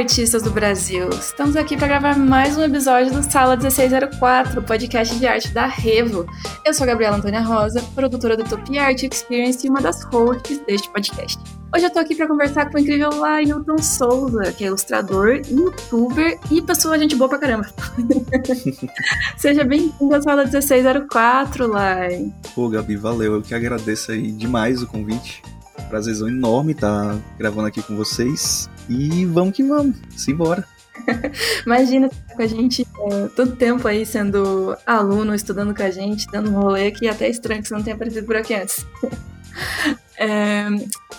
Artistas do Brasil! Estamos aqui para gravar mais um episódio do Sala 1604, podcast de arte da Revo. Eu sou a Gabriela Antônia Rosa, produtora do Top Art Experience e uma das hosts deste podcast. Hoje eu tô aqui para conversar com o incrível Lailton Souza, que é ilustrador, youtuber e pessoa gente boa pra caramba. Seja bem-vindo à Sala 1604, Lai. Pô, Gabi, valeu. Eu que agradeço aí demais o convite. Prazerzão enorme estar tá gravando aqui com vocês. E vamos que vamos, simbora. Imagina estar com a gente é, todo tempo aí sendo aluno, estudando com a gente, dando um rolê que é até estranho que você não tenha aparecido por aqui antes. É,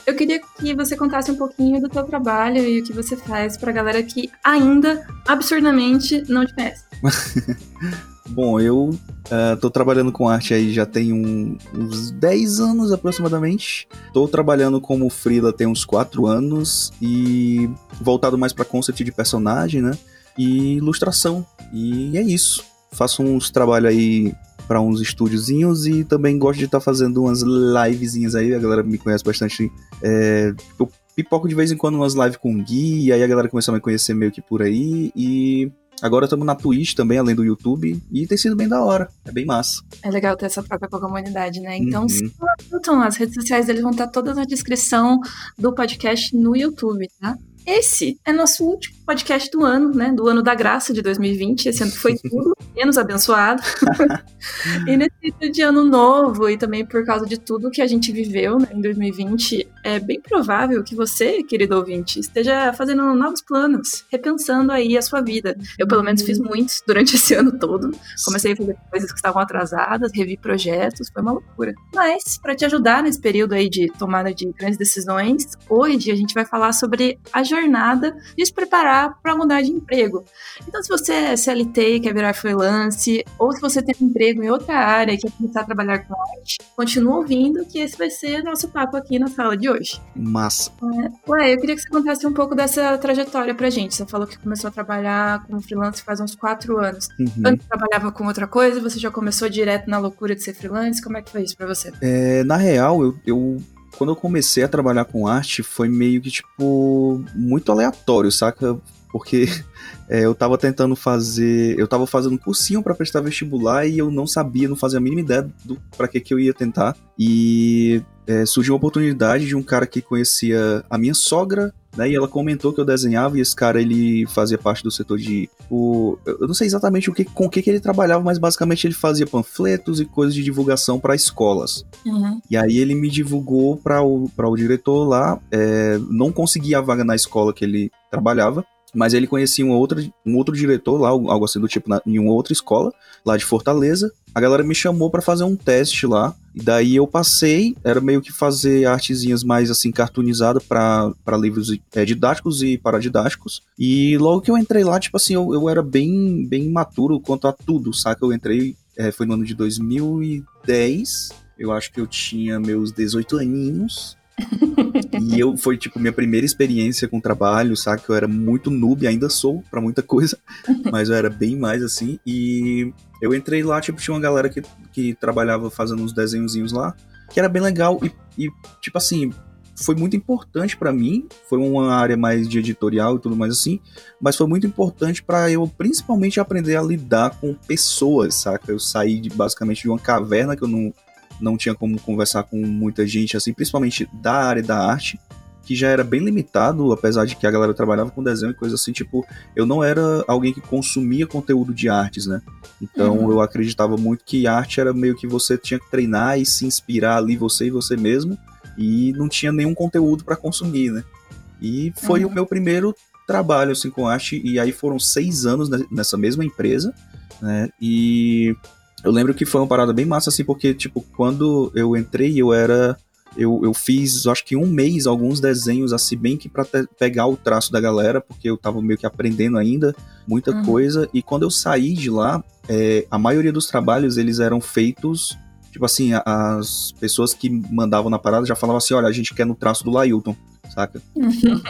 eu queria que você contasse um pouquinho do seu trabalho e o que você faz para a galera que ainda absurdamente não te conhece. Bom, eu uh, trabalhando com arte aí já tem um, uns 10 anos aproximadamente. Estou trabalhando como freela tem uns 4 anos e voltado mais para concept de personagem, né? E ilustração. E é isso. Faço uns trabalhos aí para uns estúdiozinhos e também gosto de estar tá fazendo umas livezinhas aí. A galera me conhece bastante. É, eu pipoco de vez em quando umas lives com Gui, e aí a galera começou a me conhecer meio que por aí. E Agora estamos na Twitch também, além do YouTube, e tem sido bem da hora. É bem massa. É legal ter essa troca com a comunidade, né? Então, uhum. as redes sociais deles vão estar todas na descrição do podcast no YouTube, tá? Esse é nosso último podcast do ano, né? Do ano da graça de 2020. Esse ano foi tudo menos abençoado. e nesse de ano novo e também por causa de tudo que a gente viveu né, em 2020, é bem provável que você, querido ouvinte, esteja fazendo novos planos, repensando aí a sua vida. Eu, pelo menos, fiz muitos durante esse ano todo. Comecei a fazer coisas que estavam atrasadas, revi projetos, foi uma loucura. Mas, para te ajudar nesse período aí de tomada de grandes decisões, hoje a gente vai falar sobre a jornada de se preparar para mudar de emprego. Então, se você é CLT e quer virar freelance, ou se você tem um emprego em outra área e quer começar a trabalhar com arte, continua ouvindo que esse vai ser nosso papo aqui na sala de hoje. Massa. É. Ué, eu queria que você contasse um pouco dessa trajetória pra gente. Você falou que começou a trabalhar como freelance faz uns quatro anos. Uhum. Antes trabalhava com outra coisa, você já começou direto na loucura de ser freelance? Como é que foi isso pra você? É, na real, eu, eu quando eu comecei a trabalhar com arte, foi meio que, tipo, muito aleatório, saca? Porque é, eu tava tentando fazer. Eu tava fazendo um cursinho para prestar vestibular e eu não sabia, não fazia a mínima ideia do para que, que eu ia tentar. E é, surgiu uma oportunidade de um cara que conhecia a minha sogra, né? E ela comentou que eu desenhava e esse cara ele fazia parte do setor de. O, eu não sei exatamente o que, com o que, que ele trabalhava, mas basicamente ele fazia panfletos e coisas de divulgação para escolas. Uhum. E aí ele me divulgou para o, o diretor lá. É, não consegui a vaga na escola que ele trabalhava mas ele conhecia um outro, um outro diretor lá, algo assim do tipo, na, em uma outra escola, lá de Fortaleza. A galera me chamou para fazer um teste lá, e daí eu passei, era meio que fazer artezinhas mais assim, cartoonizadas para livros é, didáticos e paradidáticos. E logo que eu entrei lá, tipo assim, eu, eu era bem, bem imaturo quanto a tudo, saca? Eu entrei, é, foi no ano de 2010, eu acho que eu tinha meus 18 aninhos, e eu foi tipo minha primeira experiência com trabalho, sabe? Que eu era muito noob, ainda sou para muita coisa, mas eu era bem mais assim. E eu entrei lá, tipo, tinha uma galera que, que trabalhava fazendo uns desenhozinhos lá, que era bem legal e, e tipo assim, foi muito importante para mim. Foi uma área mais de editorial e tudo mais assim, mas foi muito importante para eu principalmente aprender a lidar com pessoas, saca? Eu saí de, basicamente de uma caverna que eu não não tinha como conversar com muita gente, assim, principalmente da área da arte, que já era bem limitado, apesar de que a galera trabalhava com desenho e coisa assim, tipo, eu não era alguém que consumia conteúdo de artes, né? Então uhum. eu acreditava muito que arte era meio que você tinha que treinar e se inspirar ali, você e você mesmo, e não tinha nenhum conteúdo para consumir, né? E foi uhum. o meu primeiro trabalho, assim, com arte, e aí foram seis anos nessa mesma empresa, né? E eu lembro que foi uma parada bem massa, assim, porque, tipo, quando eu entrei, eu era. Eu, eu fiz, acho que um mês, alguns desenhos, assim, bem que pra pegar o traço da galera, porque eu tava meio que aprendendo ainda muita uhum. coisa. E quando eu saí de lá, é, a maioria dos trabalhos, eles eram feitos tipo assim, as pessoas que mandavam na parada já falavam assim, olha, a gente quer no traço do Lailton saca?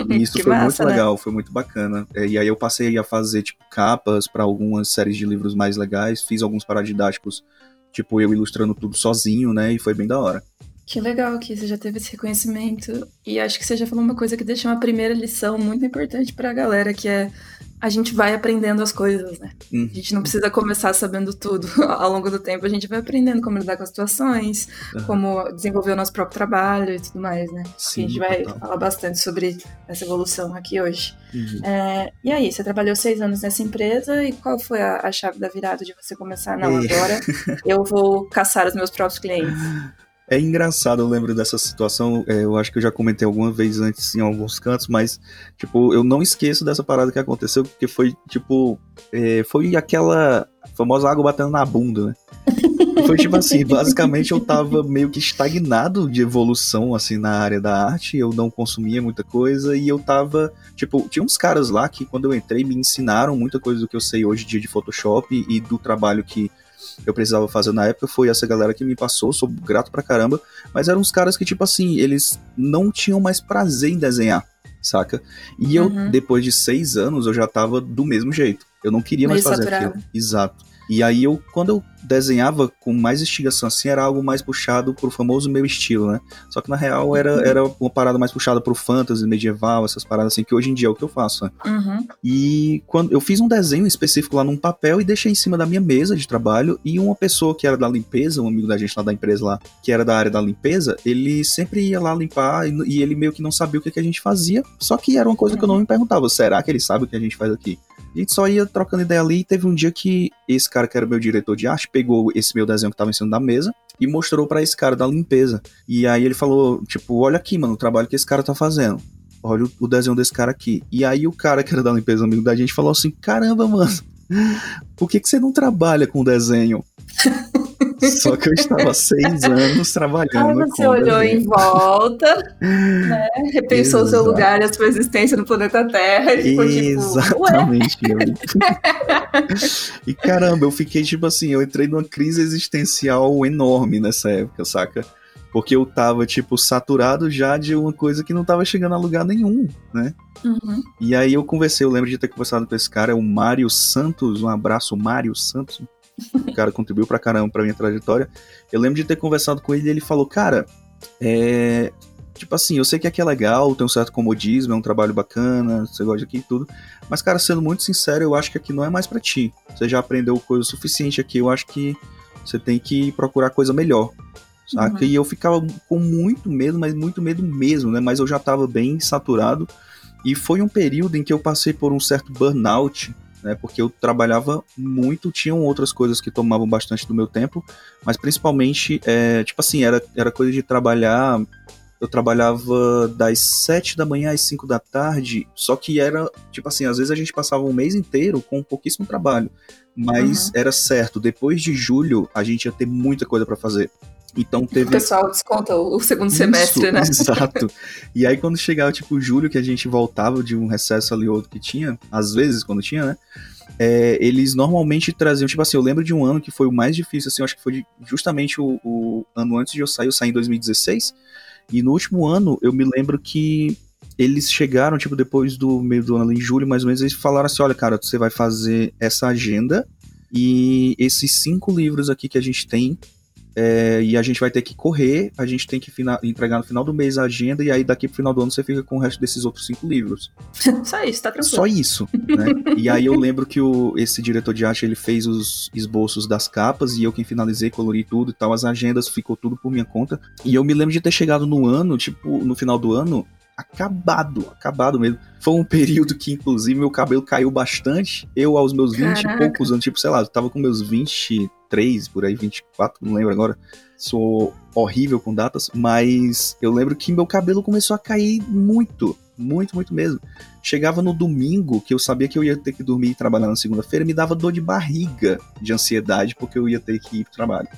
E isso foi massa, muito né? legal, foi muito bacana. É, e aí eu passei a fazer, tipo, capas para algumas séries de livros mais legais, fiz alguns paradidáticos, tipo, eu ilustrando tudo sozinho, né? E foi bem da hora. Que legal que você já teve esse reconhecimento. E acho que você já falou uma coisa que deixa uma primeira lição muito importante pra galera, que é a gente vai aprendendo as coisas, né? Uhum. A gente não precisa começar sabendo tudo. Ao longo do tempo, a gente vai aprendendo como lidar com as situações, uhum. como desenvolver o nosso próprio trabalho e tudo mais, né? Sim, a gente vai total. falar bastante sobre essa evolução aqui hoje. Uhum. É, e aí, você trabalhou seis anos nessa empresa e qual foi a, a chave da virada de você começar? Não, agora eu vou caçar os meus próprios clientes. É engraçado, eu lembro dessa situação. É, eu acho que eu já comentei alguma vez antes em alguns cantos, mas, tipo, eu não esqueço dessa parada que aconteceu, porque foi, tipo, é, foi aquela famosa água batendo na bunda, né? Foi tipo assim, basicamente eu tava meio que estagnado de evolução, assim, na área da arte, eu não consumia muita coisa e eu tava, tipo, tinha uns caras lá que quando eu entrei me ensinaram muita coisa do que eu sei hoje em dia de Photoshop e do trabalho que eu precisava fazer na época, foi essa galera que me passou, sou grato pra caramba, mas eram uns caras que, tipo assim, eles não tinham mais prazer em desenhar, saca? E uhum. eu, depois de seis anos, eu já tava do mesmo jeito. Eu não queria mais fazer saturado. aquilo. Exato. E aí eu, quando eu desenhava com mais instigação assim, era algo mais puxado pro famoso meu estilo, né? Só que na real era, uhum. era uma parada mais puxada pro fantasy medieval, essas paradas assim, que hoje em dia é o que eu faço, né? Uhum. E quando eu fiz um desenho específico lá num papel e deixei em cima da minha mesa de trabalho e uma pessoa que era da limpeza, um amigo da gente lá da empresa lá, que era da área da limpeza, ele sempre ia lá limpar e, e ele meio que não sabia o que, que a gente fazia, só que era uma coisa uhum. que eu não me perguntava, será que ele sabe o que a gente faz aqui? A gente só ia trocando ideia ali e teve um dia que esse cara que era meu diretor de arte pegou esse meu desenho que tava em cima da mesa e mostrou para esse cara da limpeza. E aí ele falou, tipo, olha aqui, mano, o trabalho que esse cara tá fazendo. Olha o, desenho desse cara aqui. E aí o cara que era da limpeza, amigo da gente, falou assim: caramba, mano, por que, que você não trabalha com desenho? Só que eu estava seis anos trabalhando. Aí você olhou desenho. em volta, né? repensou o seu lugar e a sua existência no planeta Terra. E ficou Exatamente. Tipo, e caramba, eu fiquei tipo assim, eu entrei numa crise existencial enorme nessa época, saca? Porque eu tava, tipo, saturado já de uma coisa que não tava chegando a lugar nenhum, né? Uhum. E aí eu conversei, eu lembro de ter conversado com esse cara, é o Mário Santos, um abraço, Mário Santos, o cara contribuiu pra caramba pra minha trajetória. Eu lembro de ter conversado com ele e ele falou, cara, é. Tipo assim, eu sei que aqui é legal, tem um certo comodismo, é um trabalho bacana, você gosta aqui e tudo. Mas, cara, sendo muito sincero, eu acho que aqui não é mais para ti. Você já aprendeu coisa suficiente aqui, eu acho que você tem que procurar coisa melhor. Saca? Uhum. E eu ficava com muito medo, mas muito medo mesmo, né? Mas eu já tava bem saturado. E foi um período em que eu passei por um certo burnout né? Porque eu trabalhava muito, tinham outras coisas que tomavam bastante do meu tempo, mas principalmente, é, tipo assim, era, era coisa de trabalhar. Eu trabalhava das 7 da manhã às 5 da tarde, só que era, tipo assim, às vezes a gente passava um mês inteiro com pouquíssimo trabalho. Mas uhum. era certo, depois de julho a gente ia ter muita coisa para fazer. Então teve. O pessoal desconta o segundo Isso, semestre, né? Exato. E aí, quando chegava, tipo, julho, que a gente voltava de um recesso ali outro que tinha, às vezes, quando tinha, né? É, eles normalmente traziam, tipo assim, eu lembro de um ano que foi o mais difícil, assim, eu acho que foi justamente o, o ano antes de eu sair, eu saí em 2016. E no último ano, eu me lembro que eles chegaram, tipo, depois do meio do ano, em julho, mais ou menos, eles falaram assim: olha, cara, você vai fazer essa agenda e esses cinco livros aqui que a gente tem é, e a gente vai ter que correr, a gente tem que entregar no final do mês a agenda, e aí daqui pro final do ano você fica com o resto desses outros cinco livros. Só isso, tá tranquilo. Só isso, né? e aí eu lembro que o, esse diretor de arte, ele fez os esboços das capas, e eu quem finalizei, colori tudo e tal, as agendas, ficou tudo por minha conta. E eu me lembro de ter chegado no ano, tipo, no final do ano, acabado, acabado mesmo. Foi um período que, inclusive, meu cabelo caiu bastante. Eu, aos meus 20 Caraca. e poucos anos, tipo, sei lá, eu tava com meus 23, por aí, 24, não lembro agora. Sou horrível com datas, mas eu lembro que meu cabelo começou a cair muito, muito, muito mesmo. Chegava no domingo, que eu sabia que eu ia ter que dormir e trabalhar na segunda-feira, me dava dor de barriga de ansiedade, porque eu ia ter que ir pro trabalho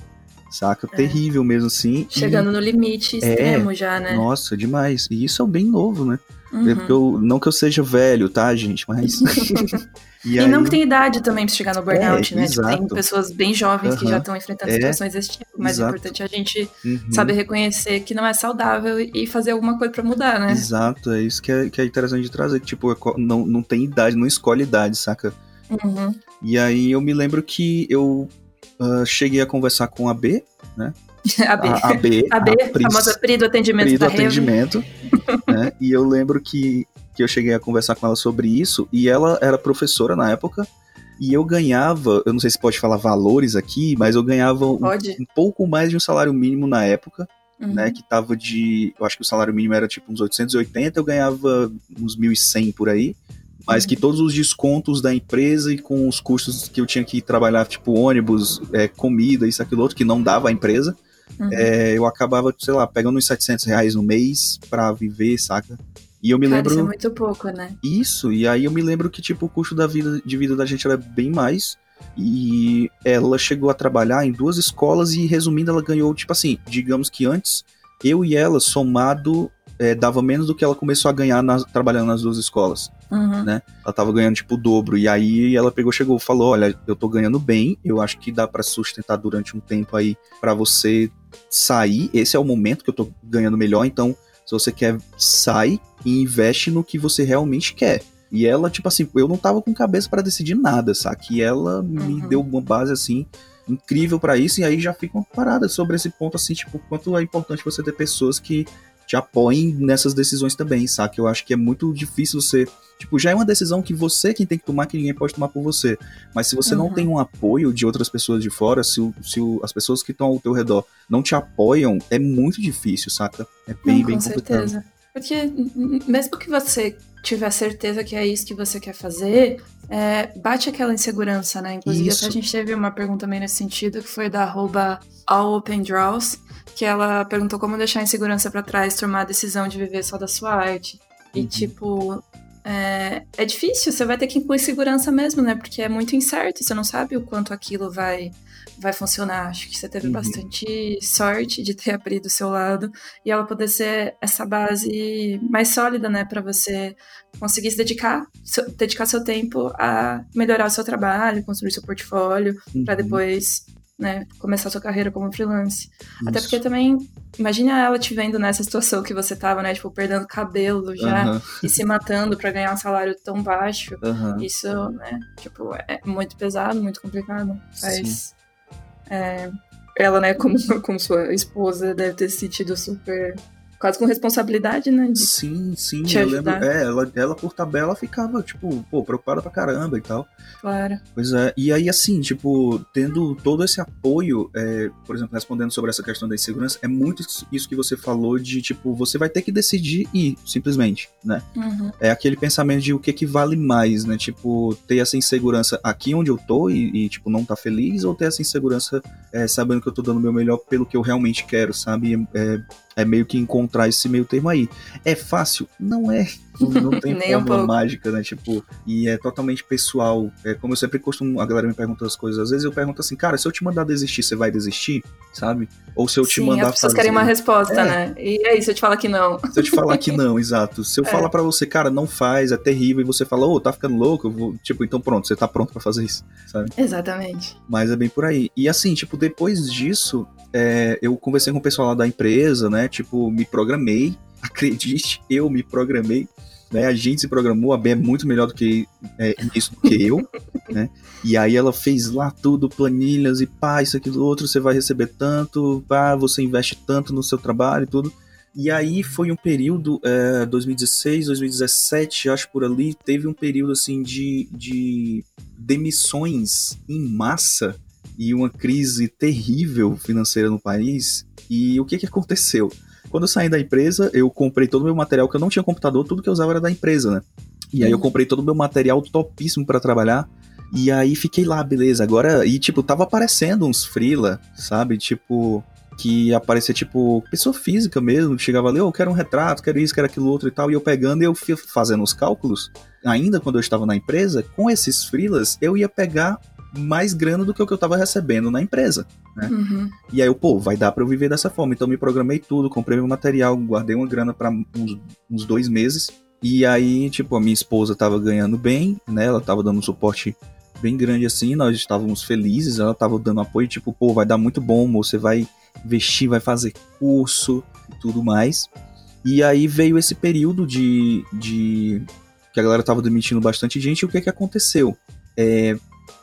saca? É. Terrível mesmo assim. Chegando e... no limite é, extremo é, já, né? Nossa, demais. E isso é bem novo, né? Uhum. É eu, não que eu seja velho, tá, gente? Mas. e, e aí... não que tem idade também pra chegar no burnout, é, né? Tipo, tem pessoas bem jovens uhum. que já estão enfrentando é, situações desse tipo, mas exato. é importante a gente uhum. saber reconhecer que não é saudável e fazer alguma coisa para mudar, né? Exato, é isso que é, que é interessante de trazer. Que, tipo, não, não tem idade, não escolhe idade, saca? Uhum. E aí eu me lembro que eu uh, cheguei a conversar com a B, né? A B. A, a B. A B, a famosa PRI do atendimento PRI do atendimento. né? E eu lembro que, que eu cheguei a conversar com ela sobre isso, e ela era professora na época, e eu ganhava, eu não sei se pode falar valores aqui, mas eu ganhava um, um, pouco mais de um salário mínimo na época, né, uhum. né, que tava de, eu acho que o salário mínimo era tipo uns 880, eu ganhava uns 1.100 por aí, mas uhum. que todos os descontos da empresa e com os custos que eu tinha que trabalhar, tipo ônibus, é, comida, isso, aquilo outro, que não dava a empresa, uhum. é, eu acabava, sei lá, pegando uns 700 reais no mês pra viver, saca? E eu me Cara, lembro. Isso é muito pouco, né? Isso, e aí eu me lembro que, tipo, o custo da vida, de vida da gente era bem mais. E ela chegou a trabalhar em duas escolas e, resumindo, ela ganhou, tipo assim, digamos que antes, eu e ela, somado, é, dava menos do que ela começou a ganhar nas, trabalhando nas duas escolas, uhum. né? Ela tava ganhando, tipo, o dobro. E aí ela pegou, chegou, falou, olha, eu tô ganhando bem, eu acho que dá para sustentar durante um tempo aí para você sair. Esse é o momento que eu tô ganhando melhor, então se você quer, sai e investe no que você realmente quer. E ela, tipo assim, eu não tava com cabeça para decidir nada, sabe? E ela uhum. me deu uma base assim incrível para isso e aí já fica uma parada sobre esse ponto assim, tipo, quanto é importante você ter pessoas que te apoiem nessas decisões também, sabe? Eu acho que é muito difícil você, tipo, já é uma decisão que você quem tem que tomar, que ninguém pode tomar por você. Mas se você uhum. não tem um apoio de outras pessoas de fora, se, se as pessoas que estão ao teu redor não te apoiam, é muito difícil, saca? É bem, não, bem com complicado. certeza. Porque mesmo que você tiver certeza que é isso que você quer fazer, é, bate aquela insegurança, né? Inclusive, até a gente teve uma pergunta meio nesse sentido, que foi da arroba allopendraws, que ela perguntou como deixar a insegurança para trás, tomar a decisão de viver só da sua arte. E, uhum. tipo, é, é difícil, você vai ter que incluir segurança mesmo, né? Porque é muito incerto, você não sabe o quanto aquilo vai vai funcionar. Acho que você teve uhum. bastante sorte de ter abrido o seu lado e ela poder ser essa base mais sólida, né, para você conseguir se dedicar, seu, dedicar seu tempo a melhorar o seu trabalho, construir seu portfólio, uhum. para depois né, começar sua carreira como freelance. Isso. Até porque também, imagina ela te vendo nessa situação que você tava, né, tipo, perdendo cabelo já uhum. e se matando para ganhar um salário tão baixo. Uhum. Isso, né, tipo, é muito pesado, muito complicado. Faz é, ela, né, como, como sua esposa, deve ter se sentido super quase com responsabilidade, né? sim, sim, eu lembro. É, ela, ela por tabela ficava, tipo, pô, preocupada pra caramba e tal. Claro. Pois é. E aí, assim, tipo, tendo todo esse apoio, é, por exemplo, respondendo sobre essa questão da insegurança, é muito isso que você falou de, tipo, você vai ter que decidir ir, simplesmente, né? Uhum. É aquele pensamento de o que que vale mais, né? Tipo, ter essa insegurança aqui onde eu tô e, e tipo, não tá feliz, ou ter essa insegurança é, sabendo que eu tô dando o meu melhor pelo que eu realmente quero, sabe? É, é meio que encontrar esse meio termo aí. É fácil? Não é. Não, tem fórmula um mágica, né? Tipo, e é totalmente pessoal. É como eu sempre costumo, a galera me pergunta as coisas. Às vezes eu pergunto assim, cara, se eu te mandar desistir, você vai desistir? Sabe? Ou se eu te Sim, mandar. As pessoas fazer... querem uma resposta, é. né? E aí, se eu te falar que não. Se eu te falar que não, exato. Se eu é. falar para você, cara, não faz, é terrível, e você fala, ô, oh, tá ficando louco, eu vou. Tipo, então pronto, você tá pronto para fazer isso, sabe? Exatamente. Mas é bem por aí. E assim, tipo, depois disso, é, eu conversei com o pessoal lá da empresa, né? Tipo, me programei. Acredite, eu me programei. Né, a gente se programou, a B é muito melhor do que é, isso do que eu, né? E aí ela fez lá tudo, planilhas e pá, isso, aquilo, outro, você vai receber tanto, pá, você investe tanto no seu trabalho e tudo. E aí foi um período, é, 2016, 2017, acho por ali, teve um período assim de, de demissões em massa e uma crise terrível financeira no país. E o que, que aconteceu? Quando eu saí da empresa, eu comprei todo o meu material, que eu não tinha computador, tudo que eu usava era da empresa, né? E aí eu uhum. comprei todo o meu material topíssimo para trabalhar. E aí fiquei lá, beleza. Agora, e tipo, tava aparecendo uns freela, sabe? Tipo, que aparecia, tipo, pessoa física mesmo, que chegava ali, oh, eu quero um retrato, quero isso, quero aquilo outro e tal. E eu pegando e eu fui fazendo os cálculos, ainda quando eu estava na empresa, com esses freelas, eu ia pegar mais grana do que o que eu tava recebendo na empresa, né? Uhum. E aí eu, pô, vai dar para eu viver dessa forma. Então me programei tudo, comprei meu material, guardei uma grana para uns, uns, dois meses. E aí, tipo, a minha esposa tava ganhando bem, né? Ela tava dando um suporte bem grande assim, nós estávamos felizes, ela tava dando apoio, tipo, pô, vai dar muito bom, você vai investir, vai fazer curso e tudo mais. E aí veio esse período de, de que a galera tava demitindo bastante gente, e o que que aconteceu? É,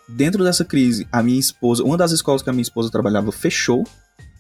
dentro dessa crise, a minha esposa, uma das escolas que a minha esposa trabalhava fechou,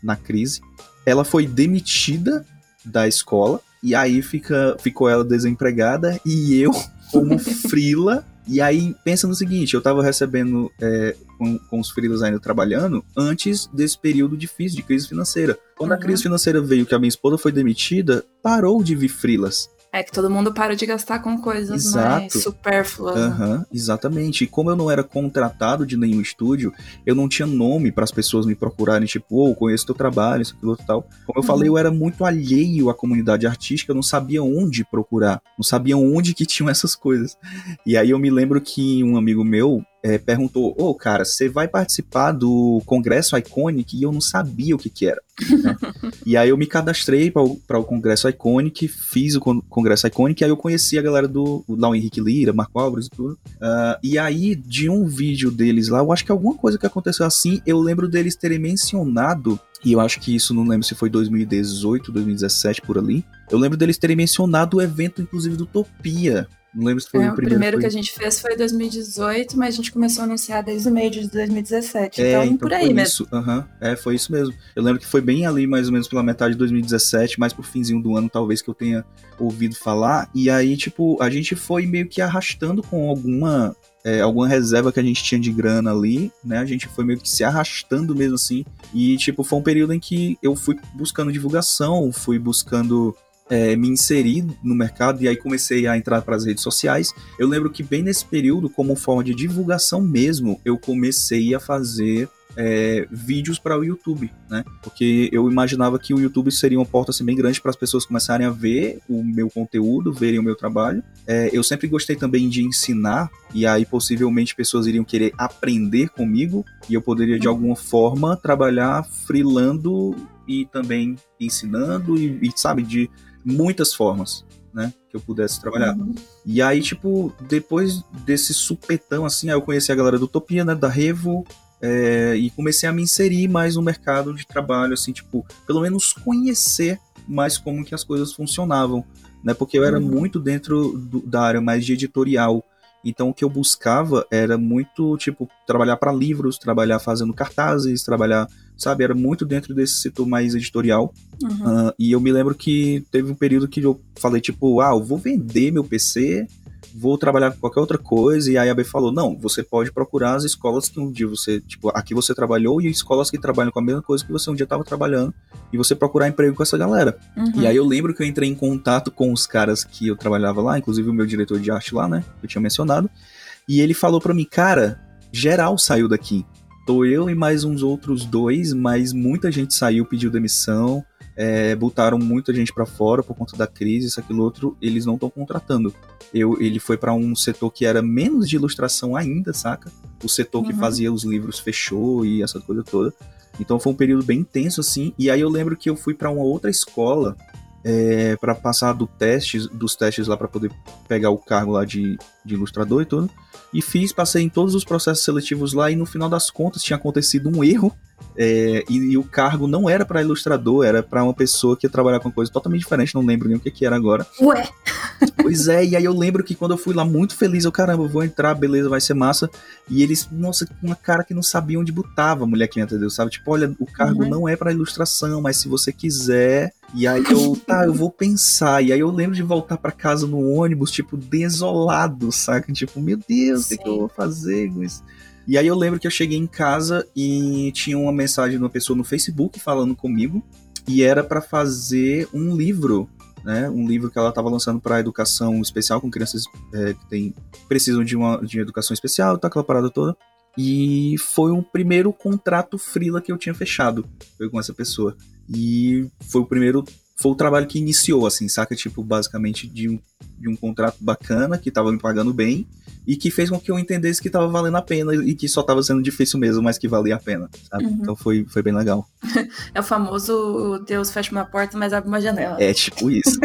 na crise. Ela foi demitida da escola e aí fica, ficou ela desempregada e eu como frila e aí, pensa no seguinte, eu tava recebendo é, com, com os freelas ainda trabalhando antes desse período difícil de crise financeira. Quando uhum. a crise financeira veio que a minha esposa foi demitida, parou de vir freelas. É que todo mundo para de gastar com coisas Exato. mais supérfluas. Uhum, exatamente. E como eu não era contratado de nenhum estúdio, eu não tinha nome para as pessoas me procurarem, tipo, oh, conheço teu trabalho, isso, aquilo, tal. Como eu uhum. falei, eu era muito alheio à comunidade artística, eu não sabia onde procurar, não sabia onde que tinham essas coisas. E aí eu me lembro que um amigo meu, é, perguntou: Ô, oh, cara, você vai participar do Congresso Iconic? E eu não sabia o que, que era. Né? e aí eu me cadastrei para o Congresso Iconic, fiz o Congresso Iconic, e aí eu conheci a galera do o Henrique Lira, Marco Álvares e tudo. Uh, e aí, de um vídeo deles lá, eu acho que alguma coisa que aconteceu assim, eu lembro deles terem mencionado e eu acho que isso não lembro se foi 2018, 2017 por ali. Eu lembro deles terem mencionado o evento, inclusive, do Utopia, não lembro se foi é, o primeiro. O primeiro foi... que a gente fez foi 2018, mas a gente começou a anunciar desde o meio de 2017. É, então, então por aí mesmo. Uhum. É, foi isso mesmo. Eu lembro que foi bem ali, mais ou menos pela metade de 2017, mais pro finzinho do ano, talvez, que eu tenha ouvido falar. E aí, tipo, a gente foi meio que arrastando com alguma. É, alguma reserva que a gente tinha de grana ali, né? A gente foi meio que se arrastando mesmo assim. E, tipo, foi um período em que eu fui buscando divulgação, fui buscando é, me inseri no mercado e aí comecei a entrar para as redes sociais. Eu lembro que bem nesse período, como forma de divulgação mesmo, eu comecei a fazer é, vídeos para o YouTube, né? Porque eu imaginava que o YouTube seria uma porta assim, bem grande para as pessoas começarem a ver o meu conteúdo, verem o meu trabalho. É, eu sempre gostei também de ensinar, e aí possivelmente pessoas iriam querer aprender comigo, e eu poderia de alguma forma trabalhar freelando e também ensinando, e, e sabe, de muitas formas, né? Que eu pudesse trabalhar. Uhum. E aí, tipo, depois desse supetão, assim, aí eu conheci a galera do Utopia, né? Da Revo. É, e comecei a me inserir mais no mercado de trabalho, assim, tipo, pelo menos conhecer mais como que as coisas funcionavam, né? Porque eu era uhum. muito dentro do, da área mais de editorial. Então o que eu buscava era muito, tipo, trabalhar para livros, trabalhar fazendo cartazes, trabalhar sabe? Era muito dentro desse setor mais editorial. Uhum. Uh, e eu me lembro que teve um período que eu falei, tipo, ah, eu vou vender meu PC, vou trabalhar com qualquer outra coisa. E aí a B falou, não, você pode procurar as escolas que um dia você, tipo, aqui você trabalhou e escolas que trabalham com a mesma coisa que você um dia estava trabalhando. E você procurar emprego com essa galera. Uhum. E aí eu lembro que eu entrei em contato com os caras que eu trabalhava lá, inclusive o meu diretor de arte lá, né? Que eu tinha mencionado. E ele falou para mim, cara, geral saiu daqui. Tô eu e mais uns outros dois, mas muita gente saiu, pediu demissão, é, botaram muita gente para fora por conta da crise, isso, aquilo, outro, eles não estão contratando. Eu, ele foi para um setor que era menos de ilustração ainda, saca? O setor que uhum. fazia os livros fechou e essa coisa toda. Então foi um período bem intenso, assim. E aí eu lembro que eu fui para uma outra escola é, para passar do testes, dos testes lá para poder pegar o cargo lá de, de ilustrador e tudo. E fiz, passei em todos os processos seletivos lá e no final das contas tinha acontecido um erro é, e, e, o cargo não era para ilustrador, era para uma pessoa que ia trabalhar com coisa totalmente diferente, não lembro nem o que, que era agora. Ué! Pois é, e aí eu lembro que quando eu fui lá muito feliz, eu, caramba, vou entrar, beleza, vai ser massa. E eles, nossa, uma cara que não sabia onde botava a mulher que entendeu, sabe? Tipo, olha, o cargo uhum. não é para ilustração, mas se você quiser. E aí eu, tá, eu vou pensar. E aí eu lembro de voltar para casa no ônibus, tipo, desolado, saca? Tipo, meu Deus, o que, que eu vou fazer com isso? E aí eu lembro que eu cheguei em casa e tinha uma mensagem de uma pessoa no Facebook falando comigo e era para fazer um livro, né? Um livro que ela estava lançando para educação especial com crianças é, que tem, precisam de uma de educação especial, tá aquela parada toda. E foi o primeiro contrato frila que eu tinha fechado foi com essa pessoa. E foi o primeiro foi o trabalho que iniciou, assim, saca? Tipo, basicamente de um, de um contrato bacana, que tava me pagando bem, e que fez com que eu entendesse que tava valendo a pena e que só tava sendo difícil mesmo, mas que valia a pena? Uhum. Então foi, foi bem legal. é o famoso Deus fecha uma porta, mas abre uma janela. É, tipo isso.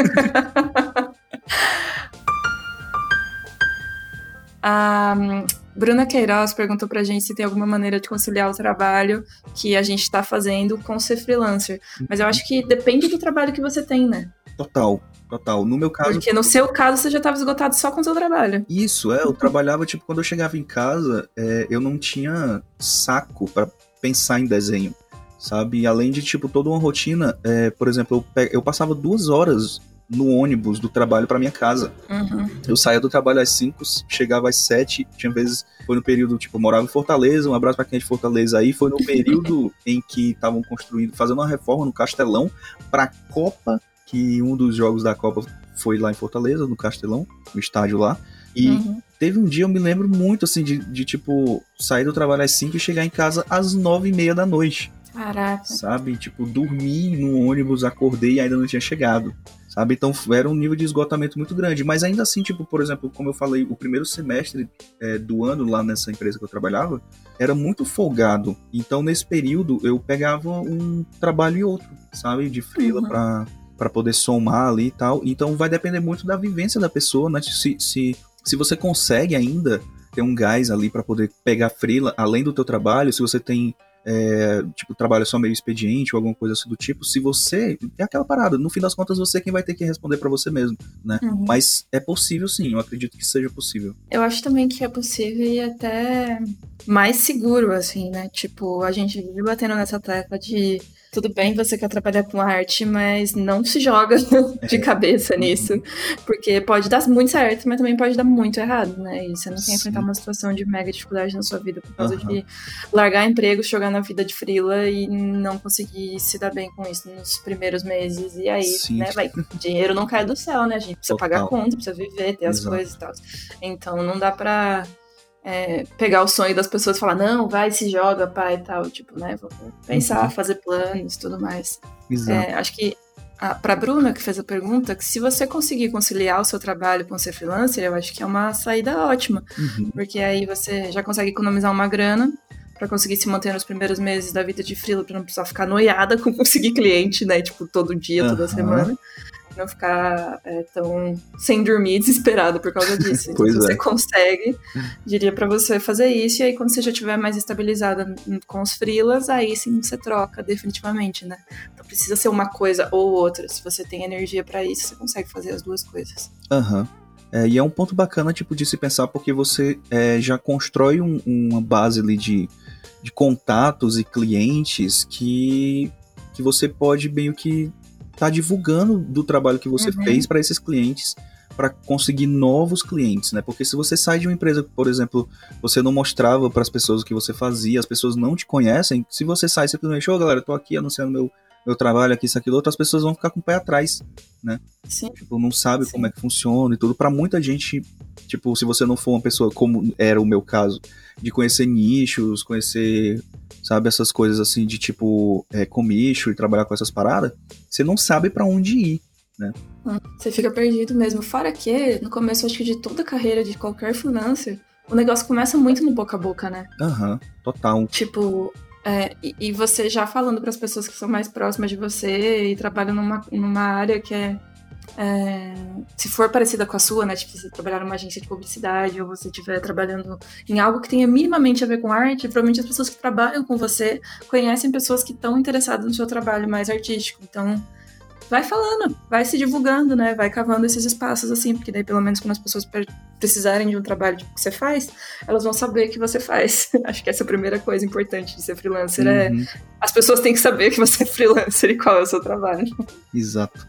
A Bruna Queiroz perguntou pra gente se tem alguma maneira de conciliar o trabalho que a gente está fazendo com ser freelancer. Mas eu acho que depende do trabalho que você tem, né? Total, total. No meu caso. Porque no seu caso você já estava esgotado só com o seu trabalho. Isso, é. Eu trabalhava, tipo, quando eu chegava em casa, é, eu não tinha saco para pensar em desenho. sabe? Além de, tipo, toda uma rotina, é, por exemplo, eu, eu passava duas horas no ônibus do trabalho para minha casa. Uhum. Eu saía do trabalho às 5, chegava às 7, tinha vezes, foi no período, tipo, eu morava em Fortaleza, um abraço para quem é de Fortaleza aí, foi no período em que estavam construindo, fazendo uma reforma no Castelão pra Copa, que um dos jogos da Copa foi lá em Fortaleza, no Castelão, no estádio lá. E uhum. teve um dia, eu me lembro muito, assim, de, de tipo, sair do trabalho às 5 e chegar em casa às 9 e meia da noite. Caraca. Sabe? Tipo, dormi no ônibus, acordei e ainda não tinha chegado sabe? Então era um nível de esgotamento muito grande. Mas ainda assim, tipo, por exemplo, como eu falei, o primeiro semestre é, do ano lá nessa empresa que eu trabalhava era muito folgado. Então nesse período eu pegava um trabalho e outro, sabe? De freela uhum. pra, pra poder somar ali e tal. Então vai depender muito da vivência da pessoa, né? Se, se, se você consegue ainda ter um gás ali para poder pegar freela além do teu trabalho, se você tem é, tipo, trabalha só meio expediente ou alguma coisa assim do tipo, se você. É aquela parada, no fim das contas você é quem vai ter que responder para você mesmo, né? Uhum. Mas é possível sim, eu acredito que seja possível. Eu acho também que é possível e até mais seguro, assim, né? Tipo, a gente vive batendo nessa tecla de tudo bem, você quer trabalhar com arte, mas não se joga de cabeça nisso, porque pode dar muito certo, mas também pode dar muito errado, né? E você não quer enfrentar uma situação de mega dificuldade na sua vida por causa uhum. de largar emprego, jogar na vida de frila e não conseguir se dar bem com isso nos primeiros meses. E aí, Sim. né, vai, dinheiro não cai do céu, né? A gente precisa Total. pagar conta, precisa viver, ter Exato. as coisas e tal. Então não dá pra é, pegar o sonho das pessoas e falar, não, vai, se joga, pai e tal. Tipo, né? Vou pensar, uhum. fazer planos e tudo mais. É, acho que para a Bruna, que fez a pergunta, que se você conseguir conciliar o seu trabalho com ser freelancer, eu acho que é uma saída ótima. Uhum. Porque aí você já consegue economizar uma grana para conseguir se manter nos primeiros meses da vida de freela, para não precisar ficar noiada com conseguir cliente, né? Tipo, todo dia, toda uhum. semana não ficar é, tão sem dormir desesperado por causa disso. Então, se você é. consegue, diria para você fazer isso, e aí quando você já estiver mais estabilizada com os freelas, aí sim você troca definitivamente, né? Não precisa ser uma coisa ou outra. Se você tem energia para isso, você consegue fazer as duas coisas. Aham. Uhum. É, e é um ponto bacana, tipo, de se pensar, porque você é, já constrói um, uma base ali de, de contatos e clientes que, que você pode meio que tá divulgando do trabalho que você uhum. fez para esses clientes para conseguir novos clientes, né? Porque se você sai de uma empresa, por exemplo, você não mostrava para as pessoas o que você fazia, as pessoas não te conhecem, se você sai simplesmente, ô oh, galera, tô aqui anunciando meu, meu trabalho aqui, isso, aquilo, outras pessoas vão ficar com o pé atrás, né? Sim. Tipo, não sabe Sim. como é que funciona e tudo. Para muita gente, tipo, se você não for uma pessoa como era o meu caso, de conhecer nichos, conhecer sabe? Essas coisas assim de tipo é, comicho e trabalhar com essas paradas, você não sabe para onde ir, né? Hum, você fica perdido mesmo. Fora que, no começo, acho que de toda a carreira de qualquer freelancer, o negócio começa muito no boca a boca, né? Aham, uhum, total. Tipo, é, e, você já falando para as pessoas que são mais próximas de você e trabalham numa, numa área que é é, se for parecida com a sua, né? Tipo, se trabalhar numa agência de publicidade ou você estiver trabalhando em algo que tenha minimamente a ver com arte, provavelmente as pessoas que trabalham com você conhecem pessoas que estão interessadas no seu trabalho mais artístico. Então, vai falando, vai se divulgando, né? Vai cavando esses espaços assim, porque daí pelo menos quando as pessoas precisarem de um trabalho que você faz, elas vão saber que você faz. Acho que essa é a primeira coisa importante de ser freelancer é uhum. é as pessoas têm que saber que você é freelancer e qual é o seu trabalho. Exato.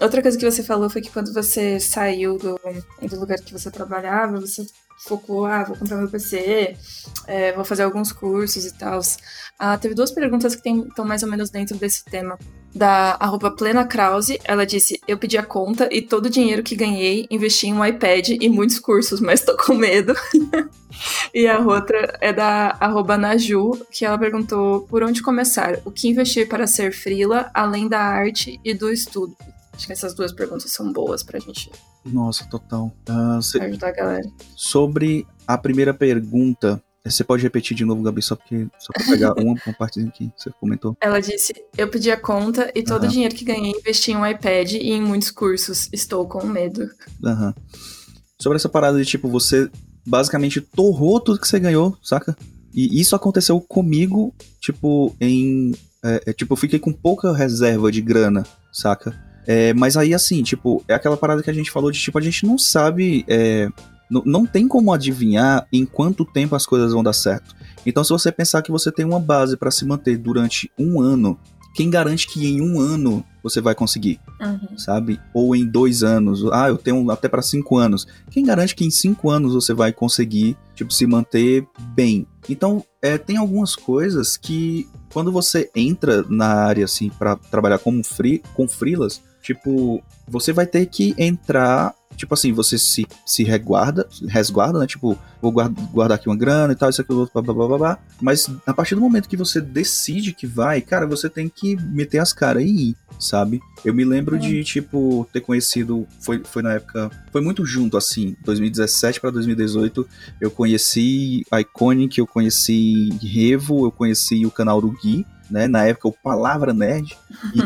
Outra coisa que você falou foi que quando você saiu do, do lugar que você trabalhava, você focou, ah, vou comprar meu PC, é, vou fazer alguns cursos e tal. Ah, teve duas perguntas que estão mais ou menos dentro desse tema. Da arroba Plena Krause, ela disse: Eu pedi a conta e todo o dinheiro que ganhei investi em um iPad e muitos cursos, mas tô com medo. e a outra é da arroba Naju, que ela perguntou por onde começar, o que investir para ser frila, além da arte e do estudo. Acho que essas duas perguntas são boas pra gente. Nossa, total. Uh, cê... Ajudar a galera. Sobre a primeira pergunta, você pode repetir de novo, Gabi, só, porque, só pra pegar uma, uma partezinha aqui, você comentou. Ela disse: Eu pedi a conta e todo o dinheiro que ganhei investi em um iPad e em muitos cursos. Estou com medo. Aham. Sobre essa parada de tipo, você basicamente torrou tudo que você ganhou, saca? E isso aconteceu comigo, tipo, em. É, é, tipo, eu fiquei com pouca reserva de grana, saca? É, mas aí, assim, tipo, é aquela parada que a gente falou de, tipo, a gente não sabe é, não tem como adivinhar em quanto tempo as coisas vão dar certo. Então, se você pensar que você tem uma base para se manter durante um ano, quem garante que em um ano você vai conseguir, uhum. sabe? Ou em dois anos, ah, eu tenho até para cinco anos. Quem garante que em cinco anos você vai conseguir, tipo, se manter bem? Então, é, tem algumas coisas que quando você entra na área assim para trabalhar como free, com freelas, tipo, você vai ter que entrar tipo assim, você se, se reguarda, resguarda, né? Tipo, vou guardar aqui uma grana e tal, isso aqui, outro, blá, blá, blá, blá. Mas a partir do momento que você decide que vai, cara, você tem que meter as caras e ir, sabe? Eu me lembro é. de, tipo, ter conhecido, foi, foi na época, foi muito junto, assim, 2017 para 2018, eu conheci Iconic, eu conheci Revo, eu conheci o canal do Gui, né? Na época, o Palavra Nerd.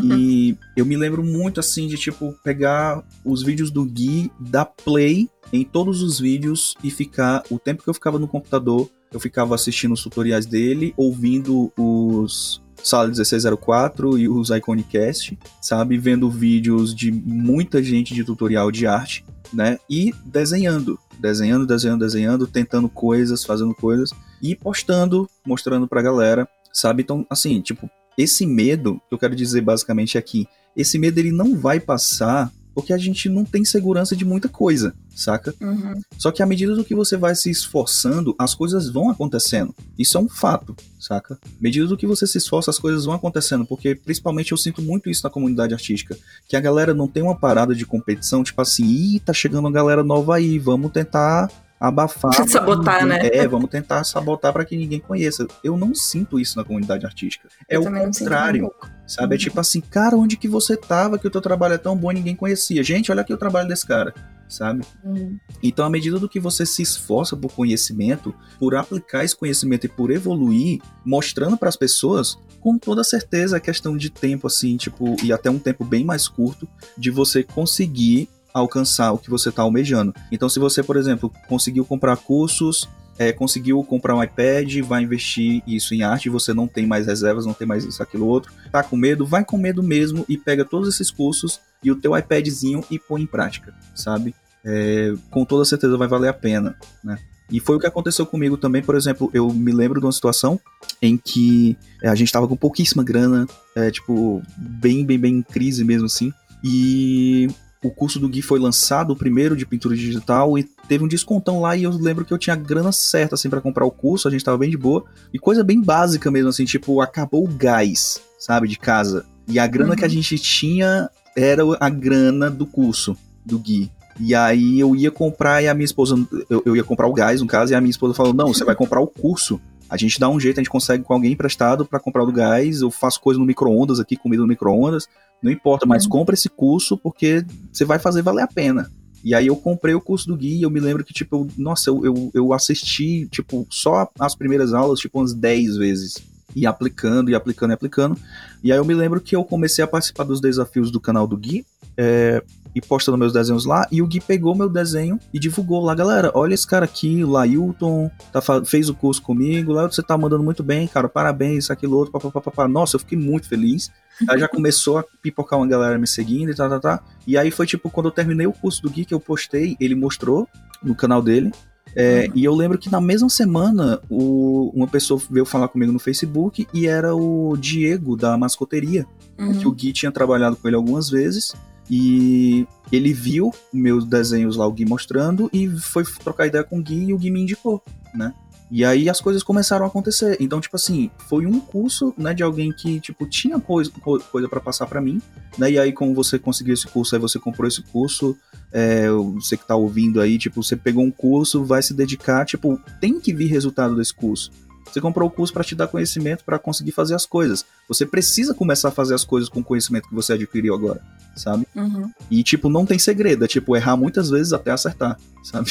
E eu me lembro muito, assim, de, tipo, pegar os vídeos do Gui, dar play em todos os vídeos e ficar. O tempo que eu ficava no computador, eu ficava assistindo os tutoriais dele, ouvindo os. Sala 1604 e os Iconicast, sabe? Vendo vídeos de muita gente de tutorial de arte, né? E desenhando, desenhando, desenhando, desenhando, tentando coisas, fazendo coisas e postando, mostrando pra galera sabe? Então, assim, tipo, esse medo, que eu quero dizer basicamente aqui, esse medo ele não vai passar porque a gente não tem segurança de muita coisa, saca? Uhum. Só que à medida do que você vai se esforçando, as coisas vão acontecendo. Isso é um fato, saca? À medida do que você se esforça, as coisas vão acontecendo, porque principalmente eu sinto muito isso na comunidade artística, que a galera não tem uma parada de competição, tipo assim, ih, tá chegando uma galera nova aí, vamos tentar abafar. Sabotar, ninguém, né? É, vamos tentar sabotar para que ninguém conheça. Eu não sinto isso na comunidade artística. É eu o contrário. Sabe? É uhum. Tipo assim, cara, onde que você tava que o teu trabalho é tão bom e ninguém conhecia? Gente, olha aqui o trabalho desse cara. Sabe? Uhum. Então, à medida do que você se esforça por conhecimento, por aplicar esse conhecimento e por evoluir, mostrando para as pessoas, com toda certeza é questão de tempo, assim, tipo, e até um tempo bem mais curto, de você conseguir alcançar o que você está almejando. Então, se você, por exemplo, conseguiu comprar cursos, é, conseguiu comprar um iPad, vai investir isso em arte, você não tem mais reservas, não tem mais isso, aquilo, outro, tá com medo, vai com medo mesmo e pega todos esses cursos e o teu iPadzinho e põe em prática, sabe? É, com toda certeza vai valer a pena, né? E foi o que aconteceu comigo também, por exemplo, eu me lembro de uma situação em que é, a gente estava com pouquíssima grana, é, tipo, bem, bem, bem em crise mesmo assim, e o curso do Gui foi lançado, o primeiro de pintura digital, e teve um descontão lá e eu lembro que eu tinha grana certa, assim, para comprar o curso, a gente tava bem de boa. E coisa bem básica mesmo, assim, tipo, acabou o gás, sabe, de casa. E a grana uhum. que a uhum. gente tinha era a grana do curso do Gui. E aí eu ia comprar e a minha esposa, eu, eu ia comprar o gás, no caso, e a minha esposa falou: não, você vai comprar o curso. A gente dá um jeito, a gente consegue com alguém emprestado para comprar o gás. Eu faço coisa no micro-ondas aqui, comida no micro-ondas. Não importa, mas uhum. compra esse curso porque você vai fazer valer a pena. E aí eu comprei o curso do Gui e eu me lembro que, tipo, eu, nossa, eu, eu, eu, assisti, tipo, só as primeiras aulas, tipo, umas 10 vezes. E aplicando, e aplicando, e aplicando. E aí eu me lembro que eu comecei a participar dos desafios do canal do Gui. É, e postando meus desenhos lá. E o Gui pegou meu desenho e divulgou lá, galera. Olha esse cara aqui, o Lailton, tá, fez o curso comigo. Lá você tá mandando muito bem, cara. Parabéns, isso, aquilo, outro, papapá. Nossa, eu fiquei muito feliz. Aí já começou a pipocar uma galera me seguindo e tá, tá, tá. E aí foi tipo, quando eu terminei o curso do Gui que eu postei, ele mostrou no canal dele. É, uhum. E eu lembro que na mesma semana o, uma pessoa veio falar comigo no Facebook e era o Diego da mascoteria. Uhum. Que o Gui tinha trabalhado com ele algumas vezes. E ele viu meus desenhos lá, o Gui mostrando, e foi trocar ideia com o Gui e o Gui me indicou, né? E aí as coisas começaram a acontecer. Então, tipo assim, foi um curso, né, de alguém que, tipo, tinha coisa, coisa para passar para mim, né? E aí, como você conseguiu esse curso, aí você comprou esse curso, é, você que tá ouvindo aí, tipo, você pegou um curso, vai se dedicar, tipo, tem que vir resultado desse curso. Você comprou o curso para te dar conhecimento para conseguir fazer as coisas. Você precisa começar a fazer as coisas com o conhecimento que você adquiriu agora, sabe? Uhum. E, tipo, não tem segredo. É, tipo, errar muitas vezes até acertar, sabe?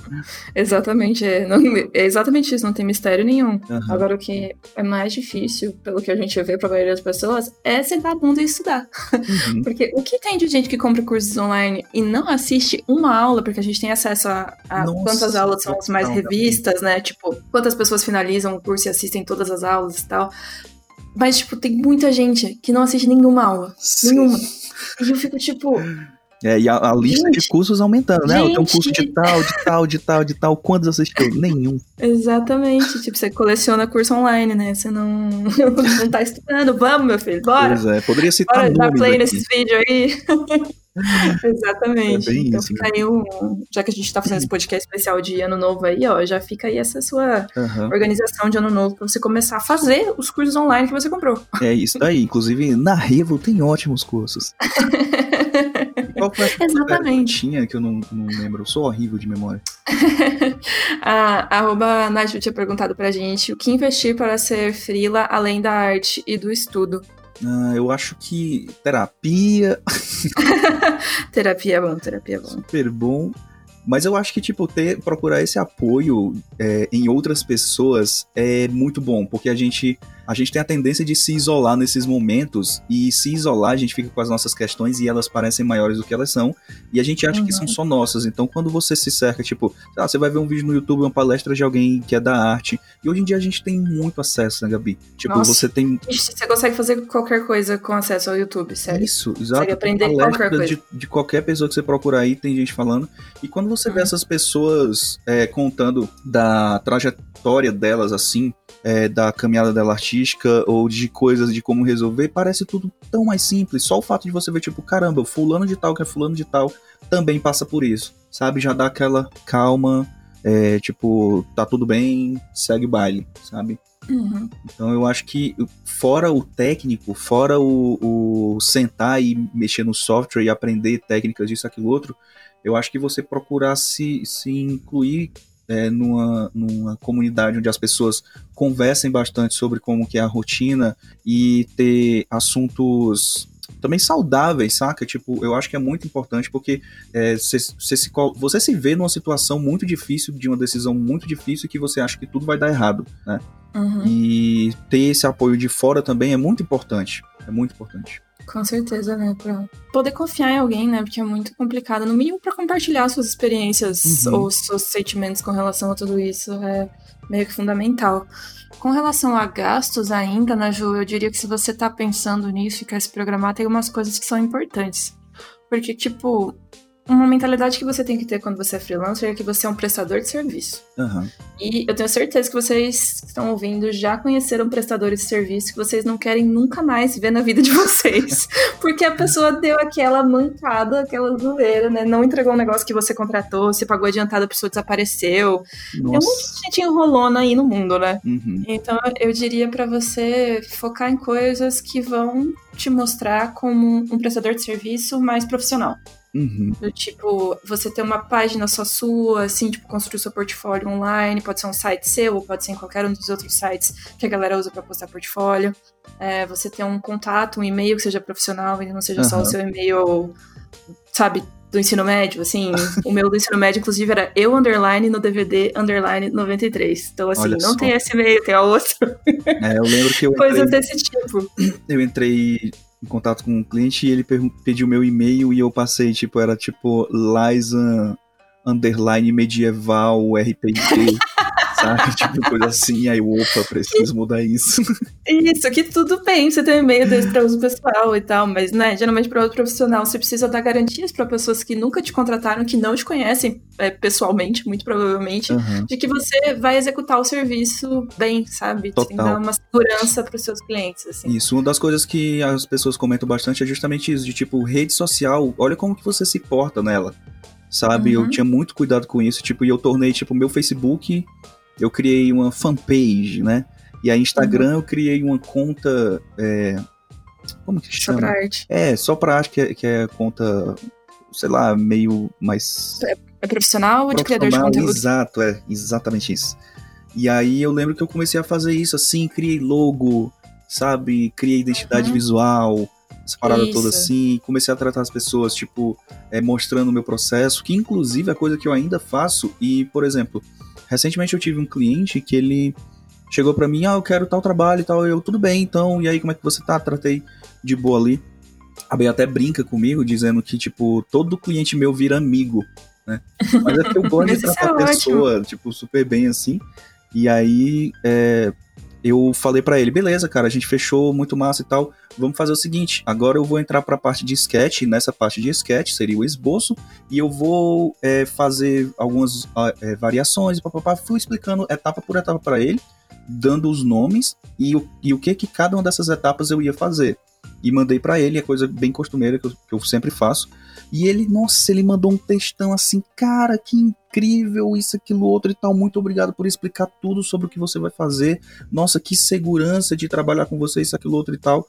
exatamente. É, não, é, exatamente isso. Não tem mistério nenhum. Uhum. Agora, o que é mais difícil, pelo que a gente vê pra maioria das pessoas, é sentar a bunda e estudar. Uhum. porque o que tem de gente que compra cursos online e não assiste uma aula, porque a gente tem acesso a, a Nossa, quantas aulas são as mais revistas, né? Tipo, quantas pessoas finalizam o curso e assistem todas as aulas e tal. Mas, tipo, tem muita gente que não assiste nenhuma aula. Sim. Nenhuma. E eu fico tipo. É, e a, a lista Gente, de cursos aumentando, né? gente. Tem um curso de tal, de tal, de tal, de tal. Quantos assistiu? Nenhum. Exatamente. tipo, você coleciona curso online, né? Você não, não tá estudando. Vamos, meu filho, bora. Pois é, poderia citar Bora dar play aqui. nesses vídeos aí. Exatamente. É então isso, fica aí um. Já que a gente tá fazendo esse podcast especial de ano novo aí, ó, já fica aí essa sua Aham. organização de ano novo pra você começar a fazer os cursos online que você comprou. É isso daí. Inclusive, na Revo tem ótimos cursos. Qual foi a Exatamente. que tinha que eu não, não lembro? Eu sou horrível de memória. a arroba Naju tinha perguntado pra gente o que investir para ser frila além da arte e do estudo. Ah, eu acho que terapia, terapia é bom, terapia é bom. super bom. Mas eu acho que, tipo, ter, procurar esse apoio é, em outras pessoas é muito bom, porque a gente, a gente tem a tendência de se isolar nesses momentos, e se isolar, a gente fica com as nossas questões e elas parecem maiores do que elas são, e a gente acha que Uhum. são só nossas. Então, quando você se cerca, tipo, lá, você vai ver um vídeo no YouTube, uma palestra de alguém que é da arte, e hoje em dia a gente tem muito acesso, né, Gabi? Tipo, Nossa. você tem Você consegue fazer qualquer coisa com acesso ao YouTube, sério. Isso, exato. Consegue aprender qualquer palestra de, de qualquer pessoa que você procurar aí, tem gente falando. E quando você vê Uhum. essas pessoas é, contando da trajetória delas, assim, é, da caminhada dela artística, ou de coisas de como resolver, parece tudo tão mais simples. Só o fato de você ver, tipo, caramba, fulano de tal, que é fulano de tal, também passa por isso. Sabe? Já dá aquela calma, é, tipo, tá tudo bem, segue o baile, sabe? Uhum. Então eu acho que fora o técnico, fora o, o sentar e mexer no software e aprender técnicas disso, aquilo outro, eu acho que você procurar se, se incluir é, numa, numa comunidade onde as pessoas conversem bastante sobre como que é a rotina e ter assuntos também saudáveis, saca? Tipo, eu acho que é muito importante porque é, cê- cê se você se vê numa situação muito difícil, de uma decisão muito difícil que você acha que tudo vai dar errado, né? Uhum. E ter esse apoio de fora também é muito importante. É muito importante. Com certeza, né? Pra poder confiar em alguém, né? Porque é muito complicado. No mínimo, pra compartilhar suas experiências Uhum. ou seus sentimentos com relação a tudo isso é meio que fundamental. Com relação a gastos ainda, né, Ju? Eu diria que se você tá pensando nisso e quer se programar, tem algumas coisas que são importantes. Porque, tipo, uma mentalidade que você tem que ter quando você é freelancer é que você é um prestador de serviço. Aham. E eu tenho certeza que vocês que estão ouvindo já conheceram prestadores de serviço que vocês não querem nunca mais ver na vida de vocês. Porque a pessoa deu aquela mancada, aquela zoeira, né? Não entregou um negócio que você contratou, você pagou adiantado, a pessoa desapareceu. Tem um Nossa. monte de gente enrolona aí no mundo, né? Uhum. Então eu diria pra você focar em coisas que vão te mostrar como um prestador de serviço mais profissional. Uhum. Do tipo, você ter uma página só sua, assim, tipo, construir seu portfólio online, pode ser um site seu, ou pode ser em qualquer um dos outros sites que a galera usa pra postar portfólio. É, você ter um contato, um e-mail que seja profissional e não seja só Aham. o seu e-mail, sabe, do ensino médio, assim. o meu do ensino médio, inclusive, era eu underline no DVD underline 93. Então, assim, Olha não só. tem esse e-mail, tem a outra. É, eu lembro que eu Coisas entrei, desse tipo. eu entrei em contato com um cliente e ele pediu meu e-mail e eu passei, tipo, era tipo Liza underline medieval RPG, sabe? Tipo, coisa assim. Aí, opa, preciso mudar isso. Isso, que tudo bem, você tem um e-mail desse pra uso pessoal e tal, mas, né, geralmente para outro profissional você precisa dar garantias para pessoas que nunca te contrataram, que não te conhecem é, pessoalmente, muito provavelmente, Aham. de que você vai executar o serviço bem, sabe? Você tem que Total. dar uma segurança para os seus clientes, assim. Isso, uma das coisas que as pessoas comentam bastante é justamente isso, de tipo, rede social, olha como que você se porta nela, sabe? Uhum. Eu tinha muito cuidado com isso, tipo, e eu tornei, tipo, meu Facebook, eu criei uma fanpage, né? E aí Instagram eu criei uma conta, é, como que Só chama? pra arte. É, só pra arte, que é, que é conta, sei lá, meio mais É profissional ou de criador de conteúdo? Exato, é, exatamente isso. E aí eu lembro que eu comecei a fazer isso assim, criei logo, sabe? Criei identidade Uhum. visual, essa parada Isso. toda assim, comecei a tratar as pessoas, tipo, é, mostrando o meu processo, que inclusive é coisa que eu ainda faço. E, por exemplo, recentemente eu tive um cliente que ele chegou pra mim, ah, eu quero tal trabalho e tal, eu, tudo bem, então, e aí como é que você tá? Tratei de boa ali. A Bey até brinca comigo, dizendo que, tipo, todo cliente meu vira amigo, né? Mas é porque eu gosto de tratar é a pessoa, tipo, super bem assim. E aí, é, eu falei para ele, beleza, cara, a gente fechou, muito massa e tal. Vamos fazer o seguinte, agora eu vou entrar para a parte de sketch, nessa parte de sketch seria o esboço, e eu vou é, fazer algumas é, variações, papapá. Fui explicando etapa por etapa para ele, dando os nomes e o, e o que que cada uma dessas etapas eu ia fazer. E mandei para ele, é coisa bem costumeira que eu, que eu sempre faço. E ele, nossa, ele mandou um textão assim, cara, que incrível, isso, aquilo, outro e tal. Muito obrigado por explicar tudo sobre o que você vai fazer. Nossa, que segurança de trabalhar com você, isso, aquilo, outro e tal.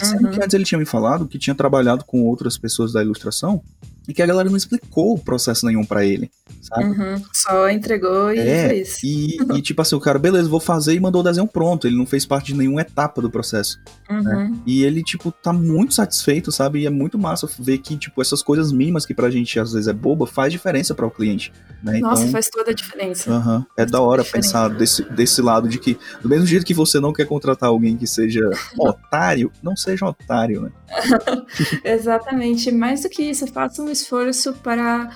E uhum. que antes ele tinha me falado que tinha trabalhado com outras pessoas da ilustração e que a galera não explicou o processo nenhum para ele, sabe? Uhum, só entregou e é, fez. E, e, tipo assim, o cara, beleza, vou fazer e mandou o desenho pronto. Ele não fez parte de nenhuma etapa do processo. Né? Uhum. Né? E ele, tipo, tá muito satisfeito, sabe? E é muito massa ver que, tipo, essas coisas mínimas que pra gente às vezes é boba, faz diferença para o cliente. Né? Nossa, então, faz toda a diferença. É da hora pensar desse, desse lado de que, do mesmo jeito que você não quer contratar alguém que seja otário, não seja otário, né? Exatamente. Mais do que isso, faça um esforço para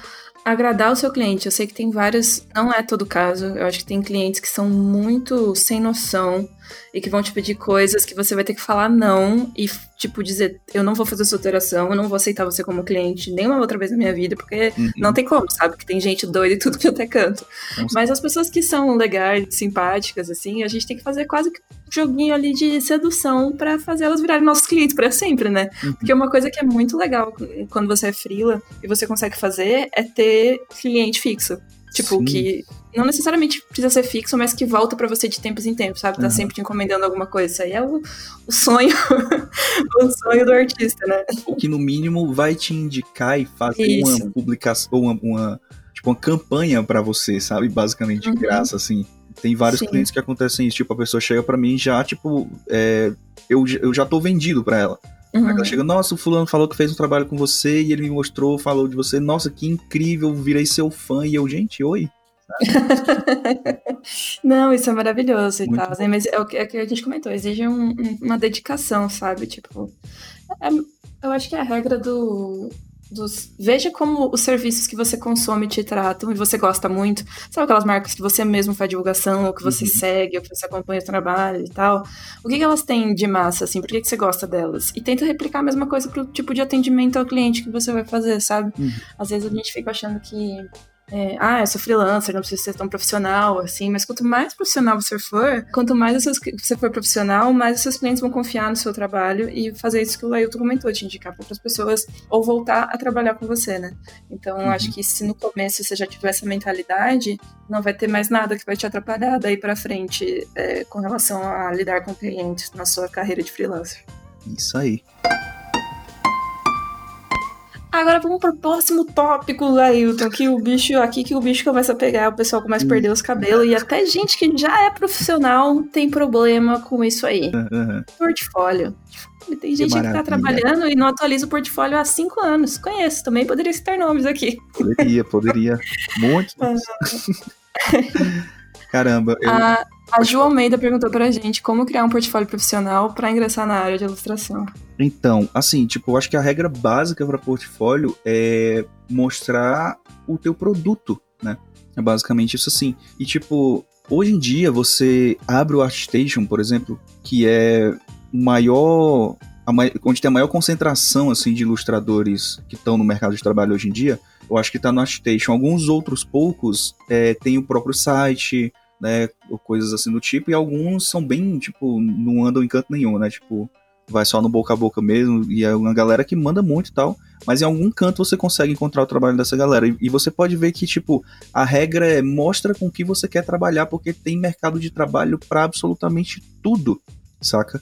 agradar o seu cliente. Eu sei que tem vários, não é todo caso. Eu acho que tem clientes que são muito sem noção e que vão te pedir coisas que você vai ter que falar não e, tipo, dizer: eu não vou fazer sua alteração, eu não vou aceitar você como cliente nenhuma outra vez na minha vida, porque uhum. não tem como, sabe? Que tem gente doida e tudo que eu até canto. Nossa. Mas as pessoas que são legais, simpáticas, assim, a gente tem que fazer quase que um joguinho ali de sedução para fazer elas virarem nossos clientes para sempre, né? Uhum. Porque uma coisa que é muito legal quando você é freela e você consegue fazer é ter cliente fixo. Tipo, Sim. que não necessariamente precisa ser fixo, mas que volta para você de tempos em tempos, sabe? Tá uhum. sempre te encomendando alguma coisa. Isso aí é o, o sonho, o sonho do artista, né? O que no mínimo vai te indicar e fazer Isso. uma publicação, uma, uma, tipo, uma campanha para você, sabe? Basicamente, uhum. de graça, assim. Tem vários Sim. clientes que acontecem isso, tipo, a pessoa chega para mim já, tipo, é, eu, eu já tô vendido para ela. Uhum. Aí ela chega, nossa, o fulano falou que fez um trabalho com você e ele me mostrou, falou de você, nossa, que incrível, virei seu fã. E eu, gente, oi. Não, isso é maravilhoso e tal, né? Mas é o, que, é o que a gente comentou, exige um, uma dedicação, sabe? Tipo, é, eu acho que é a regra do, dos, veja como os serviços que você consome te tratam e você gosta muito. Sabe aquelas marcas que você mesmo faz divulgação, ou que você uhum. segue, ou que você acompanha o trabalho e tal? O que, que elas têm de massa, assim? Por que, que você gosta delas? E tenta replicar a mesma coisa pro tipo de atendimento ao cliente que você vai fazer, sabe? Uhum. Às vezes a gente fica achando que é, ah, eu sou freelancer, não preciso ser tão profissional, assim, mas quanto mais profissional você for, quanto mais você for profissional, mais os seus clientes vão confiar no seu trabalho e fazer isso que o Lailton comentou, te indicar para outras pessoas ou voltar a trabalhar com você, né? Então, uhum. acho que se no começo você já tiver essa mentalidade, não vai ter mais nada que vai te atrapalhar daí para frente é, com relação a lidar com clientes na sua carreira de freelancer. Isso aí. Agora vamos pro próximo tópico, Lailton, que o bicho aqui que o bicho começa a pegar, o pessoal começa a perder os cabelos e até gente que já é profissional tem problema com isso aí. Uhum. Portfólio. Tem gente que, que tá trabalhando e não atualiza o portfólio há cinco anos. Conheço, também poderia citar nomes aqui. Poderia, poderia. Muitos. Caramba. Eu... A, a Ju Almeida perguntou pra gente como criar um portfólio profissional para ingressar na área de ilustração. Então, assim, tipo, eu acho que a regra básica para portfólio é mostrar o teu produto, né? É basicamente isso assim. E tipo, hoje em dia você abre o ArtStation, por exemplo, que é o maior onde tem a maior concentração assim de ilustradores que estão no mercado de trabalho hoje em dia, eu acho que está no ArtStation. Alguns outros poucos é, têm o próprio site, né, ou coisas assim do tipo, e alguns são bem, tipo, não andam em canto nenhum, né, tipo, vai só no boca a boca mesmo, e é uma galera que manda muito e tal, mas em algum canto você consegue encontrar o trabalho dessa galera, e, e você pode ver que, tipo, a regra é mostra com que você quer trabalhar, porque tem mercado de trabalho para absolutamente tudo, saca?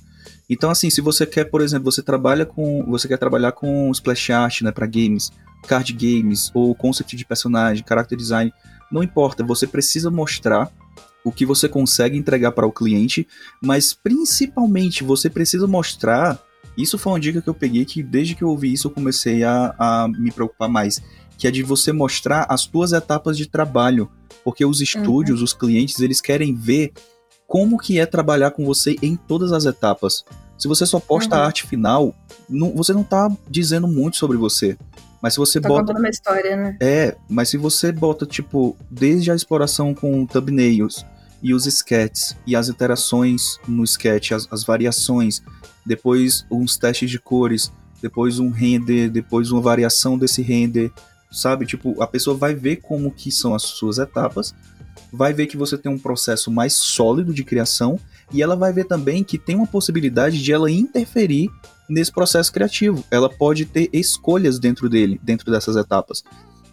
Então, assim, se você quer, por exemplo, você trabalha com. Você quer trabalhar com splash art, né, para games, card games, ou concept de personagem, character design, não importa, você precisa mostrar o que você consegue entregar para o cliente, mas principalmente você precisa mostrar. Isso foi uma dica que eu peguei que desde que eu ouvi isso eu comecei a, a me preocupar mais, que é de você mostrar as tuas etapas de trabalho, porque os estúdios, uhum. os clientes, eles querem ver como que é trabalhar com você em todas as etapas. Se você só posta uhum. a arte final, não, você não tá dizendo muito sobre você. Mas se você tá bota. uma história, né? É, mas se você bota, tipo, desde a exploração com thumbnails, e os sketches, e as interações no sketch, as, as variações, depois uns testes de cores, depois um render, depois uma variação desse render, sabe? Tipo, a pessoa vai ver como que são as suas etapas, vai ver que você tem um processo mais sólido de criação e ela vai ver também que tem uma possibilidade de ela interferir nesse processo criativo. Ela pode ter escolhas dentro dele, dentro dessas etapas.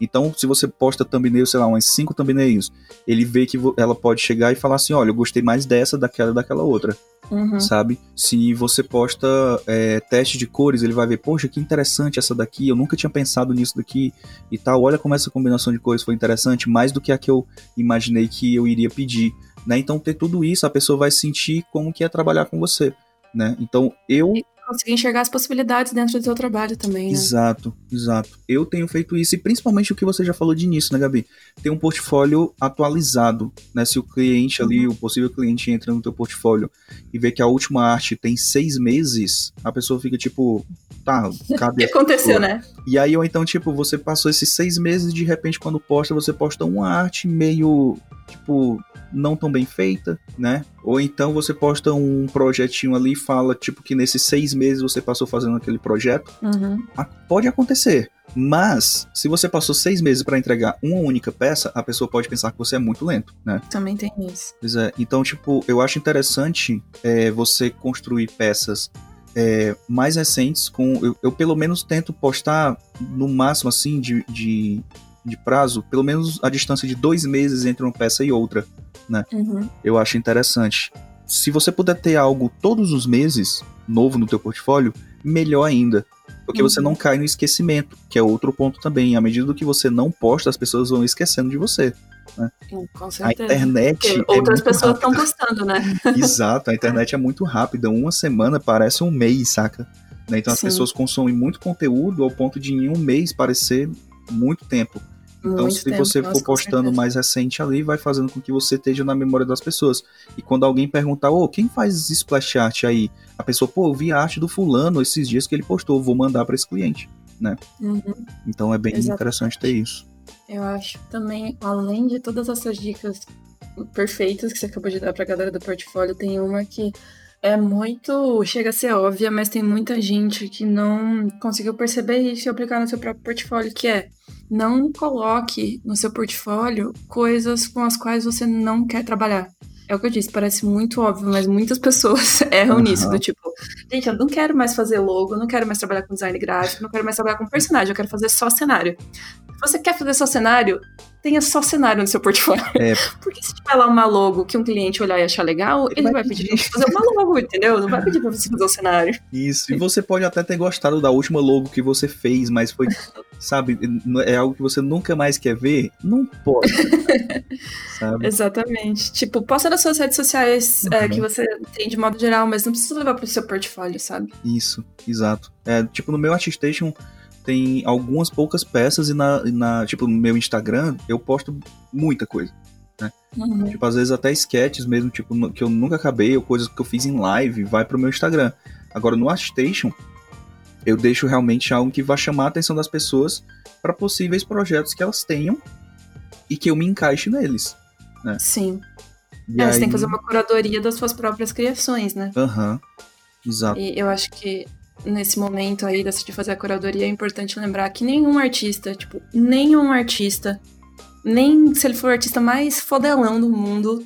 Então, se você posta thumbnail, sei lá, umas cinco thumbnails, ele vê que ela pode chegar e falar assim: olha, eu gostei mais dessa, daquela daquela outra. Uhum. Sabe? Se você posta é, teste de cores, ele vai ver, poxa, que interessante essa daqui, eu nunca tinha pensado nisso daqui e tal. Olha como essa combinação de cores foi interessante, mais do que a que eu imaginei que eu iria pedir. Né? Então, ter tudo isso, a pessoa vai sentir como que é trabalhar com você. Né? Então, eu conseguir enxergar as possibilidades dentro do seu trabalho também, né? Exato, exato. Eu tenho feito isso, e principalmente o que você já falou de início, né, Gabi? Ter um portfólio atualizado, né? Se o cliente ali, uhum. o possível cliente entra no teu portfólio e vê que a última arte tem seis meses, a pessoa fica tipo, tá, cadê? o que aconteceu, né? E aí, ou então, tipo, você passou esses seis meses e de repente, quando posta, você posta uma arte meio, tipo, não tão bem feita, né? Ou então você posta um projetinho ali e fala, tipo, que nesses seis meses você passou fazendo aquele projeto. Uhum. Pode acontecer. Mas, se você passou seis meses para entregar uma única peça, a pessoa pode pensar que você é muito lento, né? Também tem isso. Pois é. Então, tipo, eu acho interessante é, você construir peças é, mais recentes com. Eu, eu, pelo menos tento postar no máximo assim de, de, de, prazo, pelo menos a distância de dois meses entre uma peça e outra. Né? Uhum. Eu acho interessante. Se você puder ter algo todos os meses novo no teu portfólio, melhor ainda. Porque uhum. você não cai no esquecimento, que é outro ponto também. À medida que você não posta, as pessoas vão esquecendo de você. Né? Com certeza. A internet. É outras pessoas estão postando, né? Exato, a internet é muito rápida. Uma semana parece um mês, saca? Né? Então Sim. as pessoas consomem muito conteúdo ao ponto de em um mês parecer muito tempo. Então, muito se tempo, você for postando mais recente ali, vai fazendo com que você esteja na memória das pessoas. E quando alguém perguntar, ô, oh, quem faz splash art aí? A pessoa, pô, eu vi a arte do fulano esses dias que ele postou, vou mandar para esse cliente, né? Uhum. Então é bem Exatamente. interessante ter isso. Eu acho também, além de todas essas dicas perfeitas que você acabou de dar pra galera do portfólio, tem uma que é muito. chega a ser óbvia, mas tem muita gente que não conseguiu perceber isso e aplicar no seu próprio portfólio, que é não coloque no seu portfólio coisas com as quais você não quer trabalhar. É o que eu disse, parece muito óbvio, mas muitas pessoas erram uhum. nisso, do tipo, gente, eu não quero mais fazer logo, não quero mais trabalhar com design gráfico, não quero mais trabalhar com personagem, eu quero fazer só cenário você quer fazer só cenário, tenha só cenário no seu portfólio. É. Porque se tiver lá uma logo que um cliente olhar e achar legal, ele, ele vai, pedir pra você fazer uma logo, entendeu? Não vai pedir pra você fazer o um cenário. Isso, e você pode até ter gostado da última logo que você fez, mas foi, sabe, é algo que você nunca mais quer ver? Não pode. sabe? Exatamente. Tipo, posta nas suas redes sociais uhum. é, que você tem de modo geral, mas não precisa levar pro seu portfólio, sabe? Isso, exato. É, tipo, no meu Artstation tem algumas poucas peças e na, na tipo, no meu Instagram eu posto muita coisa. Né? Uhum. Tipo, às vezes até sketches mesmo, tipo, que eu nunca acabei, ou coisas que eu fiz em live, vai pro meu Instagram. Agora no ArtStation, eu deixo realmente algo que vai chamar a atenção das pessoas para possíveis projetos que elas tenham e que eu me encaixe neles. Né? Sim. É, aí... Você tem que fazer uma curadoria das suas próprias criações, né? Aham. Uhum. Exato. E eu acho que nesse momento aí de fazer a curadoria, é importante lembrar que nenhum artista, tipo, nenhum artista, nem se ele for o artista mais fodelão do mundo,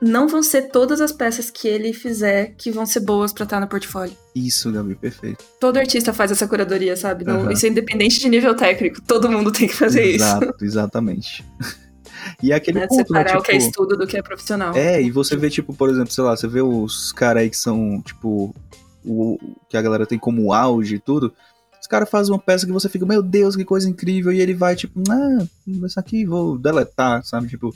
não vão ser todas as peças que ele fizer que vão ser boas para estar no portfólio. Isso, Gabi, perfeito. Todo artista faz essa curadoria, sabe? Não, uhum. Isso é independente de nível técnico, todo mundo tem que fazer Exato, isso. Exatamente. E é aquele né, ponto, separar né, tipo, o que é tipo estudo do que é profissional. É, e você vê, tipo, por exemplo, sei lá, você vê os caras aí que são, tipo, o que a galera tem como auge e tudo, os caras fazem uma peça que você fica, meu Deus, que coisa incrível, e ele vai, tipo, ah, isso aqui vou deletar, sabe? Tipo,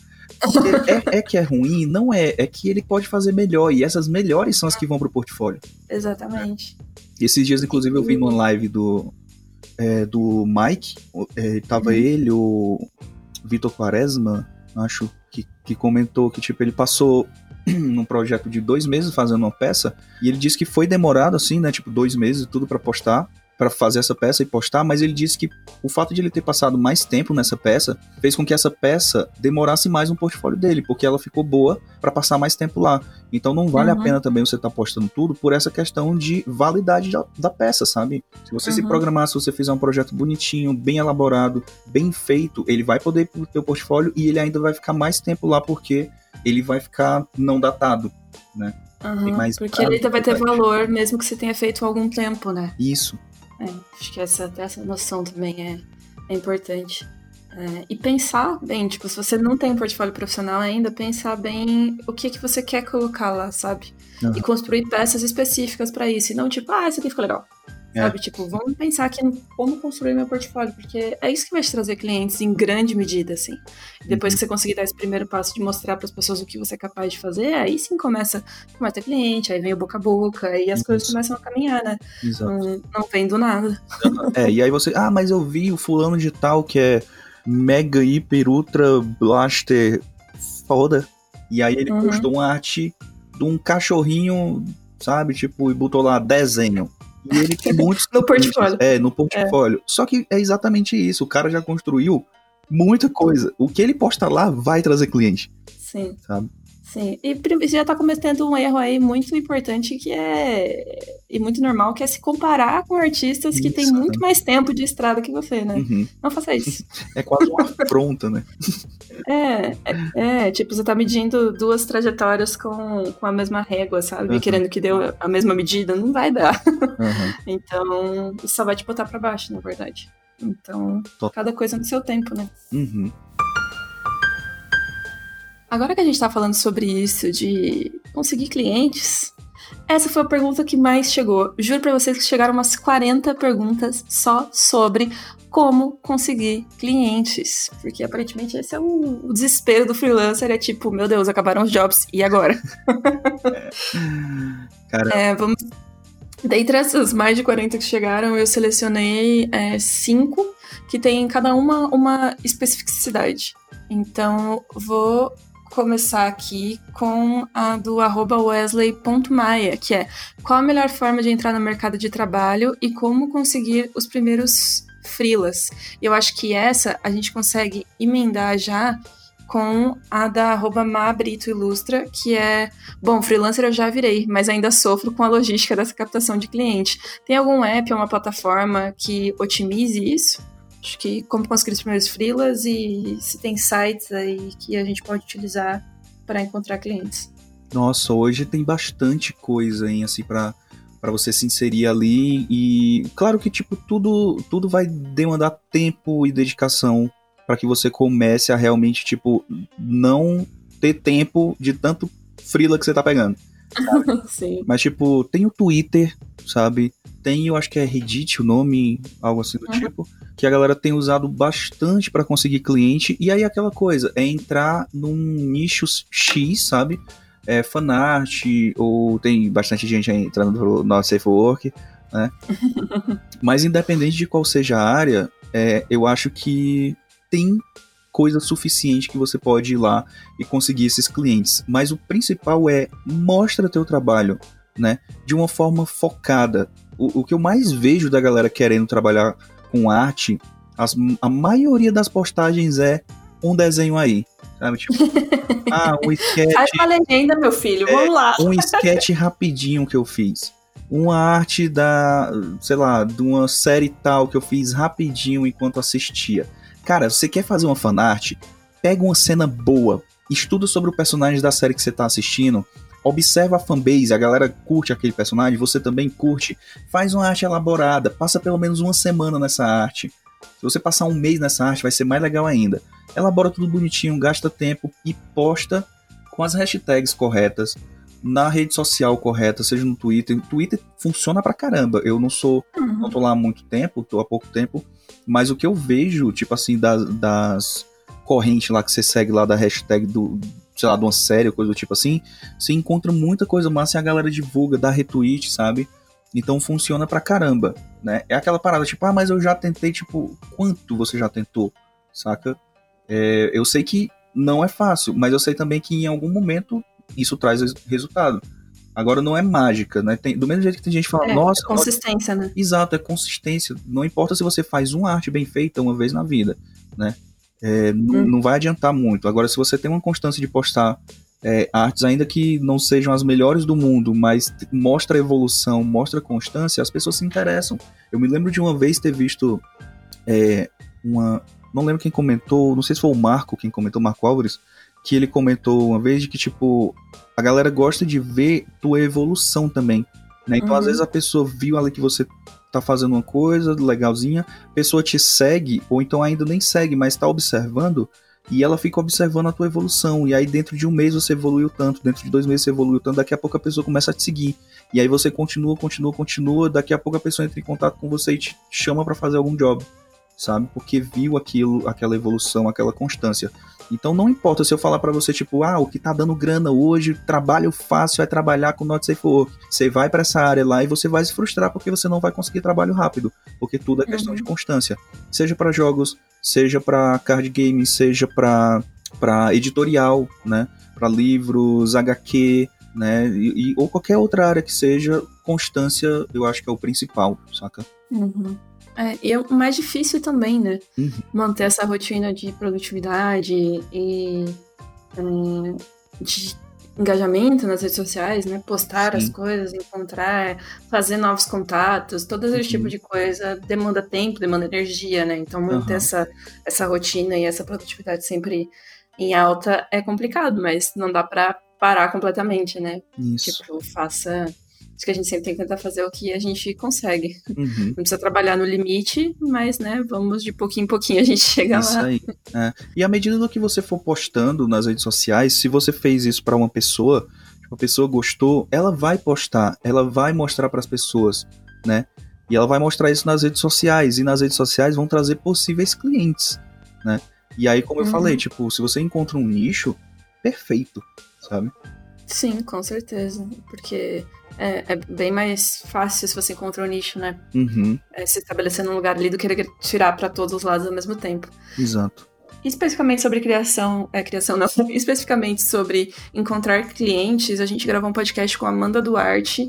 é, é, que é ruim? Não é, é que ele pode fazer melhor, e essas melhores são as que vão pro portfólio. Exatamente. E esses dias, inclusive, eu vi numa live do, é, do Mike, é, tava uhum. ele, o Vitor Quaresma, acho, que, que comentou que, tipo, ele passou num projeto de dois meses fazendo uma peça, e ele disse que foi demorado, assim, né, tipo, dois meses, tudo para postar, para fazer essa peça e postar, mas ele disse que o fato de ele ter passado mais tempo nessa peça fez com que essa peça demorasse mais no portfólio dele, porque ela ficou boa para passar mais tempo lá. Então não vale uhum. a pena também você estar tá postando tudo por essa questão de validade da, da peça, sabe? Se você uhum. se programar, se você fizer um projeto bonitinho, bem elaborado, bem feito, ele vai poder ir pro teu portfólio e ele ainda vai ficar mais tempo lá porque ele vai ficar não datado, né? Uhum, porque ele vai ter valor mesmo que você tenha feito há algum tempo, né? Isso. É, acho que essa, essa noção também é, é importante. É, e pensar bem, tipo, se você não tem um portfólio profissional ainda, pensar bem o que que você quer colocar lá, sabe? Uhum. E construir peças específicas para isso. E não tipo, ah, isso aqui ficou legal. É. Sabe, tipo, vamos pensar aqui no como construir meu portfólio, porque é isso que vai te trazer clientes em grande medida, assim. Depois uhum. que você conseguir dar esse primeiro passo de mostrar para as pessoas o que você é capaz de fazer, aí sim começa, começa a ter cliente, aí vem o boca a boca, aí as isso. coisas começam a caminhar, né? Exato. Não, não vem do nada. É, e aí você, ah, mas eu vi o fulano de tal que é mega, hiper, ultra blaster foda. E aí ele uhum. postou uma arte de um cachorrinho, sabe? Tipo, e botou lá desenho. E ele tem muitos. no portfólio. É, no portfólio. É. Só que é exatamente isso. O cara já construiu muita coisa. O que ele posta lá vai trazer cliente. Sim. Sabe? Sim, e já está cometendo um erro aí muito importante que é e muito normal, que é se comparar com artistas que têm muito mais tempo de estrada que você, né? Uhum. Não faça isso. É quase uma afronta, né? É, é, é, tipo, você tá medindo duas trajetórias com, com a mesma régua, sabe? Uhum. Querendo que dê a mesma medida, não vai dar. Uhum. Então, isso só vai te botar para baixo, na verdade. Então, cada coisa no seu tempo, né? Uhum. Agora que a gente está falando sobre isso, de conseguir clientes, essa foi a pergunta que mais chegou. Juro para vocês que chegaram umas 40 perguntas só sobre como conseguir clientes. Porque aparentemente esse é o, o desespero do freelancer: é tipo, meu Deus, acabaram os jobs, e agora? é, vamos. Dentre essas mais de 40 que chegaram, eu selecionei é, cinco que tem cada uma uma especificidade. Então, vou começar aqui com a do wesley.maia, que é qual a melhor forma de entrar no mercado de trabalho e como conseguir os primeiros freelas. Eu acho que essa a gente consegue emendar já com a da arroba Mabrito Ilustra, que é, bom, freelancer eu já virei, mas ainda sofro com a logística dessa captação de cliente. Tem algum app ou uma plataforma que otimize isso? Acho que como conseguir os primeiros freelas e se tem sites aí que a gente pode utilizar para encontrar clientes. Nossa, hoje tem bastante coisa, hein, assim, para para você se inserir ali e claro que tipo tudo tudo vai demandar tempo e dedicação para que você comece a realmente tipo não ter tempo de tanto freela que você tá pegando. Sim. Mas tipo, tem o Twitter, sabe? Tem, eu acho que é Reddit o nome, algo assim do uhum. tipo que a galera tem usado bastante para conseguir cliente. E aí aquela coisa, é entrar num nicho X, sabe? É fanart, ou tem bastante gente aí entrando no nosso Safe Work, né? Mas independente de qual seja a área, é, eu acho que tem coisa suficiente que você pode ir lá e conseguir esses clientes. Mas o principal é mostra teu trabalho, né? De uma forma focada. O, o que eu mais vejo da galera querendo trabalhar com arte, as, a maioria das postagens é um desenho aí. Sabe? Tipo, ah, um sketch. Faz uma legenda, meu filho, é, vamos lá. Um sketch rapidinho que eu fiz. Uma arte da, sei lá, de uma série tal que eu fiz rapidinho enquanto assistia. Cara, você quer fazer uma fanart? Pega uma cena boa, estuda sobre o personagem da série que você tá assistindo, observa a fanbase, a galera curte aquele personagem, você também curte, faz uma arte elaborada, passa pelo menos uma semana nessa arte. Se você passar um mês nessa arte, vai ser mais legal ainda. Elabora tudo bonitinho, gasta tempo e posta com as hashtags corretas, na rede social correta, seja no Twitter. O Twitter funciona pra caramba. Eu não sou, uhum. não tô lá há muito tempo, tô há pouco tempo, mas o que eu vejo, tipo assim, das, das correntes lá que você segue lá da hashtag do, sei lá, de uma série ou coisa do tipo assim, você encontra muita coisa massa e a galera divulga, dá retweet, sabe? Então funciona pra caramba, né? É aquela parada, tipo, ah, mas eu já tentei, tipo, quanto você já tentou, saca? É, eu sei que não é fácil, mas eu sei também que em algum momento isso traz resultado. Agora não é mágica, né? Tem, do mesmo jeito que tem gente que fala, é, nossa. É consistência, né? Exato, é consistência. Não importa se você faz uma arte bem feita uma vez na vida, né? É, hum. Não vai adiantar muito. Agora, se você tem uma constância de postar é, artes, ainda que não sejam as melhores do mundo, mas mostra evolução, mostra constância, as pessoas se interessam. Eu me lembro de uma vez ter visto é, uma. Não lembro quem comentou, não sei se foi o Marco quem comentou, Marco Álvares, que ele comentou uma vez de que, tipo, a galera gosta de ver tua evolução também. Né? Então, uhum. às vezes, a pessoa viu ali que você tá fazendo uma coisa legalzinha, a pessoa te segue, ou então ainda nem segue, mas tá observando, e ela fica observando a tua evolução. E aí, dentro de um mês você evoluiu tanto, dentro de dois meses você evoluiu tanto, daqui a pouco a pessoa começa a te seguir. E aí você continua, continua, continua, daqui a pouco a pessoa entra em contato com você e te chama para fazer algum job, sabe? Porque viu aquilo, aquela evolução, aquela constância. Então não importa se eu falar para você, tipo, ah, o que tá dando grana hoje, trabalho fácil é trabalhar com Not Safe Work. Você vai para essa área lá e você vai se frustrar porque você não vai conseguir trabalho rápido, porque tudo é questão uhum. de constância. Seja para jogos, seja para card games, seja para para editorial, né? Para livros, HQ, né? E, e, ou qualquer outra área que seja, constância, eu acho que é o principal, saca? Uhum. É, e é o mais difícil também, né? Uhum. Manter essa rotina de produtividade e um, de engajamento nas redes sociais, né? Postar Sim. as coisas, encontrar, fazer novos contatos, todo esse uhum. tipo de coisa demanda tempo, demanda energia, né? Então manter uhum. essa, essa rotina e essa produtividade sempre em alta é complicado, mas não dá para parar completamente, né? Isso. Tipo, faça Acho que a gente sempre tem que tentar fazer o que a gente consegue. Uhum. Não precisa trabalhar no limite, mas, né, vamos de pouquinho em pouquinho a gente chega isso lá. Aí. É. E à medida do que você for postando nas redes sociais, se você fez isso para uma pessoa, uma pessoa gostou, ela vai postar, ela vai mostrar para as pessoas, né? E ela vai mostrar isso nas redes sociais, e nas redes sociais vão trazer possíveis clientes, né? E aí, como uhum. eu falei, tipo, se você encontra um nicho, perfeito, sabe? Sim, com certeza. Porque é, é, bem mais fácil se você encontra um nicho, né? Uhum. É, se estabelecer num lugar ali do que tirar para todos os lados ao mesmo tempo. Exato. Especificamente sobre criação, é criação não, especificamente sobre encontrar clientes, a gente gravou um podcast com a Amanda Duarte,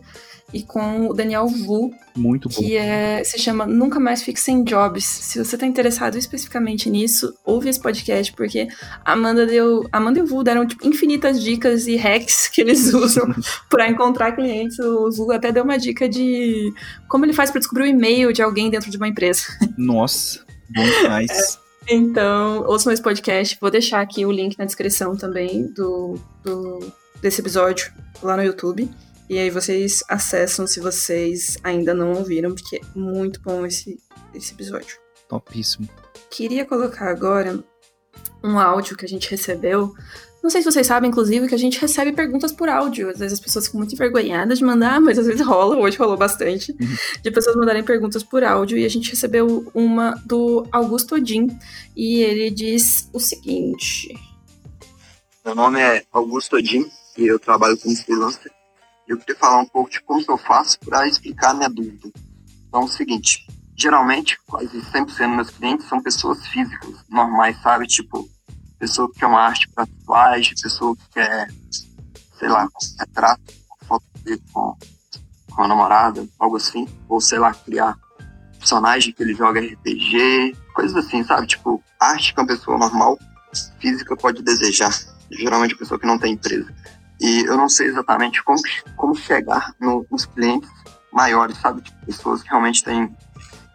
e com o Daniel Vu. Muito bom. Que é, se chama Nunca Mais Fique Sem Jobs. Se você está interessado especificamente nisso, ouve esse podcast, porque Amanda, deu, Amanda e o Vu deram tipo, infinitas dicas e hacks que eles usam para encontrar clientes. O Vu até deu uma dica de como ele faz para descobrir o e-mail de alguém dentro de uma empresa. Nossa, bom demais. É. Então, ouçam esse podcast. Vou deixar aqui o link na descrição também do, do desse episódio lá no YouTube. E aí vocês acessam se vocês ainda não ouviram, porque é muito bom esse, esse episódio. Topíssimo. Queria colocar agora um áudio que a gente recebeu. Não sei se vocês sabem, inclusive, que a gente recebe perguntas por áudio. Às vezes as pessoas ficam muito envergonhadas de mandar, mas às vezes rola, hoje rolou bastante, uhum. de pessoas mandarem perguntas por áudio. E a gente recebeu uma do Augusto Odin. E ele diz o seguinte: Meu nome é Augusto Odin e eu trabalho como freelancer eu queria falar um pouco de como que eu faço para explicar a minha dúvida. Então, é o seguinte, geralmente, quase 100% dos meus clientes são pessoas físicas, normais, sabe? Tipo, pessoa que quer uma arte para tatuagem, pessoa que quer, sei lá, retrato, foto com, com a namorada, algo assim. Ou, sei lá, criar personagem que ele joga RPG, coisas assim, sabe? Tipo, arte que uma pessoa normal, física, pode desejar. Geralmente, pessoa que não tem empresa. E eu não sei exatamente como, como chegar no, nos clientes maiores, sabe? Tipo, pessoas que realmente têm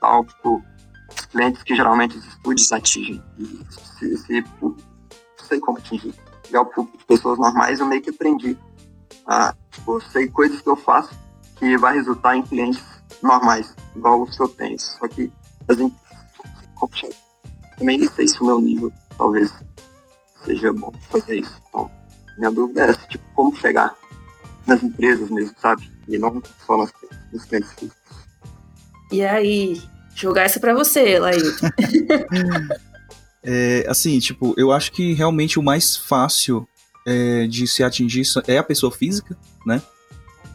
tal, tipo, clientes que geralmente os estúdios atingem. E se, se, não sei como atingir. De pessoas normais eu meio que aprendi. a tipo, sei coisas que eu faço que vai resultar em clientes normais, igual os que eu tenho. Só que as empresas, também não sei se o meu nível talvez seja bom fazer isso. Então, minha dúvida é tipo, como chegar nas empresas mesmo, sabe? E não só nas, nos clientes físicos. E aí, jogar essa para você, Laí. é, assim, tipo, eu acho que realmente o mais fácil é, de se atingir é a pessoa física, né?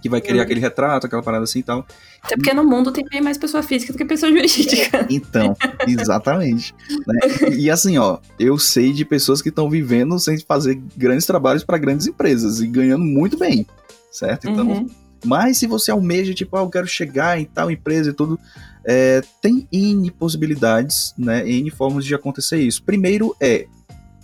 Que vai criar hum. aquele retrato, aquela parada assim e tal. Até porque no mundo tem bem mais pessoa física do que pessoa jurídica. Então, exatamente. né? E assim, ó, eu sei de pessoas que estão vivendo sem fazer grandes trabalhos para grandes empresas e ganhando muito bem, certo? Então, uhum. mas se você almeja, tipo, ah, eu quero chegar em tal empresa e tudo, é, tem N possibilidades, né, N formas de acontecer isso. Primeiro é,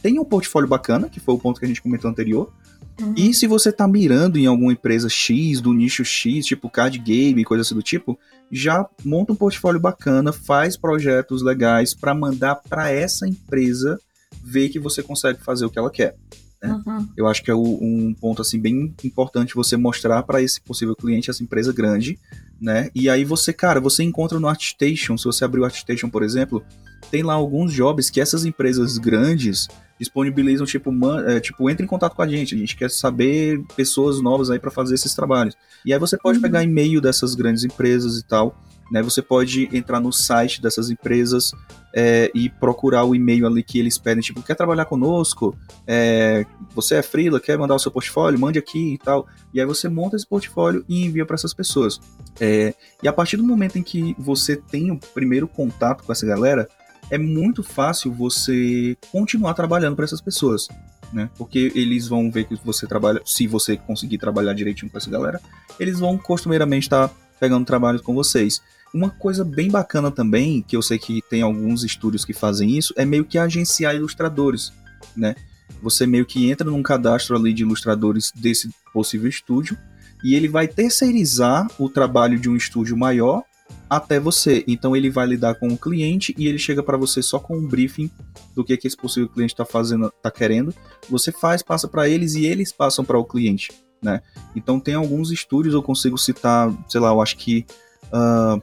tem um portfólio bacana, que foi o ponto que a gente comentou anterior, Uhum. E se você tá mirando em alguma empresa X, do nicho X, tipo card game, coisa assim do tipo, já monta um portfólio bacana, faz projetos legais para mandar para essa empresa ver que você consegue fazer o que ela quer. Né? Uhum. Eu acho que é um ponto assim bem importante você mostrar para esse possível cliente, essa empresa grande, né? E aí você, cara, você encontra no ArtStation, se você abrir o ArtStation, por exemplo, tem lá alguns jobs que essas empresas grandes disponibilizam, tipo, man, é, tipo, entre em contato com a gente, a gente quer saber pessoas novas aí para fazer esses trabalhos. E aí você pode uhum. pegar e-mail dessas grandes empresas e tal, né? Você pode entrar no site dessas empresas é, e procurar o e-mail ali que eles pedem, tipo, quer trabalhar conosco? É, você é freela, quer mandar o seu portfólio? Mande aqui e tal. E aí você monta esse portfólio e envia para essas pessoas. É, e a partir do momento em que você tem o primeiro contato com essa galera, é muito fácil você continuar trabalhando para essas pessoas. Né? Porque eles vão ver que você trabalha, se você conseguir trabalhar direitinho com essa galera, eles vão costumeiramente estar tá pegando trabalhos com vocês. Uma coisa bem bacana também, que eu sei que tem alguns estúdios que fazem isso, é meio que agenciar ilustradores, né? Você meio que entra num cadastro ali de ilustradores desse possível estúdio e ele vai terceirizar o trabalho de um estúdio maior até você. Então ele vai lidar com o cliente e ele chega para você só com um briefing do que, que esse possível cliente está fazendo, está querendo. Você faz, passa para eles e eles passam para o cliente, né? Então tem alguns estúdios, eu consigo citar, sei lá, eu acho que uh,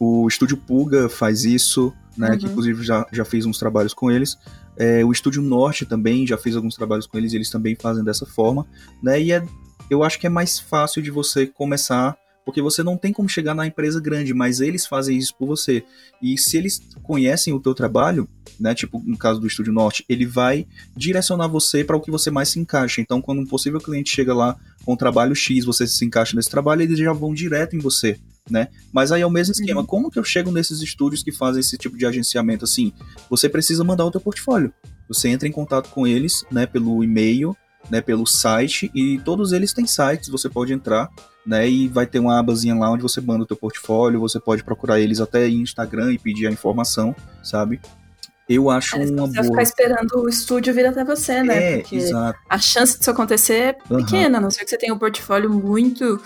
o estúdio Puga faz isso, né? Uhum. Que inclusive já, já fez uns trabalhos com eles. É, o estúdio Norte também já fez alguns trabalhos com eles, e eles também fazem dessa forma, né? E é, eu acho que é mais fácil de você começar porque você não tem como chegar na empresa grande, mas eles fazem isso por você. E se eles conhecem o teu trabalho, né, tipo no caso do Estúdio Norte, ele vai direcionar você para o que você mais se encaixa. Então, quando um possível cliente chega lá com um trabalho X, você se encaixa nesse trabalho, eles já vão direto em você. Né? Mas aí é o mesmo esquema. Uhum. Como que eu chego nesses estúdios que fazem esse tipo de agenciamento assim? Você precisa mandar o teu portfólio. Você entra em contato com eles, né, pelo e-mail, né, pelo site e todos eles têm sites, você pode entrar né? E vai ter uma abazinha lá onde você manda o teu portfólio, você pode procurar eles até em Instagram e pedir a informação, sabe? Eu acho é, uma você boa. ficar esperando o estúdio vir até você, né? É, Porque exato. a chance disso acontecer é pequena, uhum. a não ser que você tenha um portfólio muito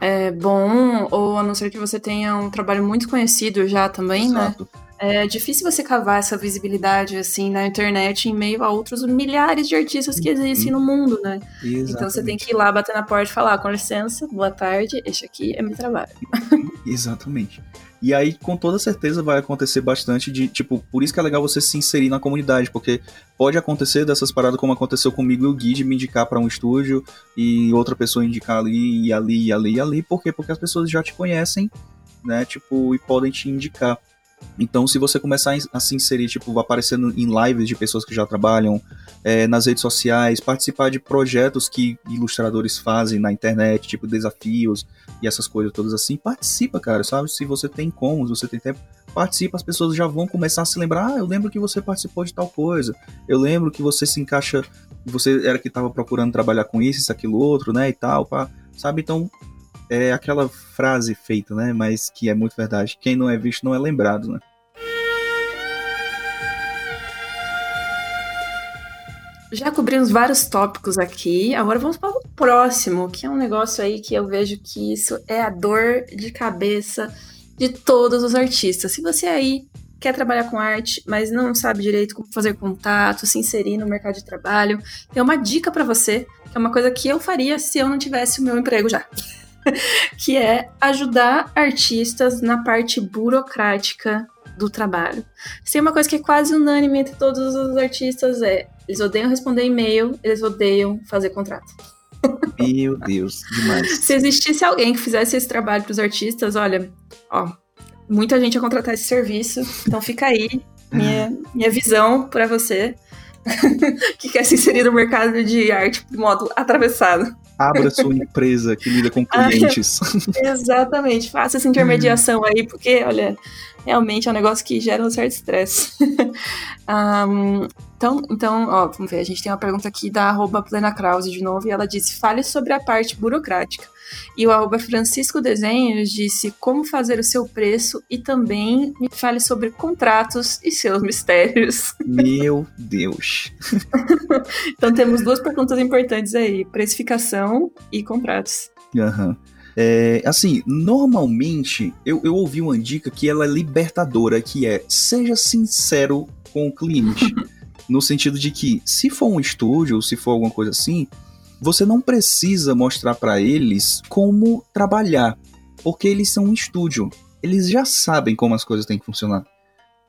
é, bom, ou a não ser que você tenha um trabalho muito conhecido já também, né? exato. né? É difícil você cavar essa visibilidade assim na internet em meio a outros milhares de artistas que existem no mundo, né? Exatamente. Então você tem que ir lá bater na porta e falar, com licença, boa tarde, este aqui é meu trabalho. Exatamente. E aí, com toda certeza, vai acontecer bastante de, tipo, por isso que é legal você se inserir na comunidade, porque pode acontecer dessas paradas como aconteceu comigo e o Gui de me indicar para um estúdio e outra pessoa indicar ali e ali e ali e ali, por quê? Porque as pessoas já te conhecem, né, tipo, e podem te indicar. Então, se você começar a se inserir, tipo, aparecendo em lives de pessoas que já trabalham, é, nas redes sociais, participar de projetos que ilustradores fazem na internet, tipo desafios e essas coisas todas assim, participa, cara, sabe? Se você tem como, se você tem tempo, participa, as pessoas já vão começar a se lembrar, ah, eu lembro que você participou de tal coisa, eu lembro que você se encaixa, você era que estava procurando trabalhar com isso, isso, aquilo, outro, né, e tal, pá, sabe? Então, é aquela frase feita, né? Mas que é muito verdade. Quem não é visto não é lembrado, né? Já cobrimos vários tópicos aqui. Agora vamos para o próximo, que é um negócio aí que eu vejo que isso é a dor de cabeça de todos os artistas. Se você aí quer trabalhar com arte, mas não sabe direito como fazer contato, se inserir no mercado de trabalho, tem uma dica para você, que é uma coisa que eu faria se eu não tivesse o meu emprego já. que é ajudar artistas na parte burocrática do trabalho. Se tem uma coisa que é quase unânime entre todos os artistas é eles odeiam responder e-mail, eles odeiam fazer contrato. Meu Deus, demais. Se existisse alguém que fizesse esse trabalho para os artistas, olha, ó, muita gente ia contratar esse serviço, então fica aí minha, minha visão para você que quer se inserir no mercado de arte de modo atravessado. abra sua empresa que lida com clientes. Exatamente, faça essa intermediação aí, porque, olha, realmente é um negócio que gera um certo estresse. um, então, então, ó, vamos ver, a gente tem uma pergunta aqui da arroba Plena Krause de novo, e ela disse, fale sobre a parte burocrática. E o arroba Francisco Desenhos disse como fazer o seu preço e também me fale sobre contratos e seus mistérios. Meu Deus. então temos duas perguntas importantes aí: precificação e contratos. Aham. Uhum. É, assim, normalmente eu, eu ouvi uma dica que ela é libertadora, que é seja sincero com o cliente. no sentido de que, se for um estúdio, se for alguma coisa assim, você não precisa mostrar para eles como trabalhar, porque eles são um estúdio. Eles já sabem como as coisas têm que funcionar. Né?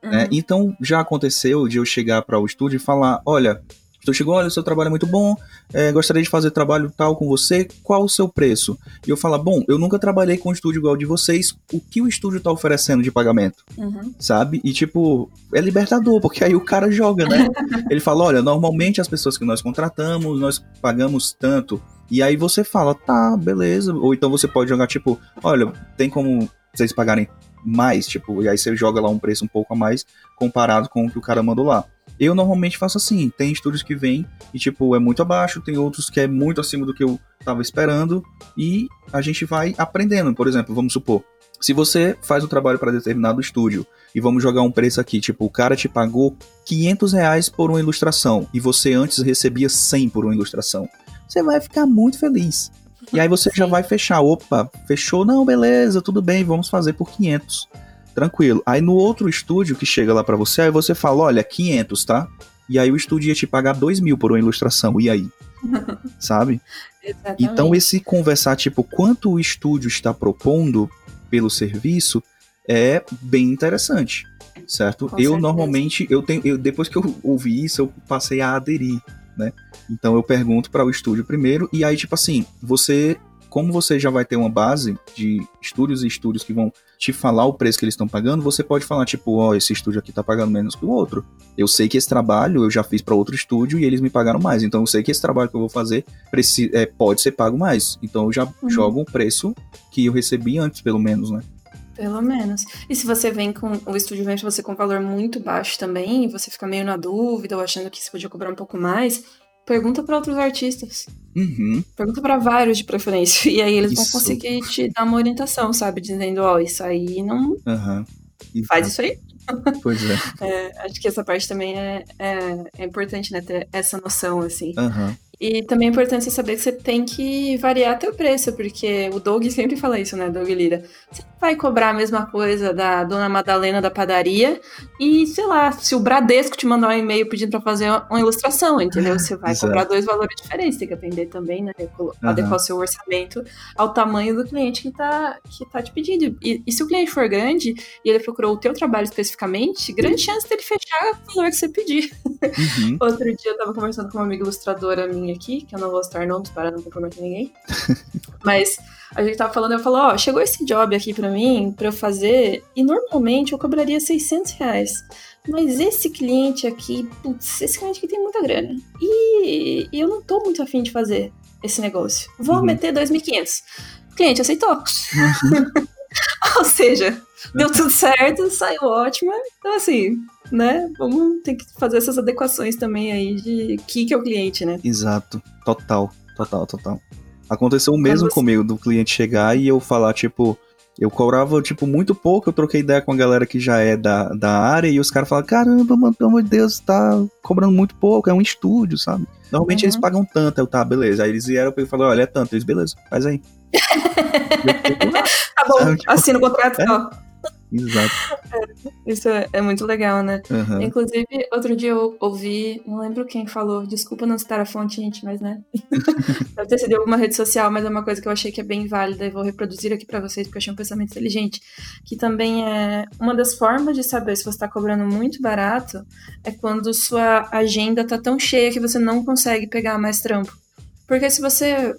Uhum. Né? Então já aconteceu de eu chegar para o estúdio e falar: olha, então chegou, olha, o seu trabalho é muito bom, é, gostaria de fazer trabalho tal com você, qual o seu preço? E eu falo, bom, eu nunca trabalhei com um estúdio igual de vocês, o que o estúdio tá oferecendo de pagamento? Uhum. Sabe? E tipo, é libertador, porque aí o cara joga, né? Ele fala, olha, normalmente as pessoas que nós contratamos, nós pagamos tanto. E aí você fala, tá, beleza. Ou então você pode jogar, tipo, olha, tem como vocês pagarem mais, tipo, e aí você joga lá um preço um pouco a mais comparado com o que o cara mandou lá. Eu normalmente faço assim, tem estúdios que vêm e tipo é muito abaixo, tem outros que é muito acima do que eu estava esperando e a gente vai aprendendo. Por exemplo, vamos supor, se você faz o trabalho para determinado estúdio e vamos jogar um preço aqui, tipo, o cara te pagou 500 reais por uma ilustração e você antes recebia 100 por uma ilustração, você vai ficar muito feliz. E aí você Sim. já vai fechar, opa, fechou, não, beleza, tudo bem, vamos fazer por 500 tranquilo. Aí no outro estúdio que chega lá para você, aí você fala, olha, 500, tá? E aí o estúdio ia te pagar 2 mil por uma ilustração, e aí? Sabe? Exatamente. Então esse conversar, tipo, quanto o estúdio está propondo pelo serviço é bem interessante, certo? Com eu certeza. normalmente, eu tenho, eu, depois que eu ouvi isso, eu passei a aderir, né? Então eu pergunto para o estúdio primeiro, e aí, tipo assim, você como você já vai ter uma base de estúdios e estúdios que vão te falar o preço que eles estão pagando, você pode falar, tipo, ó, oh, esse estúdio aqui tá pagando menos que o outro. Eu sei que esse trabalho eu já fiz para outro estúdio e eles me pagaram mais. Então eu sei que esse trabalho que eu vou fazer é, pode ser pago mais. Então eu já uhum. jogo o preço que eu recebi antes, pelo menos, né? Pelo menos. E se você vem com. O estúdio vem você com valor muito baixo também, você fica meio na dúvida ou achando que você podia cobrar um pouco mais, Pergunta para outros artistas. Uhum. Pergunta para vários de preferência. E aí eles isso. vão conseguir te dar uma orientação, sabe? Dizendo, ó, oh, isso aí não. Uhum. Faz isso aí. Pois é. é. Acho que essa parte também é, é, é importante, né? Ter essa noção, assim. Uhum. E também é importante você saber que você tem que variar teu preço, porque o Doug sempre fala isso, né, Doug Lira? Você vai cobrar a mesma coisa da dona Madalena da padaria e, sei lá, se o Bradesco te mandar um e-mail pedindo para fazer uma ilustração, entendeu? Você vai Exato. cobrar dois valores diferentes, tem que atender também, né? Adequar o seu orçamento ao tamanho do cliente que tá, que tá te pedindo. E, e se o cliente for grande e ele procurou o teu trabalho especificamente, grande chance dele fechar o valor que você pedir. Uhum. Outro dia eu tava conversando com uma amiga ilustradora minha aqui, que eu não vou citar nomes para não comprometer ninguém. Mas a gente tava falando, eu falou, ó, chegou esse job aqui para mim, para eu fazer, e normalmente eu cobraria 600 reais. Mas esse cliente aqui, putz, esse cliente aqui tem muita grana. E, eu não tô muito afim de fazer esse negócio. Vou uhum. meter 2.500. O cliente aceitou. Ou seja, deu tudo certo, saiu ótimo. Então, assim, né? Vamos ter que fazer essas adequações também aí de que que é o cliente, né? Exato. Total, total, total. Aconteceu o mesmo você... comigo, do cliente chegar e eu falar, tipo, eu cobrava, tipo, muito pouco, eu troquei ideia com a galera que já é da, da área e os caras falam, caramba, mano, pelo amor de Deus, tá cobrando muito pouco, é um estúdio, sabe? Normalmente uhum. eles pagam tanto, eu, tá, beleza. Aí eles vieram e falaram, olha, é tanto. Eles, beleza, faz aí. tá bom, tipo, assina o contrato, é? ó. Exato. É, isso é, é, muito legal, né? Uhum. Inclusive, outro dia eu ouvi, não lembro quem falou, desculpa não citar a fonte, gente, mas né? Deve ter sido alguma rede social, mas é uma coisa que eu achei que é bem válida e vou reproduzir aqui para vocês, porque eu achei um pensamento inteligente. Que também é uma das formas de saber se você está cobrando muito barato é quando sua agenda tá tão cheia que você não consegue pegar mais trampo. Porque se você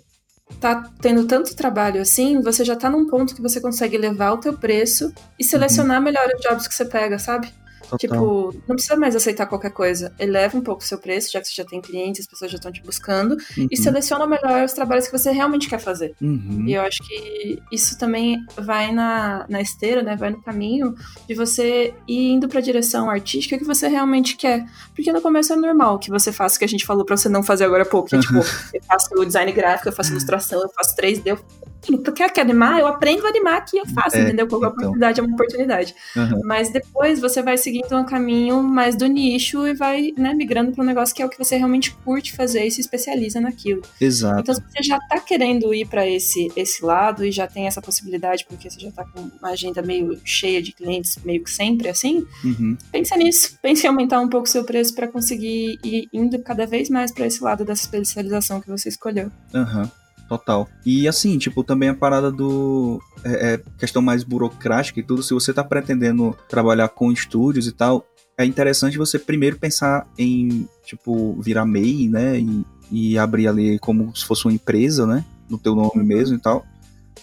tá tendo tanto trabalho assim, você já tá num ponto que você consegue levar o teu preço e selecionar uhum. melhor os jobs que você pega, sabe? Total. Tipo, não precisa mais aceitar qualquer coisa. Eleva um pouco o seu preço, já que você já tem clientes, as pessoas já estão te buscando, Uhum. e seleciona melhor os trabalhos que você realmente quer fazer. Uhum. E eu acho que isso também vai na, na esteira, né? Vai no caminho de você ir indo pra direção artística que você realmente quer. Porque no começo é normal que você faça o que a gente falou pra você não fazer agora há pouco. Que, tipo, eu faço design gráfico, eu faço ilustração, eu faço 3D. Eu... Tu quer, quer animar? Eu aprendo a animar aqui eu faço, É, entendeu? Qualquer então. oportunidade é uma oportunidade. Uhum. Mas depois você vai seguindo um caminho mais do nicho e vai, né, migrando para um negócio que é o que você realmente curte fazer e se especializa naquilo. Exato. Então, se você já tá querendo ir para esse, esse lado e já tem essa possibilidade, porque você já tá com uma agenda meio cheia de clientes, meio que sempre assim, Uhum. pensa nisso. Pense em aumentar um pouco o seu preço para conseguir ir indo cada vez mais para esse lado dessa especialização que você escolheu. Aham, total. E assim, tipo, também a parada do. É, é questão mais burocrática e tudo. Se você tá pretendendo trabalhar com estúdios e tal, é interessante você primeiro pensar em, tipo, virar MEI, né? E, e abrir ali como se fosse uma empresa, né? No teu nome mesmo e tal.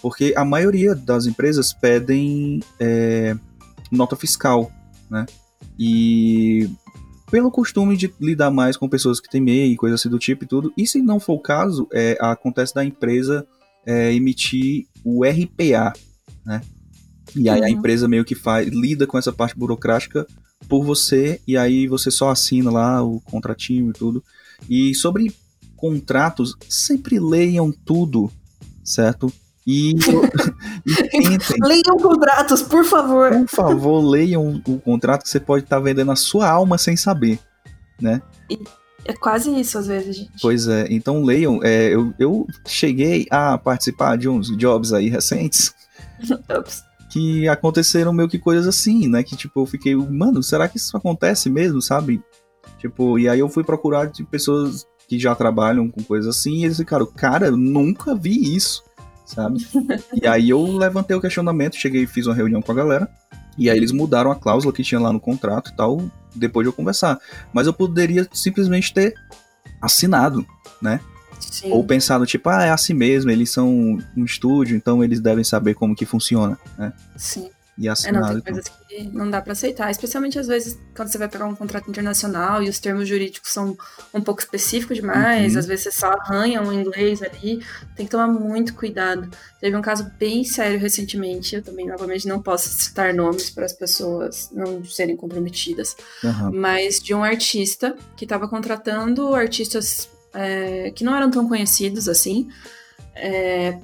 Porque a maioria das empresas pedem é, nota fiscal, né? E pelo costume de lidar mais com pessoas que têm MEI, coisa assim do tipo e tudo. E se não for o caso, é, acontece da empresa é, emitir o RPA, né? E aí a Uhum. empresa meio que faz, lida com essa parte burocrática por você, e aí você só assina lá o contratinho e tudo. E sobre contratos, sempre leiam tudo, certo? E, e. Leiam contratos, por favor. Por favor, leiam o contrato que você pode estar vendendo a sua alma sem saber, né? É quase isso às vezes, gente. Pois é, então leiam. É, eu, eu cheguei a participar de uns jobs aí recentes que aconteceram meio que coisas assim, né? Que tipo, eu fiquei, mano, será que isso acontece mesmo, sabe? Tipo, e aí eu fui procurar de pessoas que já trabalham com coisas assim, e eles ficaram, cara, eu nunca vi isso, sabe? e aí eu levantei o questionamento, cheguei e fiz uma reunião com a galera, e aí eles mudaram a cláusula que tinha lá no contrato e tal, depois de eu conversar. Mas eu poderia simplesmente ter assinado, né? Sim. Ou pensado, tipo, ah, é assim mesmo, eles são um estúdio, então eles devem saber como que funciona, né? Sim. E É, não, assinado. tem coisas que não dá pra aceitar. Especialmente às vezes quando você vai pegar um contrato internacional e os termos jurídicos são um pouco específicos demais, Uhum. às vezes você só arranha um inglês ali, tem que tomar muito cuidado. Teve um caso bem sério recentemente, eu também, novamente, não posso citar nomes para as pessoas não serem comprometidas, Aham. mas de um artista que estava contratando artistas é, que não eram tão conhecidos assim,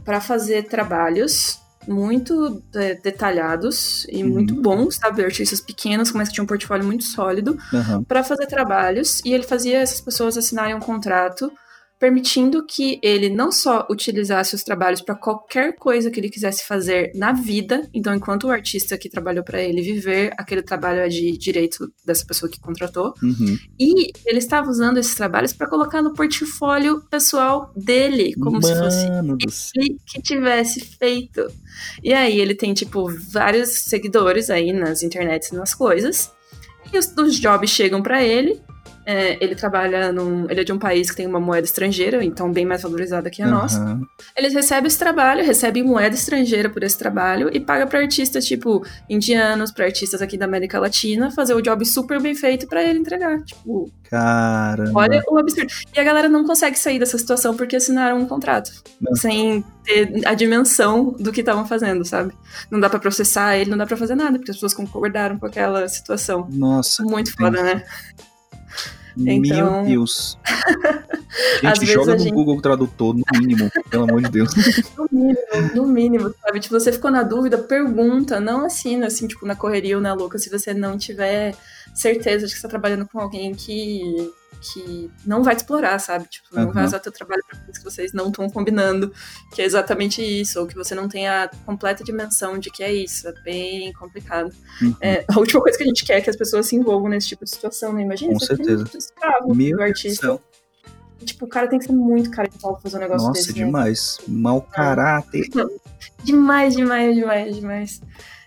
para fazer trabalhos muito é, detalhados e Uhum. muito bons, sabe? Artistas pequenos, mas que tinham um portfólio muito sólido, Aham. para fazer trabalhos. E ele fazia essas pessoas assinarem um contrato permitindo que ele não só utilizasse os trabalhos para qualquer coisa que ele quisesse fazer na vida. Então, enquanto o artista que trabalhou para ele viver, aquele trabalho é de direito dessa pessoa que contratou. Uhum. E ele estava usando esses trabalhos para colocar no portfólio pessoal dele, como se fosse Mano do céu. ele que tivesse feito. E aí ele tem, tipo, vários seguidores aí nas internets e nas coisas. E os, os jobs chegam pra ele. É, ele trabalha num. Ele é de um país que tem uma moeda estrangeira, então bem mais valorizada que a nossa. Aham. Eles recebem esse trabalho, recebem moeda estrangeira por esse trabalho e paga pra artistas, tipo, indianos, pra artistas aqui da América Latina, fazer o job super bem feito pra ele entregar. Tipo, Caramba. Olha o absurdo. E a galera não consegue sair dessa situação porque assinaram um contrato. Não. Sem ter a dimensão do que estavam fazendo, sabe? Não dá pra processar ele, não dá pra fazer nada, porque as pessoas concordaram com aquela situação. Nossa, Muito foda, né? Meu Então- Deus. Às Gente, joga no gente- Google Tradutor, no mínimo, pelo amor de Deus. No mínimo, no mínimo, sabe? Tipo, você ficou na dúvida, pergunta, não assina, assim, tipo, na correria ou na louca, se você não tiver certeza de que você tá trabalhando com alguém que, que não vai te explorar, sabe? Tipo, não vai Aham. usar teu trabalho pra coisas que vocês não estão combinando, que é exatamente isso, ou que você não tem a completa dimensão de que é isso. É bem complicado. Uhum. É, a última coisa que a gente quer é que as pessoas se envolvam nesse tipo de situação, né? Imagina, Com tem certeza. um escravo Meu do artista. céu. Tipo, o cara tem que ser muito cara de pau pra fazer um negócio Nossa, desse, né? demais. Mau caráter. Demais, demais, demais, demais.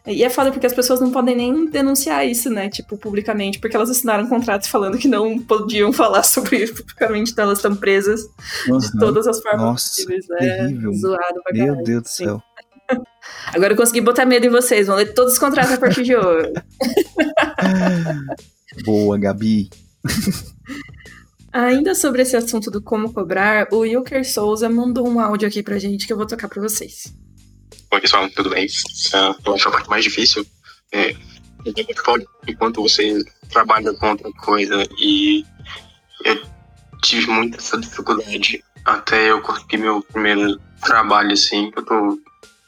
E é foda porque as pessoas não podem nem denunciar isso, né? Tipo, publicamente, porque elas assinaram contratos falando que não podiam falar sobre isso publicamente, então elas estão presas de todas as formas Nossa, possíveis. É terrível. zoado pra Meu caralho. Deus do Sim. céu. Agora eu consegui botar medo em vocês, vão ler todos os contratos a partir de hoje. Boa, Gabi. Ainda sobre esse assunto do como cobrar, o Wilker Souza mandou um áudio aqui pra gente que eu vou tocar pra vocês. Oi, pessoal, tudo bem? Eu acho a parte mais difícil é enquanto você trabalha com outra coisa e eu tive muita essa dificuldade até eu conseguir meu primeiro trabalho, assim, que eu tô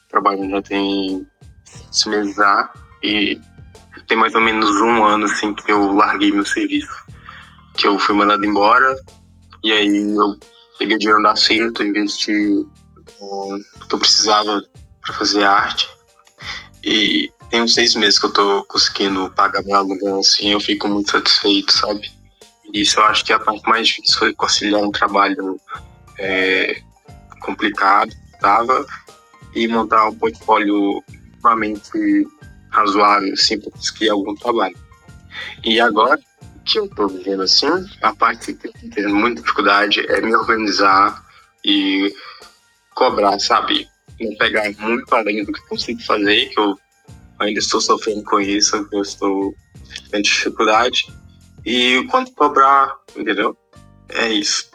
trabalhando já tem seis meses e tem mais ou menos um ano, assim, que eu larguei meu serviço que eu fui mandado embora. E aí eu peguei dinheiro da Cinto, investi o que eu precisava para fazer arte. E tem uns seis meses que eu tô conseguindo pagar meu aluguel assim, eu fico muito satisfeito, sabe? Isso eu acho que a parte mais difícil foi conciliar um trabalho é, complicado, tava, e montar um portfólio realmente razoável, assim, para conseguir algum trabalho. E agora, que eu tô vivendo assim, a parte que eu tô tendo muita dificuldade é me organizar e cobrar, sabe? Não pegar muito além do que consigo fazer, que eu ainda estou sofrendo com isso, eu estou tendo dificuldade. E o quanto cobrar, entendeu? É isso.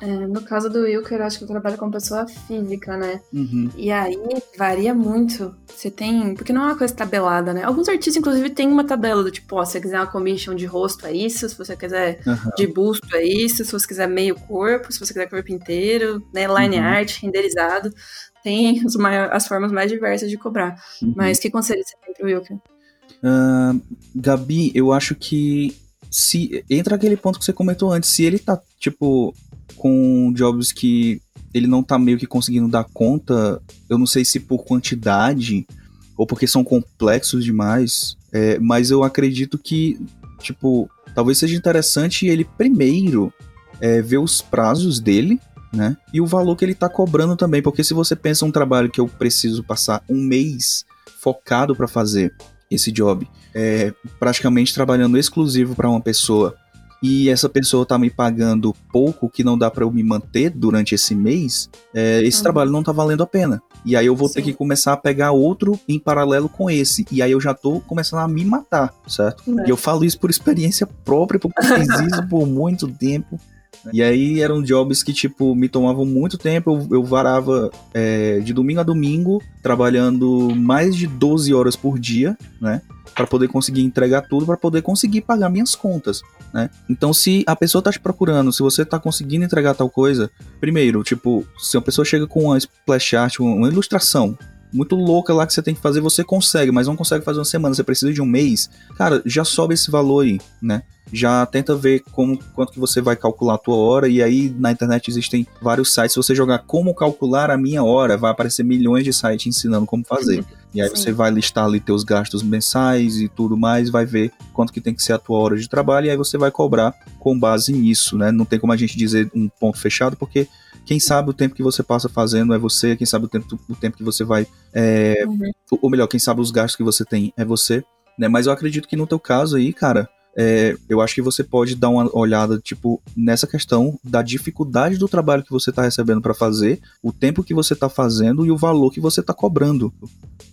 É, no caso do Wilker, eu acho que eu trabalho com pessoa física, né? Uhum. E aí varia muito. Você tem. Porque não é uma coisa tabelada, né? Alguns artistas, inclusive, têm uma tabela do tipo, ó, se você quiser uma commission de rosto é isso, se você quiser Uhum. de busto é isso, se você quiser meio corpo, se você quiser corpo inteiro, né? Line Uhum. art, renderizado. Tem as formas mais diversas de cobrar. Uhum. Mas que conselho você tem pro Wilker? Ah, Gabi, eu acho que se entra aquele ponto que você comentou antes, se ele tá, tipo, com jobs que ele não tá meio que conseguindo dar conta, eu não sei se por quantidade ou porque são complexos demais, é, mas eu acredito que, tipo, talvez seja interessante ele primeiro é, ver os prazos dele, né? E o valor que ele tá cobrando também, porque se você pensa um trabalho que eu preciso passar um mês focado para fazer esse job, é, praticamente trabalhando exclusivo para uma pessoa e essa pessoa tá me pagando pouco que não dá para eu me manter durante esse mês, é, esse Uhum. trabalho não tá valendo a pena. E aí eu vou ter Sim. que começar a pegar outro em paralelo com esse. E aí eu já tô começando a me matar, certo? É. E eu falo isso por experiência própria, porque eu fiz isso por muito tempo. E aí eram jobs que, tipo, me tomavam muito tempo. Eu, eu varava é, de domingo a domingo, trabalhando mais de 12 horas por dia, né? Pra poder conseguir entregar tudo, pra poder conseguir pagar minhas contas, né? Então, se a pessoa tá te procurando, se você tá conseguindo entregar tal coisa, primeiro, tipo, se uma pessoa chega com uma splash art, uma ilustração muito louca lá que você tem que fazer, você consegue, mas não consegue fazer uma semana, você precisa de um mês, cara, já sobe esse valor aí, né? Já tenta ver como quanto que você vai calcular a tua hora e aí na internet existem vários sites, se você jogar como calcular a minha hora, vai aparecer milhões de sites ensinando como fazer. E aí Sim. você vai listar ali teus gastos mensais e tudo mais, vai ver quanto que tem que ser a tua hora de trabalho e aí você vai cobrar com base nisso, né? Não tem como a gente dizer um ponto fechado, porque quem sabe o tempo que você passa fazendo é você, quem sabe o tempo, o tempo que você vai é, Uhum. ou- melhor, quem sabe os gastos que você tem é você, né? Mas eu acredito que no teu caso aí, cara, é, eu acho que você pode dar uma olhada, tipo, nessa questão da dificuldade do trabalho que você tá recebendo para fazer, o tempo que você tá fazendo e o valor que você tá cobrando.